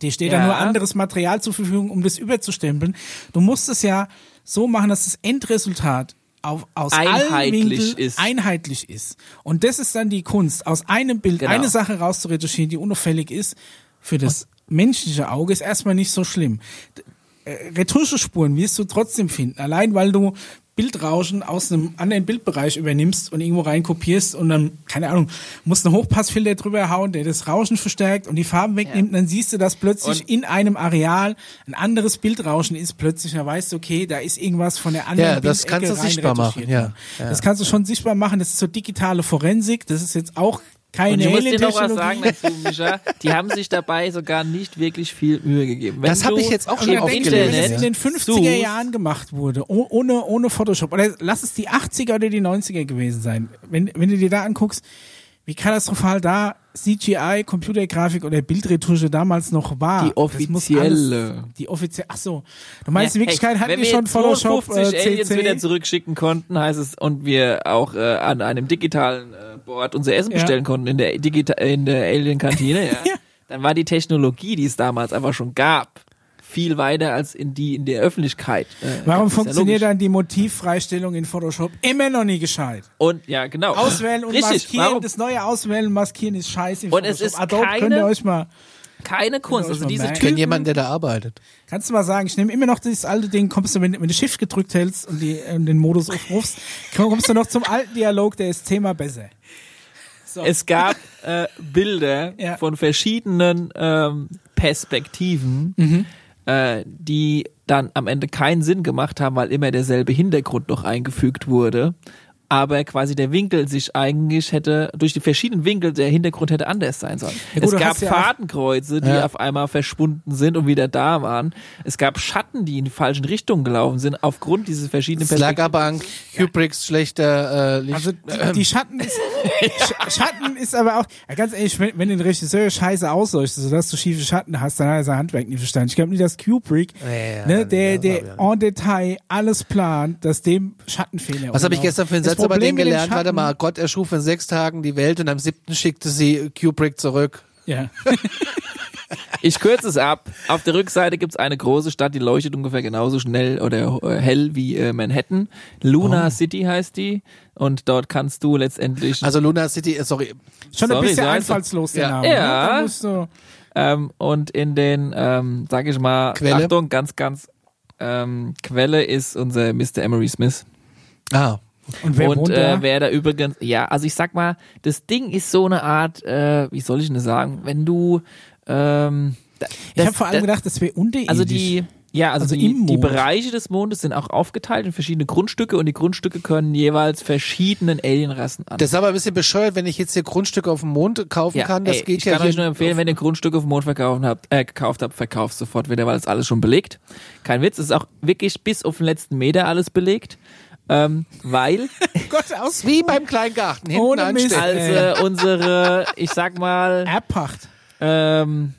S2: dir steht
S3: Ja.
S2: da nur anderes Material zur Verfügung, um das überzustempeln. Du musst es ja so machen, dass das Endresultat auf, aus allen
S3: Einheitlich
S2: Winkeln
S3: ist.
S2: einheitlich ist. Und das ist dann die Kunst, aus einem Bild
S3: Genau.
S2: eine Sache rauszuretuschieren, die unauffällig ist. Für das menschliche Auge ist erstmal nicht so schlimm. Äh, Retuschespuren wirst du trotzdem finden, allein weil du Bildrauschen aus einem anderen Bildbereich übernimmst und irgendwo reinkopierst und dann, keine Ahnung, musst einen Hochpassfilter drüber hauen, der das Rauschen verstärkt und die Farben wegnimmt, dann siehst du, dass plötzlich
S3: Und-
S2: in einem Areal ein anderes Bildrauschen ist, plötzlich, dann weißt du, okay, da ist irgendwas von der anderen
S1: Ja, das
S2: Bildecke
S1: kannst du
S2: rein
S1: sichtbar machen, ja, ja.
S2: Das kannst du schon sichtbar machen, das ist so digitale Forensik, das ist jetzt auch keine
S3: Und ich muss dir noch was sagen dazu, Micha. Die haben sich dabei sogar nicht wirklich viel Mühe gegeben. Wenn
S1: Das hab
S3: du
S1: ich jetzt auch schon
S2: du, wenn das in den 50er
S3: suchst,
S2: Jahren gemacht wurde, oh- ohne, ohne Photoshop, oder lass es die 80er oder die 90er gewesen sein, wenn, wenn du dir da anguckst, wie katastrophal da CGI, Computergrafik oder Bildretusche damals noch war.
S3: Die offizielle.
S2: Alles, die offizielle, ach so. Du meinst,
S3: Ja,
S2: in Wirklichkeit hatten wir schon Photoshop
S3: 52
S2: äh,
S3: Aliens wieder
S2: CC.
S3: zurückschicken konnten, heißt es, und wir auch äh, an einem digitalen äh, Board unser Essen
S2: Ja.
S3: bestellen konnten in der Digita in der Alien-Kantine, ja,
S2: Ja.
S3: dann war die Technologie, die es damals einfach schon gab, viel weiter als in die in der Öffentlichkeit. Äh,
S2: Warum
S3: ja
S2: funktioniert
S3: logisch.
S2: dann die Motivfreistellung in Photoshop immer noch nie gescheit?
S3: Und ja, genau.
S2: Auswählen und
S3: Richtig,
S2: maskieren,
S3: warum?
S2: das neue Auswählen und maskieren ist scheiße. in
S3: Und es
S2: Photoshop.
S3: ist
S2: Adobe
S3: keine-
S2: könnt ihr euch mal
S3: Keine Kunst. Also diese
S2: merken.
S1: Ich kenne
S3: Typen,
S1: jemanden, der da arbeitet.
S2: Kannst du mal sagen, ich nehme immer noch dieses alte Ding, kommst du, wenn, wenn du Shift gedrückt hältst und, die, und den Modus aufrufst, kommst du noch zum alten Dialog, der ist zehnmal besser. So.
S3: es gab äh, Bilder
S2: Ja.
S3: von verschiedenen ähm, Perspektiven,
S2: Mhm.
S3: Äh, die dann am Ende keinen Sinn gemacht haben, weil immer derselbe Hintergrund noch eingefügt wurde. Aber quasi der Winkel sich eigentlich hätte, durch die verschiedenen Winkel, der Hintergrund hätte anders sein sollen.
S2: Ja gut,
S3: es gab
S2: ja
S3: Fadenkreuze, die
S1: Ja.
S3: auf einmal verschwunden sind und wieder da waren. Es gab Schatten, die in die falschen Richtungen gelaufen sind, aufgrund dieser verschiedenen
S1: aber an Kubricks schlechter äh, Licht.
S2: Also die, die Schatten ist Sch- Schatten ist aber auch ganz ehrlich, wenn, wenn den Regisseur scheiße ausleuchtet, sodass du schiefe Schatten hast, dann hat er sein Handwerk nicht verstanden. Ich glaube nicht, dass Kubrick,
S1: Ja,
S2: ne, der der en Detail alles plant, dass dem Schattenfehler.
S1: Was habe ich gestern für einen Satz über
S2: Problem
S1: den
S2: mit
S1: gelernt? Warte
S2: Schatten-
S1: mal, Gott erschuf in sechs Tagen die Welt und am siebten schickte sie Kubrick zurück.
S2: Ja.
S3: Ich kürze es ab. Auf der Rückseite gibt's eine große Stadt, die leuchtet ungefähr genauso schnell oder äh, hell wie äh, Manhattan. Luna City heißt die. Und dort kannst du letztendlich
S1: Also Luna City, äh, sorry,
S2: Schon ein
S3: Sorry,
S2: bisschen
S3: so heißt
S2: einfallslos der
S1: Ja.
S2: Name.
S3: Ja.
S2: Ne? Da musst du,
S3: ähm, und in den, ähm, sag ich mal,
S1: Quelle?
S3: Achtung, ganz, ganz ähm, Quelle ist unser Mr. Emery Smith.
S1: ah,
S2: und wer
S3: und
S2: wohnt
S3: äh,
S2: da?
S3: wer da übrigens, ja, also ich sag mal, das Ding ist so eine Art, äh, wie soll ich denn das sagen, wenn du ähm, da-
S2: ich
S3: das-
S2: habe vor allem
S3: das-
S2: gedacht, das wäre unterirdisch.
S3: Also die, ja, also,
S2: Also
S3: die, die. Bereiche des Mondes sind auch aufgeteilt in verschiedene Grundstücke und die Grundstücke können jeweils verschiedenen Alienrassen an.
S1: das ist aber ein bisschen bescheuert, wenn ich jetzt hier Grundstücke auf dem Mond kaufen kann. Das
S3: ey,
S1: geht
S3: ich
S1: ja
S3: kann
S1: hier
S3: euch nur empfehlen, wenn ihr Grundstücke auf dem Mond verkaufen habt, äh, gekauft habt, verkauft sofort wieder, weil es alles schon belegt. Kein Witz, es ist auch wirklich bis auf den letzten Meter alles belegt. Ähm, weil
S2: Gott aus
S1: wie beim Kleingarten hinten
S2: Ohne Mist.
S1: anstellen.
S3: als äh, unsere, ich sag mal,
S2: Erbpacht.
S3: ähm,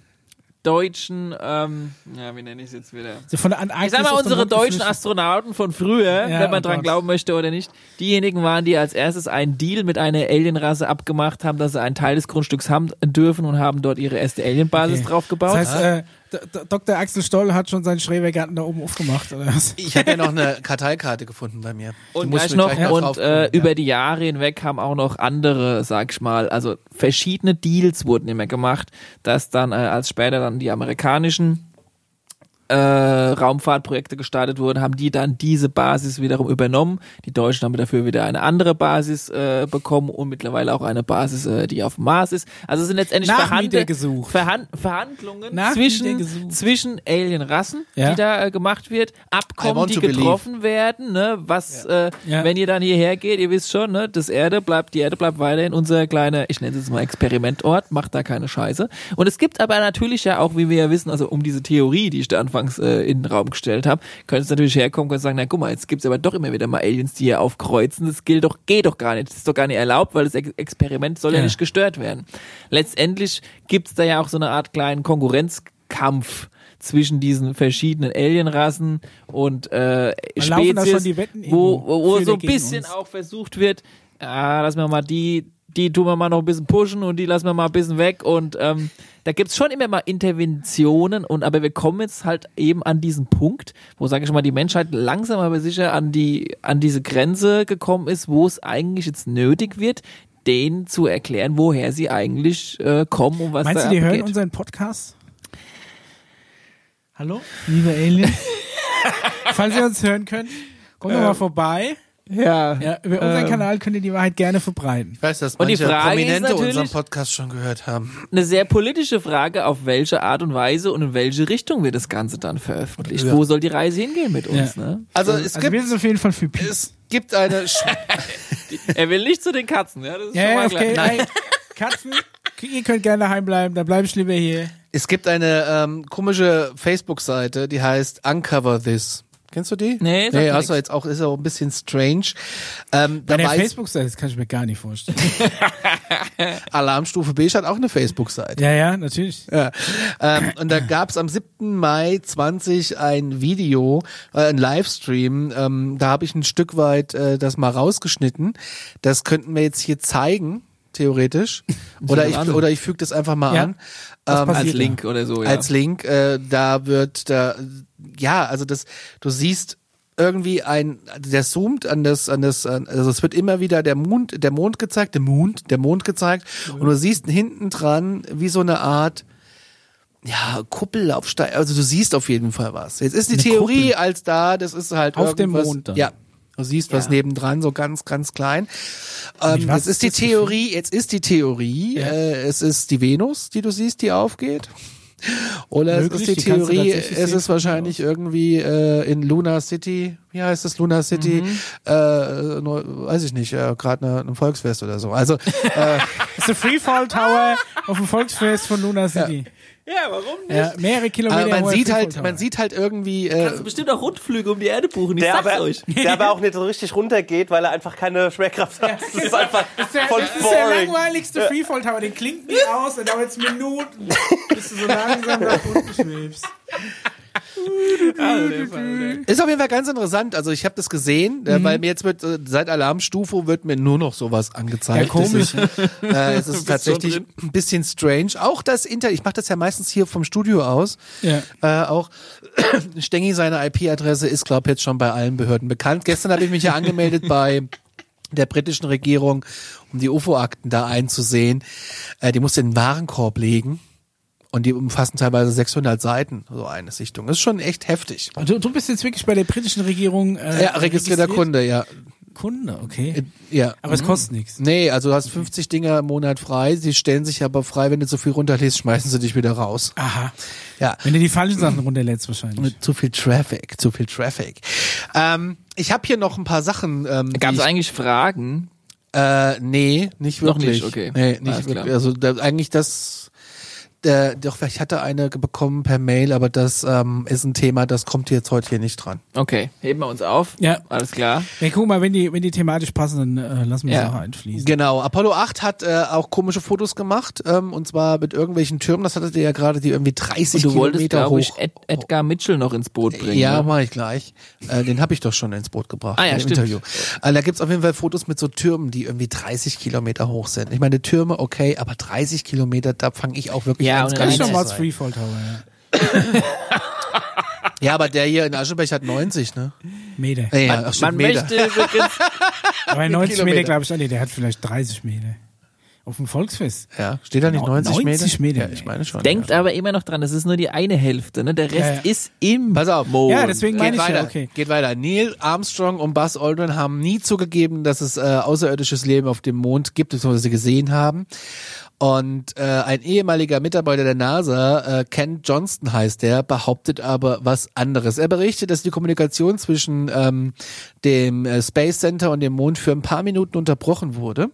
S3: deutschen, ähm, ja, wie nenne ich es jetzt wieder?
S2: So von der Antarktis
S3: Ich sag mal, unsere deutschen. Astronauten von früher,
S2: Ja,
S3: wenn man
S2: oh
S3: dran
S2: Gott.
S3: glauben möchte oder nicht, diejenigen waren, die als erstes einen Deal mit einer Alienrasse abgemacht haben, dass sie einen Teil des Grundstücks haben dürfen und haben dort ihre erste Alienbasis
S2: Okay.
S3: drauf gebaut.
S2: Das heißt, äh, D- D- Dr. Axel Stoll hat schon seinen Schrebergarten da oben aufgemacht, oder was?
S1: Ich habe ja noch eine Karteikarte gefunden bei mir.
S3: Und gleich
S1: mir
S3: noch,
S1: gleich
S3: und
S1: drauf
S3: äh,
S1: ja.
S3: über die Jahre hinweg haben auch noch andere, sag ich mal, also verschiedene Deals wurden immer gemacht, dass dann, äh, als später dann die amerikanischen äh, Raumfahrtprojekte gestartet wurden, haben die dann diese Basis wiederum übernommen. Die Deutschen haben dafür wieder eine andere Basis äh, bekommen und mittlerweile auch eine Basis, äh, die auf dem Mars ist. Also es sind letztendlich
S2: Nachmietergesuch.
S3: Verhand Verhandlungen zwischen, zwischen Alienrassen,
S2: Ja.
S3: die da äh, gemacht wird, Abkommen, die
S1: to believe.
S3: getroffen werden, ne, was, äh,
S2: Ja.
S3: wenn ihr dann hierher geht, ihr wisst schon, ne, das Erde bleibt, die Erde bleibt weiterhin unser kleiner, ich nenne es jetzt mal Experimentort, macht da keine Scheiße. Und es gibt aber natürlich ja auch, wie wir ja wissen, also um diese Theorie, die ich da anfangs äh, in den Raum gestellt habe, könnte es natürlich herkommen, könnte sagen, na guck mal, jetzt gibt's aber doch immer wieder mal Aliens, die hier aufkreuzen, das gilt doch, geht doch gar nicht, das ist doch gar nicht erlaubt, weil das Ex Experiment soll ja.
S2: Ja.
S3: nicht gestört werden. Letztendlich gibt's da ja auch so eine Art kleinen Konkurrenzkampf zwischen diesen verschiedenen Alienrassen und äh, Spezies,
S2: schon die Wetten
S3: wo, wo, wo so ein bisschen
S2: uns.
S3: auch versucht wird, ah, lassen wir mal die, die tun wir mal noch ein bisschen pushen und die lassen wir mal ein bisschen weg und ähm, da gibt's schon immer mal Interventionen und aber wir kommen jetzt halt eben an diesen Punkt, wo sage ich mal die Menschheit langsam aber sicher an die an diese Grenze gekommen ist, wo es eigentlich jetzt nötig wird, denen zu erklären, woher sie eigentlich äh, kommen und was
S2: Meinst
S3: da
S2: du, die hören
S3: abgeht.
S2: unseren Podcast? Hallo, liebe Alien? Falls ihr uns hören könnt, kommt doch mal vorbei.
S3: Ja,
S2: Ja, über unseren
S3: Ähm.
S2: Kanal könnt ihr die Wahrheit gerne verbreiten.
S1: Ich weiß, dass
S3: Und die
S1: manche Prominente unseren Podcast schon gehört haben.
S3: eine sehr politische Frage, auf welche Art und Weise und in welche Richtung wird das Ganze dann veröffentlicht.
S1: Ja.
S3: Wo soll die Reise hingehen mit uns?
S2: Ja.
S3: Ne?
S1: Also es
S2: Also
S1: gibt
S2: wir sind auf jeden Fall für Peace.
S1: es gibt eine Sch
S3: Er will nicht zu den Katzen, ja, das ist
S2: Ja,
S3: schon
S2: okay.
S3: klar.
S2: Ey, Katzen, ihr könnt gerne daheim bleiben, dann bleibe ich lieber hier.
S1: es gibt eine ähm, komische Facebook-Seite, die heißt Uncover This. Kennst du die?
S3: Nee,
S1: nee du
S3: nix.
S1: jetzt auch ist auch ein bisschen strange. Ähm,
S2: Bei der Facebook-Seite, das kann ich mir gar nicht vorstellen.
S1: Alarmstufe B hat auch eine Facebook-Seite.
S2: ja, ja, natürlich.
S1: Ja. Ähm, und da gab es am 7. Mai 20 ein Video, äh, ein Livestream. Ähm, da habe ich ein Stück weit äh, das mal rausgeschnitten. Das könnten wir jetzt hier zeigen, theoretisch. Oder ich, oder ich füge das einfach mal
S2: Ja.
S1: an. Ähm,
S3: Als
S2: da?
S3: Link oder so, ja.
S1: als Link. Äh, da wird da, ja, also das, du siehst irgendwie ein, der zoomt an das, an das, also es wird immer wieder der Mond, der Mond gezeigt, der Mond, der Mond gezeigt und du siehst hinten dran wie so eine Art, ja, Kuppelaufsteig, also du siehst auf jeden Fall was. Jetzt ist die
S2: Eine
S1: Theorie
S2: Kuppel.
S1: als da, das ist halt
S2: Auf dem Mond dann.
S1: Ja. Du siehst was
S3: Ja.
S1: nebendran, so ganz, ganz klein. Ähm, jetzt ist die
S2: das
S1: Theorie, jetzt ist die Theorie,
S2: Ja.
S1: äh, es ist die Venus, die du siehst, die aufgeht. Oder es
S2: Möglich,
S1: ist die
S2: die
S1: Theorie, es ist wahrscheinlich irgendwie äh, in Luna City, wie heißt es, Luna City,
S2: Mhm.
S1: äh, nur, weiß ich nicht, äh, gerade eine, ein Volksfest oder so. Also äh,
S2: Das ist der Freefall Tower auf dem Volksfest von Luna City.
S3: Ja, warum nicht?
S2: Ja, mehrere Kilometer.
S1: aber man sieht halt, man sieht halt irgendwie, äh,
S3: Kannst du bestimmt auch Rundflüge um die Erde buchen, ich
S4: Der
S3: sag's
S4: aber,
S3: euch.
S4: der aber auch nicht so richtig runtergeht, weil er einfach keine Schwerkraft hat. Das ist einfach
S2: Der,
S4: voll
S2: das ist der langweiligste Freefall Tower. Den klingt nie aus, der dauert jetzt Minuten, bis du so langsam nach unten schwebst.
S1: Ist auf jeden Fall ganz interessant. Also ich habe das gesehen, äh, weil mir jetzt wird äh, seit Alarmstufe wird mir nur noch sowas angezeigt.
S2: Ja, komisch.
S1: Ist, äh, es ist tatsächlich ein bisschen strange. Auch das Internet, ich mache das ja meistens hier vom Studio aus.
S2: Ja.
S1: Äh, auch Stengi, seine IP-Adresse ist, glaube jetzt schon bei allen Behörden bekannt. Gestern habe ich mich ja angemeldet bei der britischen Regierung, um die UFO-Akten da einzusehen. Äh, die musste in den Warenkorb legen. Und die umfassen teilweise 600 Seiten, so eine Sichtung. Das ist schon echt heftig.
S2: Du, du bist jetzt wirklich bei der britischen Regierung äh,
S1: Ja, registrierter
S2: registriert?
S1: Kunde, ja.
S2: Kunde, okay.
S1: ja.
S2: Aber es kostet nichts.
S1: Nee, also du hast 50 Dinger im Monat frei. Sie stellen sich aber frei, wenn du zu viel runterlädst, schmeißen sie dich wieder raus.
S2: Aha.
S1: Ja.
S2: Wenn du die falschen Sachen runterlädst wahrscheinlich.
S1: Mit zu viel Traffic, zu viel Traffic. Ähm, ich habe hier noch ein paar Sachen. Ähm,
S3: Gab es
S1: ich,
S3: eigentlich Fragen?
S1: äh, nee, nicht
S3: Noch
S1: wirklich.
S3: nicht, okay.
S1: Nee, nicht
S3: Alles
S1: wirklich.
S3: klar.
S1: Also da, eigentlich das. Äh, doch, ich hatte eine bekommen per Mail, aber das ähm, ist ein Thema, das kommt jetzt heute hier nicht dran.
S3: Okay, heben wir uns auf.
S2: Ja.
S3: Alles klar.
S2: Ja, guck mal, wenn die, wenn die thematisch passen, dann äh, lassen wir
S3: Ja.
S2: es auch einfließen.
S1: Genau, Apollo 8 hat äh, auch komische Fotos gemacht, ähm, und zwar mit irgendwelchen Türmen, das hattet ihr ja gerade, die irgendwie 30
S3: Und du wolltest,
S1: Kilometer
S3: glaube
S1: hoch.
S3: ich, Ed Edgar Mitchell noch ins Boot bringen.
S1: Ja,
S3: ne?
S1: mach ich gleich. Äh, den habe ich doch schon ins Boot gebracht
S3: Ah ja,
S1: im
S3: stimmt.
S1: Interview. Äh, da gibt's auf jeden Fall Fotos mit so Türmen, die irgendwie 30 Kilometer hoch sind. Ich meine, Türme, okay, aber 30 Kilometer, da fange ich auch wirklich
S3: Ja,
S1: an.
S3: und
S1: es
S3: dann
S2: Das ist
S1: klein
S2: schon
S1: zu
S2: mal
S1: sein.
S2: Freefall Tower, ja.
S1: Ja, aber der hier in Aschenberg hat 90, ne?
S2: Meter.
S1: Ja, ja,
S3: Man,
S1: ach,
S3: man
S1: Meter.
S3: möchte übrigens,
S2: Aber 90
S1: Kilometer.
S2: Meter, glaube ich, auch nicht. Der hat vielleicht 30 Meter. Auf dem Volksfest.
S1: Ja, steht da nicht 90,
S2: 90
S1: Meter?
S2: Meter,
S1: Ja, ich meine schon.
S3: denkt
S1: ja.
S3: aber immer noch dran, das ist nur die eine Hälfte, ne? Der Rest
S2: Ja, ja.
S3: ist im
S1: Pass auf.
S3: Mond.
S2: Ja, deswegen meine
S1: Geht
S2: ich
S1: weiter,
S2: ja, okay.
S1: geht weiter. Neil Armstrong und Buzz Aldrin haben nie zugegeben, dass es äh, außerirdisches Leben auf dem Mond gibt, beziehungsweise sie gesehen haben. Und äh, ein ehemaliger Mitarbeiter der NASA, äh, Ken Johnston heißt der, behauptet aber was anderes. Er berichtet, dass die Kommunikation zwischen ähm, dem äh, Space Center und dem Mond für ein paar Minuten unterbrochen wurde.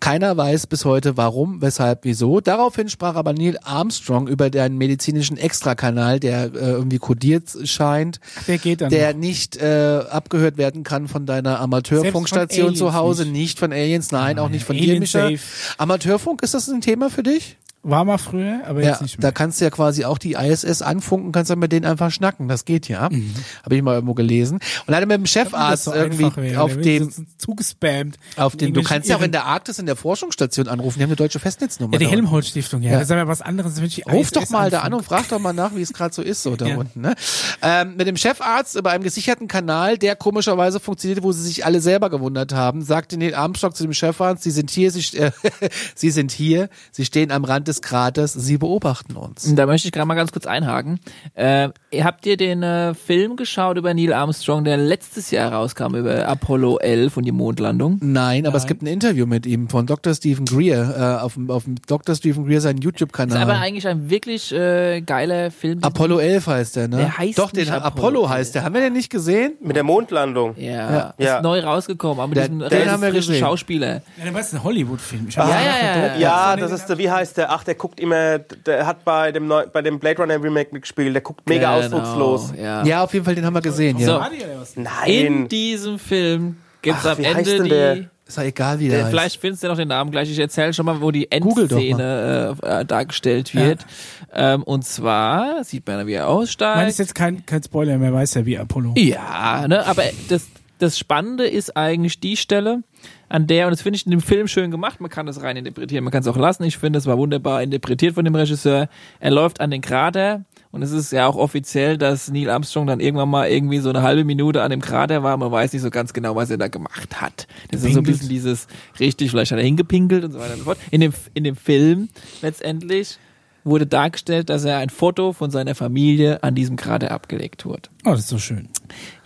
S1: Keiner weiß bis heute warum, weshalb, wieso. Daraufhin sprach aber Neil Armstrong über den medizinischen Extrakanal, der äh, irgendwie kodiert scheint
S2: Der geht dann.
S1: der
S2: noch.
S1: nicht äh, abgehört werden kann von deiner Amateurfunkstation zu Hause,
S2: Aliens
S1: nicht. von Aliens, nein, auch nicht von dir,
S2: Alien
S1: Micha.
S2: safe.
S1: Amateurfunk, ist das ein Thema für dich?
S2: War mal früher, aber
S1: Ja,
S2: jetzt nicht
S1: da
S2: mehr.
S1: kannst du ja quasi auch die ISS anfunken, kannst dann mit denen einfach schnacken, das geht ja. Habe ich mal irgendwo gelesen. Und hatte mit dem Chefarzt
S2: so
S1: irgendwie
S2: wäre.
S1: auf dem
S2: zugespammt.
S1: auf dem du kannst ja auch in der Arktis in der Forschungsstation anrufen, die haben eine deutsche Festnetznummer.
S2: Ja, die
S1: da.
S2: Helmholtz Stiftung, ja.
S1: Ja.
S2: Das ist aber was anderes, wenn ich
S1: Ruf doch mal da an und frag doch mal nach, wie es gerade so ist, so da
S2: Ja.
S1: unten. Ne? Ähm, mit dem Chefarzt über einem gesicherten Kanal, der komischerweise funktionierte, wo sie sich alle selber gewundert haben, sagte Neil Armstrong zu dem Chefarzt, Sie sind hier, Sie, äh, Sie sind hier, Sie stehen am Rand des Kraters, Sie beobachten uns.
S3: Da möchte ich gerade mal ganz kurz einhaken. Äh, habt ihr den äh, Film geschaut über Neil Armstrong, der letztes Jahr rauskam, über Apollo 11 und die Mondlandung?
S1: Nein, aber es gibt ein Interview mit ihm von Dr. Stephen Greer äh, auf, dem, auf dem Dr. Stephen Greer seinen
S3: Ist aber
S1: YouTube-Kanal.
S3: eigentlich ein wirklich äh, geiler Film.
S1: Apollo 11 heißt der, ne?
S3: Der heißt
S1: Doch, den Apollo,
S3: Apollo
S1: heißt der. Haben wir den nicht gesehen?
S4: Mit der Mondlandung.
S3: Ja, ist
S4: Ja.
S3: neu rausgekommen, aber mit
S1: Der-
S3: diesem
S1: den haben wir gesehen.
S3: Schauspieler.
S2: Ja, dann war es ein Hollywood-Film.
S3: Ja, ja, ja,
S2: der
S3: ja.
S4: Ja, das ist der, wie heißt der? Ach, der guckt immer, der hat bei dem, neu, bei dem Blade Runner Remake mitgespielt, der guckt mega ausdruckslos.
S3: Genau, Ja.
S1: Ja, auf jeden Fall, den haben wir gesehen, ja.
S3: So.
S2: Oder was?
S3: In
S4: Nein.
S3: diesem Film gibt's
S4: Ach,
S3: am Ende die.
S4: der?
S1: Ist ja egal, wie der,
S3: Der,
S1: heißt.
S3: vielleicht findest du noch den Namen gleich. Ich erzähle schon mal, wo die Endszene äh, äh, dargestellt wird. Ähm, und zwar sieht man, wie er aussteigt.
S2: ist jetzt kein, kein Spoiler, mehr weiß ja wie Apollo.
S3: Ja, ne, aber das, das Spannende ist eigentlich die Stelle, an der, und das finde ich in dem Film schön gemacht, man kann das rein interpretieren, man kann es auch lassen, ich finde, es war wunderbar interpretiert von dem Regisseur. Er läuft an den Krater und es ist ja auch offiziell, dass Neil Armstrong dann irgendwann mal irgendwie so eine halbe Minute an dem Krater war, man weiß nicht so ganz genau, was er da gemacht hat. Das ist so ein bisschen dieses, richtig, vielleicht hat er hingepinkelt und so weiter und so fort. In dem, in dem Film letztendlich wurde dargestellt, dass er ein Foto von seiner Familie an diesem Krater abgelegt wurde.
S2: Oh, das ist so schön.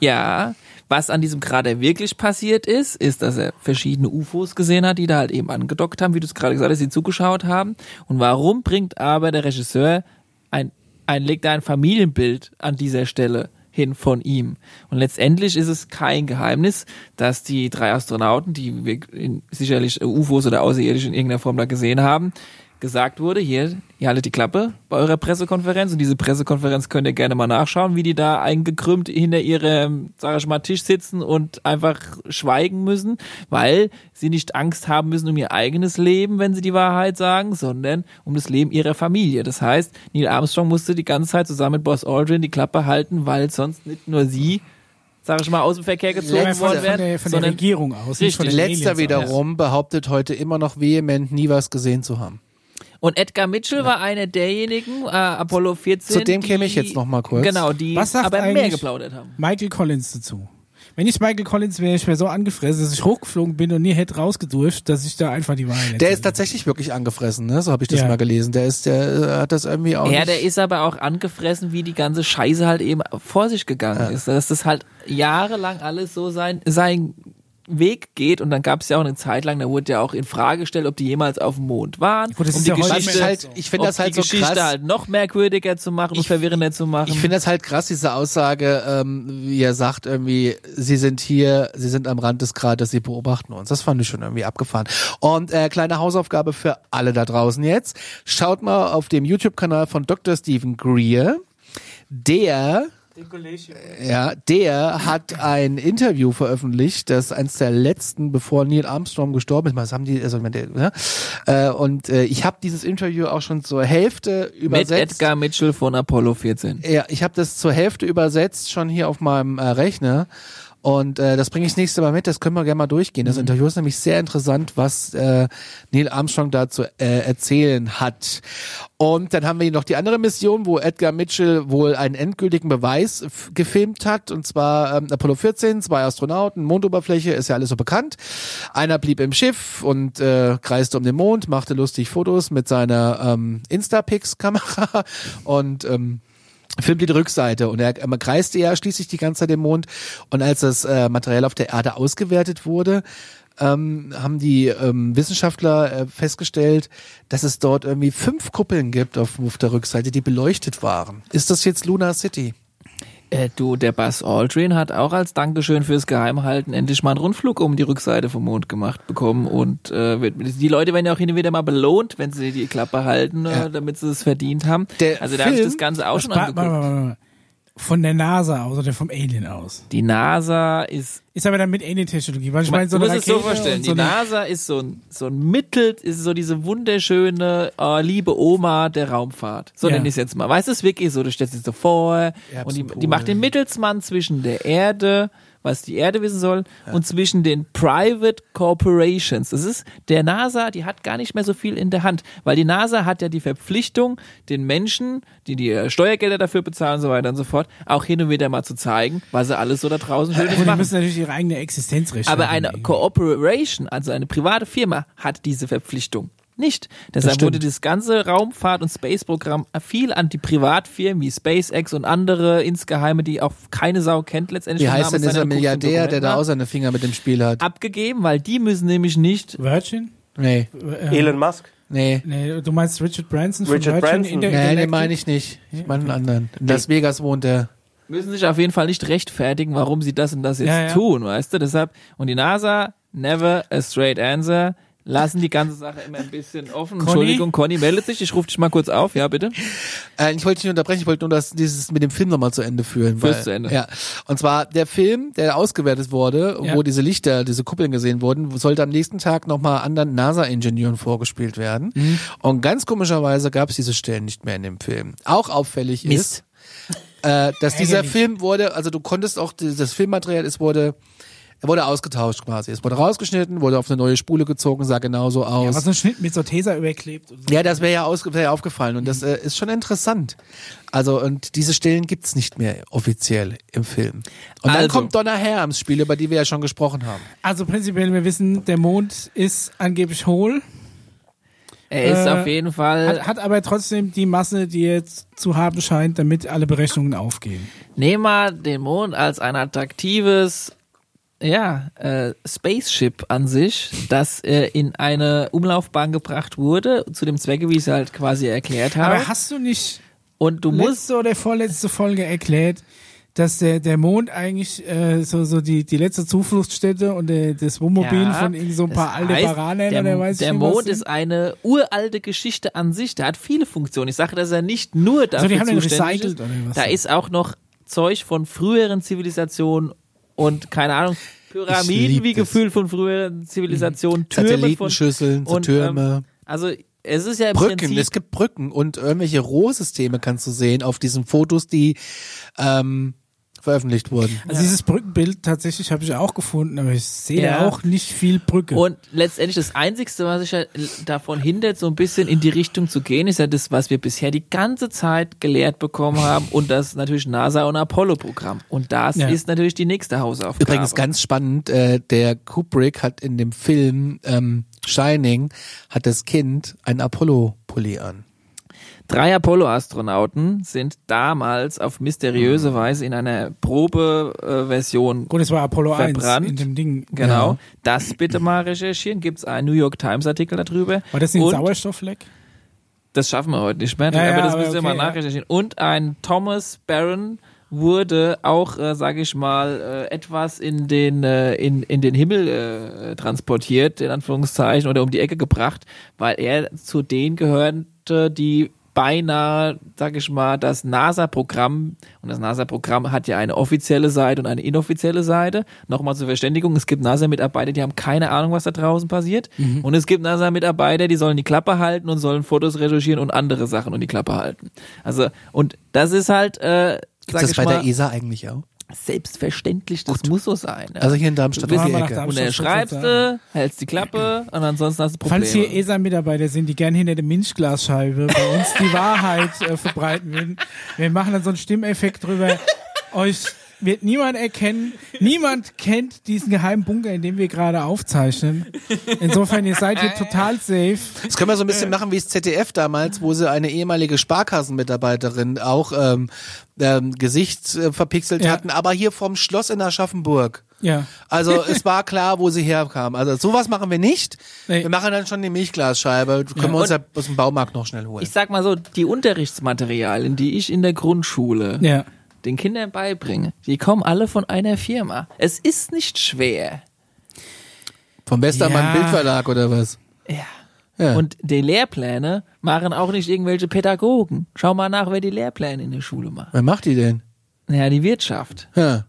S3: Ja, was an diesem Krater wirklich passiert ist, ist, dass er verschiedene UFOs gesehen hat, die da halt eben angedockt haben, wie du es gerade gesagt hast, die zugeschaut haben. Und warum bringt aber der Regisseur ein, ein, legt ein Familienbild an dieser Stelle hin von ihm. Und letztendlich ist es kein Geheimnis, dass die drei Astronauten, die wir sicherlich UFOs oder Außerirdische in irgendeiner Form da gesehen haben, gesagt wurde, hier, ihr haltet die Klappe bei eurer Pressekonferenz und diese Pressekonferenz könnt ihr gerne mal nachschauen, wie die da eingekrümmt hinter ihrem, sag ich mal, Tisch sitzen und einfach schweigen müssen, weil sie nicht Angst haben müssen um ihr eigenes Leben, wenn sie die Wahrheit sagen, sondern um das Leben ihrer Familie. Das heißt, Neil Armstrong musste die ganze Zeit zusammen mit Boss Aldrin die Klappe halten, weil sonst nicht nur sie sag ich mal, aus dem Verkehr gezogen
S2: von,
S3: worden
S2: von,
S3: wären,
S2: der, von der Regierung aus. nicht von
S3: Richtig.
S2: den
S1: Letzter
S2: Aliens
S1: wiederum behauptet heute immer noch vehement, nie was gesehen zu haben.
S3: Und Edgar Mitchell war einer derjenigen, äh, Apollo 14.
S1: Zu dem
S3: die,
S1: käme ich jetzt noch mal kurz.
S3: Genau, die
S2: Was sagt
S3: aber mehr geplaudert haben.
S2: Michael Collins dazu. Wenn ich Michael Collins wäre, ich wäre so angefressen, dass ich hochgeflogen bin und nie hätte rausgedurft, dass ich da einfach die Wahrheit
S1: Der
S2: erzähle.
S1: ist tatsächlich wirklich angefressen, ne? So habe ich das
S2: Ja.
S1: mal gelesen. Der ist, der äh, hat das irgendwie auch.
S3: Ja,
S1: nicht,
S3: der ist aber auch angefressen, wie die ganze Scheiße halt eben vor sich gegangen ist. Dass das halt jahrelang alles so sein, sein Weg geht und dann gab es ja auch eine Zeit lang, da wurde ja auch in Frage gestellt, ob die jemals auf dem Mond waren,
S2: Gut, das
S3: um
S2: ist
S3: die
S2: ja
S3: Geschichte,
S1: halt, ich finde das halt so
S3: Geschichte
S1: krass.
S3: halt noch merkwürdiger zu machen und
S1: Ich-
S3: verwirrender zu machen.
S1: Ich finde das halt krass, diese Aussage, ähm, wie er sagt, irgendwie, sie sind hier, sie sind am Rand des Kraters, sie beobachten uns. Das fand ich schon irgendwie abgefahren. Und äh, kleine Hausaufgabe für alle da draußen jetzt. Schaut mal auf dem YouTube-Kanal von Dr. Stephen Greer. Der ja, der hat ein Interview veröffentlicht, das eins der letzten, bevor Neil Armstrong gestorben ist. Das haben die, also der, ne? äh, und äh, ich habe dieses Interview auch schon zur Hälfte
S3: Mit
S1: übersetzt.
S3: Edgar Mitchell von Apollo 14.
S1: Ja, ich habe das zur Hälfte übersetzt schon hier auf meinem äh, Rechner. Und äh, das bringe ich das nächste Mal mit, das können wir gerne mal durchgehen. Das Interview ist nämlich sehr interessant, was äh, Neil Armstrong da zu äh, erzählen hat. Und dann haben wir hier noch die andere Mission, wo Edgar Mitchell wohl einen endgültigen Beweis gefilmt hat. Und zwar ähm, Apollo 14, zwei Astronauten, Mondoberfläche, ist ja alles so bekannt. Einer blieb im Schiff und äh, kreiste um den Mond, machte lustig Fotos mit seiner ähm, Instapix-Kamera und ähm, filmte die Rückseite und er ähm, kreiste ja schließlich die ganze Zeit den Mond und als das äh, Material auf der Erde ausgewertet wurde, ähm, haben die ähm, Wissenschaftler äh, festgestellt, dass es dort irgendwie fünf Kuppeln gibt auf, auf der Rückseite, die beleuchtet waren. Ist das jetzt Lunar City?
S3: Äh, du, der Buzz Aldrin hat auch als Dankeschön fürs Geheimhalten endlich mal einen Rundflug um die Rückseite vom Mond gemacht bekommen und äh, die Leute werden ja auch hin und wieder mal belohnt, wenn sie die Klappe halten,
S1: Ja.
S3: äh, damit sie es verdient haben.
S1: Der
S3: also da habe ich das Ganze auch schon angeguckt.
S2: warte, warte. Von der NASA aus oder vom Alien aus.
S3: Die NASA ist
S2: Ist aber dann mit Alien-Technologie. Weil ich meine, so eine
S3: musst es so
S2: Rakete
S3: vorstellen, die
S2: so eine,
S3: NASA ist so ein, so ein Mittel, ist so diese wunderschöne, äh, liebe Oma der Raumfahrt. So
S2: Ja.
S3: nenne ich es jetzt mal. Weißt du, es wirklich so, du stellst dich so vor
S1: Erbsenpolen.
S3: und die, die macht den Mittelsmann zwischen der Erde, was die Erde wissen soll, und zwischen den Private Corporations. Das ist, der NASA, die hat gar nicht mehr so viel in der Hand, weil die NASA hat ja die Verpflichtung, den Menschen, die die äh, Steuergelder dafür bezahlen und so weiter und so fort, auch hin und wieder mal zu zeigen, was sie alles so da draußen Schönes
S2: und die
S3: machen.
S2: müssen natürlich ihre eigene Existenz rechtfertigen.
S3: Aber eine Cooperation, also eine private Firma, hat diese Verpflichtung nicht. Deshalb wurde das ganze Raumfahrt- und Space-Programm viel an die Privatfirmen wie SpaceX und andere insgeheime, die auch keine Sau kennt letztendlich.
S1: Wie heißt denn dieser Milliardär, der da auch seine Finger mit dem Spiel hat?
S3: abgegeben, weil die müssen nämlich nicht
S2: Virgin?
S1: Nee,
S2: Äh,
S4: Elon Musk.
S1: nee.
S2: Nee, du meinst Richard Branson von
S4: Richard
S2: Virgin
S4: Branson.
S2: Inter-
S1: Nee, den
S2: Intergalactic?
S1: meine ich nicht. Ich meine einen anderen. In Las Vegas wohnt er.
S3: müssen sich auf jeden Fall nicht rechtfertigen, warum sie das und das jetzt
S2: Ja, ja.
S3: tun, weißt du? Deshalb und die NASA never a straight answer. Lassen die ganze Sache immer ein bisschen offen.
S2: Conny?
S3: Entschuldigung, Conny meldet sich. Ich rufe dich mal kurz auf. Ja, bitte.
S1: Äh, ich wollte dich nicht unterbrechen, ich wollte nur das, dieses mit dem Film nochmal zu Ende führen.
S3: Führ's
S1: weil,
S3: zu Ende.
S1: Ja. Und zwar der Film, der ausgewertet wurde,
S2: Ja.
S1: wo diese Lichter, diese Kuppeln gesehen wurden, sollte am nächsten Tag nochmal anderen NASA-Ingenieuren vorgespielt werden.
S3: Mhm.
S1: Und ganz komischerweise gab es diese Stellen nicht mehr in dem Film. Auch auffällig
S3: Mist.
S1: ist, äh, dass dieser. Film wurde, also du konntest auch, das Filmmaterial, es wurde, er wurde ausgetauscht quasi. Es wurde rausgeschnitten, wurde auf eine neue Spule gezogen, sah genauso aus.
S2: Ja, was ein Schnitt mit so Taser überklebt. Und so.
S1: Ja, das wäre ja, wär ja aufgefallen und das äh, ist schon interessant. Also und diese Stellen gibt's nicht mehr offiziell im Film. Und dann
S3: Also.
S1: kommt Donna Hare ins Spiel, über die wir ja schon gesprochen haben.
S2: Also prinzipiell, wir wissen, der Mond ist angeblich hohl,
S3: Er ist
S2: Äh,
S3: auf jeden Fall.
S2: hat, hat aber trotzdem die Masse, die er jetzt zu haben scheint, damit alle Berechnungen aufgehen.
S3: Nehmen wir den Mond als ein attraktives ja, äh, Spaceship an sich, das äh, in eine Umlaufbahn gebracht wurde, zu dem Zwecke, wie ich es halt quasi erklärt habe.
S2: Aber hast du nicht
S3: Und du musst
S2: letzte oder vorletzte Folge erklärt, dass der, der Mond eigentlich äh, so, so die, die letzte Zufluchtsstätte und der, das Wohnmobil
S3: Ja,
S2: von irgend so ein paar Aldebaranern
S3: der,
S2: oder weiß
S3: der
S2: nicht
S3: Mond ist eine uralte Geschichte an sich. Der hat viele Funktionen. Ich sage, dass er nicht nur dafür
S2: die haben den
S3: zuständig
S2: recycelt
S3: ist.
S2: oder was?
S3: Da ist auch noch Zeug von früheren Zivilisationen und keine Ahnung. Pyramiden wie gefühlt von früheren Zivilisationen, Türme von
S1: Satellitenschüsseln, so
S3: und,
S1: Türme.
S3: Ähm, also es ist ja im
S1: Brücken,
S3: Prinzip
S1: es gibt Brücken und irgendwelche Rohrsysteme kannst du sehen auf diesen Fotos, die ähm, veröffentlicht wurden.
S2: Also dieses Brückenbild tatsächlich habe ich auch gefunden, aber ich sehe
S3: Ja.
S2: auch nicht viel Brücke.
S3: Und letztendlich das Einzigste, was sich ja davon hindert, so ein bisschen in die Richtung zu gehen, ist ja das, was wir bisher die ganze Zeit gelehrt bekommen haben und das natürlich NASA- und Apollo-Programm. Und das
S2: Ja.
S3: ist natürlich die nächste Hausaufgabe.
S1: Übrigens ganz spannend, äh, der Kubrick hat in dem Film ähm, Shining hat das Kind ein Apollo-Pulli an.
S3: Drei Apollo-Astronauten sind damals auf mysteriöse Weise in einer Probeversion
S2: Gut, es war Apollo
S3: verbrannt.
S2: 1 in dem Ding.
S3: Genau.
S1: Ja.
S3: Das bitte mal recherchieren. Gibt es einen New York Times Artikel darüber.
S2: War das nicht ein Sauerstoffleck?
S3: Das schaffen wir heute nicht mehr,
S2: Ja,
S3: aber
S2: ja,
S3: das
S2: aber
S3: müssen wir
S2: okay,
S3: mal nachrecherchieren. Und ein Thomas Barron wurde auch, äh, sage ich mal, äh, etwas in den äh, in, in den Himmel äh, transportiert, in Anführungszeichen, oder um die Ecke gebracht, weil er zu denen gehörte, die beinahe, sag ich mal, das NASA-Programm, und das NASA-Programm hat ja eine offizielle Seite und eine inoffizielle Seite. Nochmal zur Verständigung, es gibt NASA-Mitarbeiter, die haben keine Ahnung, was da draußen passiert. Und es gibt NASA-Mitarbeiter, die sollen die Klappe halten und sollen Fotos recherchieren und andere Sachen und die Klappe halten. Also, und das ist halt, äh,
S1: Ist
S3: sag
S1: das bei
S3: mal,
S1: der ESA eigentlich auch?
S3: Selbstverständlich, das muss so sein. Ja.
S1: Also hier in Darmstadt
S3: Du
S1: um die
S2: bist-
S1: Ecke.
S2: Darmstadt.
S3: und dann schreibst du, hältst die Klappe und ansonsten hast du Probleme.
S2: Falls hier ESA-Mitarbeiter sind, die gerne hinter der Milchglasscheibe bei uns die Wahrheit äh, verbreiten würden, wir machen dann so einen Stimmeffekt drüber. Euch wird niemand erkennen. Niemand kennt diesen geheimen Bunker, in dem wir gerade aufzeichnen. Insofern, ihr seid hier total safe.
S1: Das können wir so ein bisschen machen wie das ZDF damals, wo sie eine ehemalige Sparkassenmitarbeiterin auch ähm, ähm, Gesicht äh, verpixelt
S2: Ja.
S1: hatten, aber hier vom Schloss in Aschaffenburg.
S2: Ja.
S1: Also es war klar, wo sie herkam. Also sowas machen wir nicht.
S2: Nee.
S1: Wir machen dann schon die Milchglasscheibe. Können wir uns ja aus dem Baumarkt noch schnell holen.
S3: Ich sag mal so, die Unterrichtsmaterialien, die ich in der Grundschule
S2: Ja.
S3: Den Kindern beibringe, die kommen alle von einer Firma. Es ist nicht schwer.
S1: Vom Westermann
S2: Ja.
S1: Bildverlag oder was?
S3: Ja.
S1: Ja.
S3: Und die Lehrpläne machen auch nicht irgendwelche Pädagogen. Schau mal nach, wer die Lehrpläne in der Schule macht.
S1: Wer macht die denn?
S3: Naja, die Wirtschaft.
S1: Ja.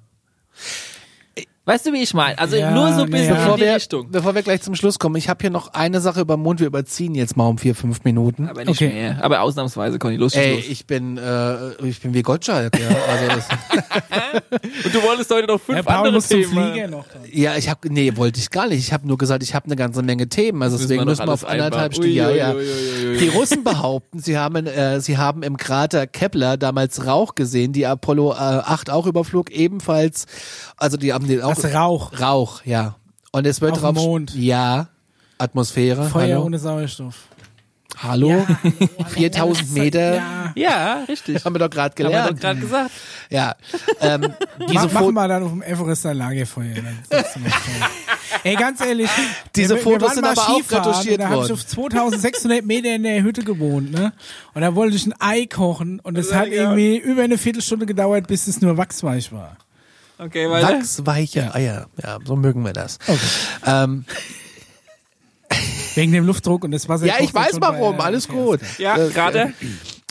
S3: Weißt du, wie ich meine? Also
S2: Ja,
S3: nur so ein bisschen
S2: naja.
S3: in
S1: Bevor
S3: die
S1: wir,
S3: Richtung.
S1: bevor wir gleich zum Schluss kommen, ich habe hier noch eine Sache über den Mond. Wir überziehen jetzt mal um vier, fünf Minuten.
S3: Aber nicht
S2: Okay.
S3: mehr. Aber ausnahmsweise, Conny, los,
S1: Ey,
S3: los.
S1: ich bin, äh, ich bin wie Gottschalk, ja. Also
S3: Und du wolltest heute noch fünf
S2: Paul
S3: andere
S2: muss zum
S3: Themen.
S2: Noch.
S1: ja, ich habe, nee, wollte ich gar nicht. Ich habe nur gesagt, ich habe eine ganze Menge Themen. Also
S3: müssen
S1: deswegen
S3: wir
S1: müssen wir auf anderthalb. Stunden. Ja, ja. Die Russen behaupten, sie haben, äh, sie haben im Krater Kepler damals Rauch gesehen, die Apollo äh, 8 auch überflog, ebenfalls. Also die haben den auch
S2: Das Rauch.
S1: Rauch, ja. Und es wird
S2: Auf
S1: drauf
S2: dem Mond.
S1: ja Atmosphäre.
S2: Feuer
S1: hallo,
S2: ohne Sauerstoff.
S1: hallo, 4000 Meter.
S2: Ja.
S3: Ja, richtig.
S1: Haben wir doch gerade
S3: Haben wir doch
S1: gelernt.
S3: gerade gesagt.
S1: Ja. Ähm, diese
S2: Mach, machen wir dann auf dem Everest ein Lagerfeuer. Ey, ganz ehrlich.
S1: Diese
S2: wir,
S1: Fotos
S2: wir
S1: sind
S2: mal
S1: aber auch retuschiert
S2: Da habe ich auf 2600 Meter in der Hütte gewohnt, ne? Und da wollte ich ein Ei kochen und es hat irgendwie über eine Viertelstunde gedauert, bis es nur wachsweich war.
S3: Okay, weiter.
S1: Wachsweiche Eier. Ja, so mögen wir das. Ähm,
S2: Wegen dem Luftdruck und das Wasser.
S1: ja, ich weiß warum.
S2: bei-
S1: Alles
S2: okay,
S1: gut.
S3: Ja,
S1: Äh,
S3: gerade.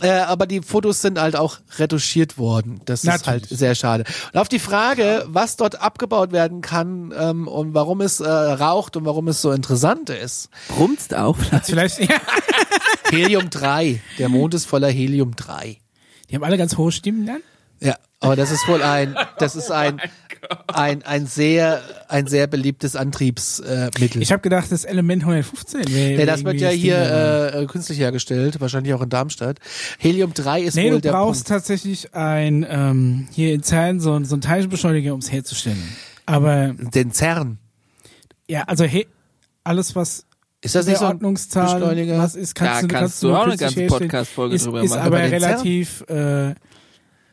S1: Äh, aber die Fotos sind halt auch retuschiert worden. Das ist
S2: Natürlich.
S1: halt sehr schade. Und auf die Frage, was dort abgebaut werden kann ähm, und warum es äh, raucht und warum es so interessant ist.
S3: Brummst auch.
S2: Vielleicht, ja.
S1: Helium 3. Der Mond ist voller Helium 3.
S2: Die haben alle ganz hohe Stimmen dann.
S1: Ja, aber das ist wohl ein, das ist ein, ein, ein sehr, ein sehr beliebtes Antriebsmittel. Äh, Mittel.
S2: Ich habe gedacht, das Element 115 wäre.
S1: ja, das wird ja hier
S2: Äh,
S1: äh, künstlich hergestellt, wahrscheinlich auch in Darmstadt. Helium 3 ist
S2: nee,
S1: wohl
S2: du
S1: der
S2: brauchst
S1: Punkt.
S2: tatsächlich ein, ähm, hier in CERN so, ein- so ein Teilchenbeschleuniger, um es herzustellen. Aber,
S1: Den CERN.
S2: ja, also he alles, was
S1: Ist das nicht so ein
S2: Ordnungszahl,
S1: Beschleuniger?
S2: was ist, kannst
S3: Da
S2: du,
S3: kannst du auch eine ganze. Podcast-Folge
S2: ist,
S3: drüber
S2: ist
S3: machen.
S2: aber
S1: Aber
S2: relativ, äh,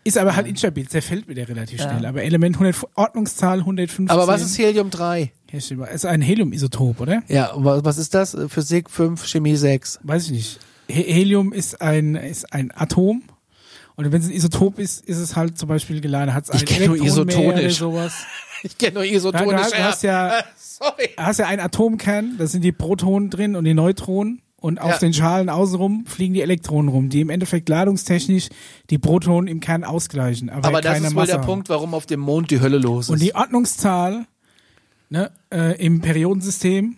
S2: ist aber halt instabil, zerfällt wieder relativ schnell. Aber Element 100, Ordnungszahl 115.
S1: Aber was ist Helium 3?
S2: Herstellbar. Ist ein Heliumisotop, oder?
S1: Ja, was ist das? Physik 5, Chemie 6.
S2: Weiß ich nicht. He Helium ist ein, ist ein Atom Und wenn es ein Isotop ist, ist es halt zum Beispiel geladen, hat es ein
S1: Ich kenn nur
S2: Elektron mehr oder
S1: isotonisch.
S2: sowas.
S1: Ich kenne nur
S2: Ja,
S1: isotonisch.
S2: du hast- du hast ja-
S1: Äh, Sorry.
S2: Hast ja einen Atomkern, da sind die Protonen drin und die Neutronen. Und auf
S1: Ja.
S2: den Schalen außenrum fliegen die Elektronen rum, die im Endeffekt ladungstechnisch die Protonen im Kern ausgleichen. Aber,
S1: Aber das ist wohl
S2: Masse
S1: der
S2: haben.
S1: Punkt, warum auf dem Mond die Hölle los ist.
S2: Und die Ordnungszahl ne, äh, im Periodensystem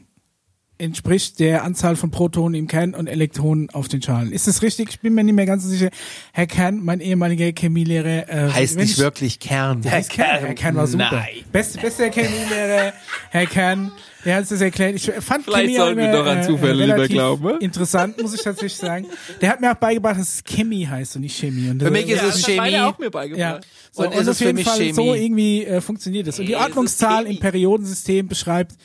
S2: entspricht der Anzahl von Protonen im Kern und Elektronen auf den Schalen. Ist das richtig? Ich bin mir nicht mehr ganz so sicher. Herr Kern, mein ehemaliger Chemielehrer, äh,
S1: heißt nicht
S2: ich-
S1: wirklich Kern.
S2: Herr Kern, Herr Kern war super.
S1: Nein.
S2: Beste, beste Chemielehrer, Herr Kern, der hat es erklärt. Ich fand
S3: Vielleicht
S2: Chemie
S3: sollten wir doch an
S2: äh,
S3: Zufälle lieber
S2: relativ
S3: glauben, ne?
S2: Interessant, muss ich tatsächlich sagen. Der hat mir auch beigebracht, dass es Chemie heißt und nicht Chemie. Und
S1: Für mich
S2: äh,
S1: ist es
S3: das hat
S1: Chemie.
S3: auch mir beigebracht.
S2: ja. So,
S1: Und
S2: und,
S1: ist es
S2: auf
S1: für
S2: jeden
S1: mich
S2: Fall
S1: Chemie?
S2: so irgendwie äh, funktioniert es. Und die Ordnungszahl
S3: Chemie.
S2: im Periodensystem beschreibt äh,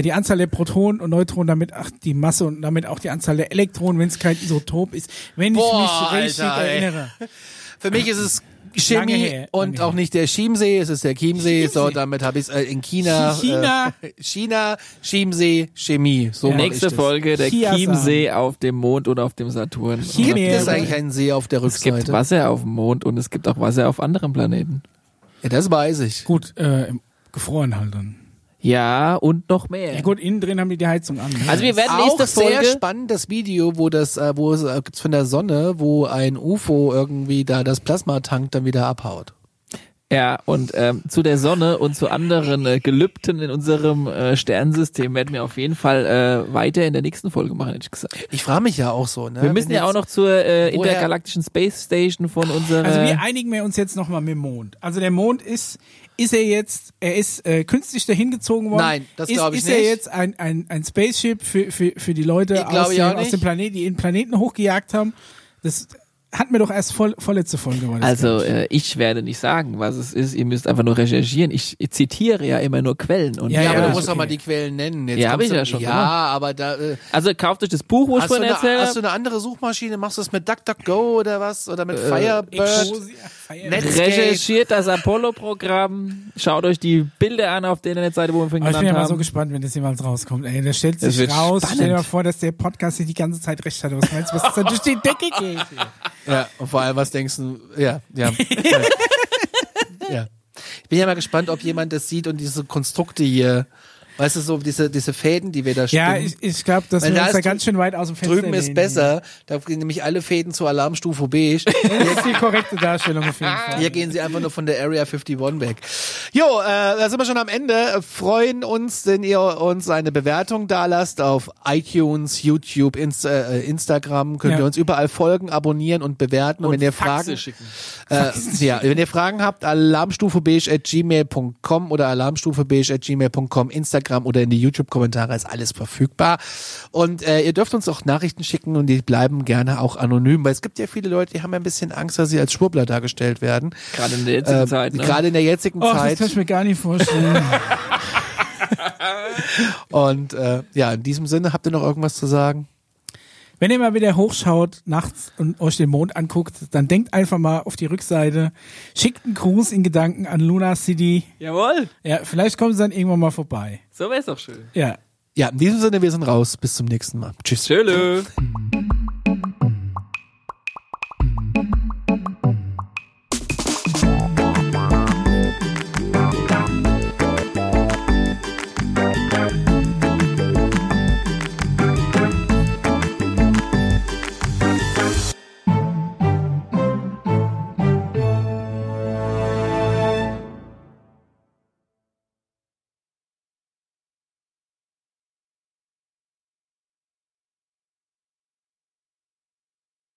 S2: die Anzahl der Protonen und Neutronen, damit ach, die Masse und damit auch die Anzahl der Elektronen, wenn es kein Isotop ist. Wenn
S1: Boah,
S2: ich mich richtig
S1: Alter, ey.
S2: erinnere.
S1: Für mich ist es Chemie
S2: her,
S1: und auch nicht der Chiemsee, es ist der Chiemsee. So, damit habe ich es äh, in China.
S2: China.
S1: Äh, China, Chiemsee, Chemie. So
S2: Ja.
S3: Nächste. Folge, der
S2: Chiasan.
S3: Chiemsee auf dem Mond oder auf dem Saturn.
S2: Chemie.
S1: Gibt es eigentlich einen See auf der
S3: Es gibt
S1: Rückseite?
S3: Wasser auf dem Mond und es gibt auch Wasser auf anderen Planeten.
S1: Ja, das weiß ich.
S2: Gut, äh, gefroren halt dann.
S3: Ja, und noch mehr.
S2: Ja gut, innen drin haben die die Heizung an. ne?
S3: Also wir werden
S1: Auch
S3: nächste
S1: sehr
S3: Folge
S1: spannend das Video, wo das, äh, wo es äh, gibt's von der Sonne, wo ein UFO irgendwie da das Plasmatank dann wieder abhaut.
S3: Ja, und ähm, zu der Sonne und zu anderen äh, Gelübden in unserem äh, Sternensystem werden wir auf jeden Fall äh, weiter in der nächsten Folge machen, hätte ich gesagt.
S1: Ich frage mich ja auch so, ne?
S3: Wir müssen
S1: Wenn
S3: ja auch noch zur äh, intergalaktischen Space Station von unserer...
S2: Also wir einigen wir uns jetzt nochmal mit dem Mond. Also der Mond ist, ist er jetzt, er ist äh, künstlich dahin gezogen worden.
S1: Nein, das
S2: ist,
S1: glaub ich
S2: Ist er
S1: nicht.
S2: jetzt ein, ein, ein Spaceship für, für, für die Leute
S1: Ich
S2: aus,
S1: glaube
S2: dem, aus dem Planeten, die den Planeten hochgejagt haben? Das hatten wir doch erst voll, vorletzte Folge. War das,
S3: also
S2: ich.
S3: äh, ich werde nicht sagen, was es ist. Ihr müsst einfach nur recherchieren. Ich, ich zitiere ja immer nur Quellen. Und
S2: Ja,
S1: Ja,
S2: ja,
S1: aber du
S2: ist
S1: musst doch
S2: okay.
S1: mal die Quellen nennen. Jetzt
S3: Ja, hab
S1: kommst
S3: ich ja schon
S1: Ja,
S3: gemacht.
S1: aber da. Äh,
S3: Also kauft euch das Buch, wo ich vorhin
S1: eine,
S3: erzählt
S1: hast du
S3: habe.
S1: eine andere Suchmaschine? Machst du es mit DuckDuckGo oder was? Oder mit
S3: Äh,
S1: Firebird?
S2: Exosia,
S1: Netz-
S3: Recherchiert das Apollo-Programm. Schaut euch die Bilder an auf der Internetseite, wo wir vorhin
S2: Aber ich bin
S3: genannt
S2: ja mal so
S3: haben.
S2: gespannt, wenn das jemals rauskommt. Ey, der stellt sich raus.
S3: spannend.
S2: Stell dir mal vor, dass der Podcast sich die ganze Zeit recht hatte. Was meinst du, was da durch die Decke geht?
S1: Ja, und vor allem, was denkst du? Ja, ja. ja. Ich bin ja mal gespannt, ob jemand das sieht und diese Konstrukte hier, weißt du, so diese, diese Fäden, die wir da
S2: Ja,
S1: spinnen.
S2: ich, ich glaube, dass
S1: Weil
S2: wir
S1: da
S2: uns da
S1: ist
S2: ganz schön weit aus dem Fenster
S1: Drüben ist besser, da gehen nämlich alle Fäden zur Alarmstufe beige.
S2: Das ist die korrekte Darstellung auf jeden Fall.
S1: Hier gehen sie einfach nur von der Area 51 weg. Jo, äh, da sind wir schon am Ende. Freuen uns, wenn ihr uns eine Bewertung da lasst auf iTunes, YouTube, Inst äh, Instagram. Könnt
S2: Ja.
S1: ihr uns überall folgen, abonnieren und bewerten. Und, wenn ihr Fragen,
S3: schicken.
S1: äh, ja, wenn ihr Fragen habt, alarmstufebeige at gmail.com oder alarmstufebeige at gmail.com, Instagram oder in die YouTube-Kommentare ist alles verfügbar. Und äh, ihr dürft uns auch Nachrichten schicken und die bleiben gerne auch anonym, weil es gibt ja viele Leute, die haben ein bisschen Angst, dass sie als Schwurbler dargestellt werden.
S3: Gerade in der jetzigen
S1: Äh,
S3: Zeit. Ne?
S1: Gerade in der jetzigen
S2: Oh, das
S1: Zeit.
S2: kann ich mir gar nicht vorstellen.
S1: Und äh, ja, in diesem Sinne, habt ihr noch irgendwas zu sagen?
S2: Wenn ihr mal wieder hochschaut nachts und euch den Mond anguckt, dann denkt einfach mal auf die Rückseite, schickt einen Gruß in Gedanken an Luna City.
S3: Jawohl.
S2: Ja, vielleicht kommen sie dann irgendwann mal vorbei.
S3: So wär's doch schön.
S2: Ja.
S1: Ja, in diesem Sinne, wir sind raus. Bis zum nächsten Mal. Tschüss.
S3: Tschüss.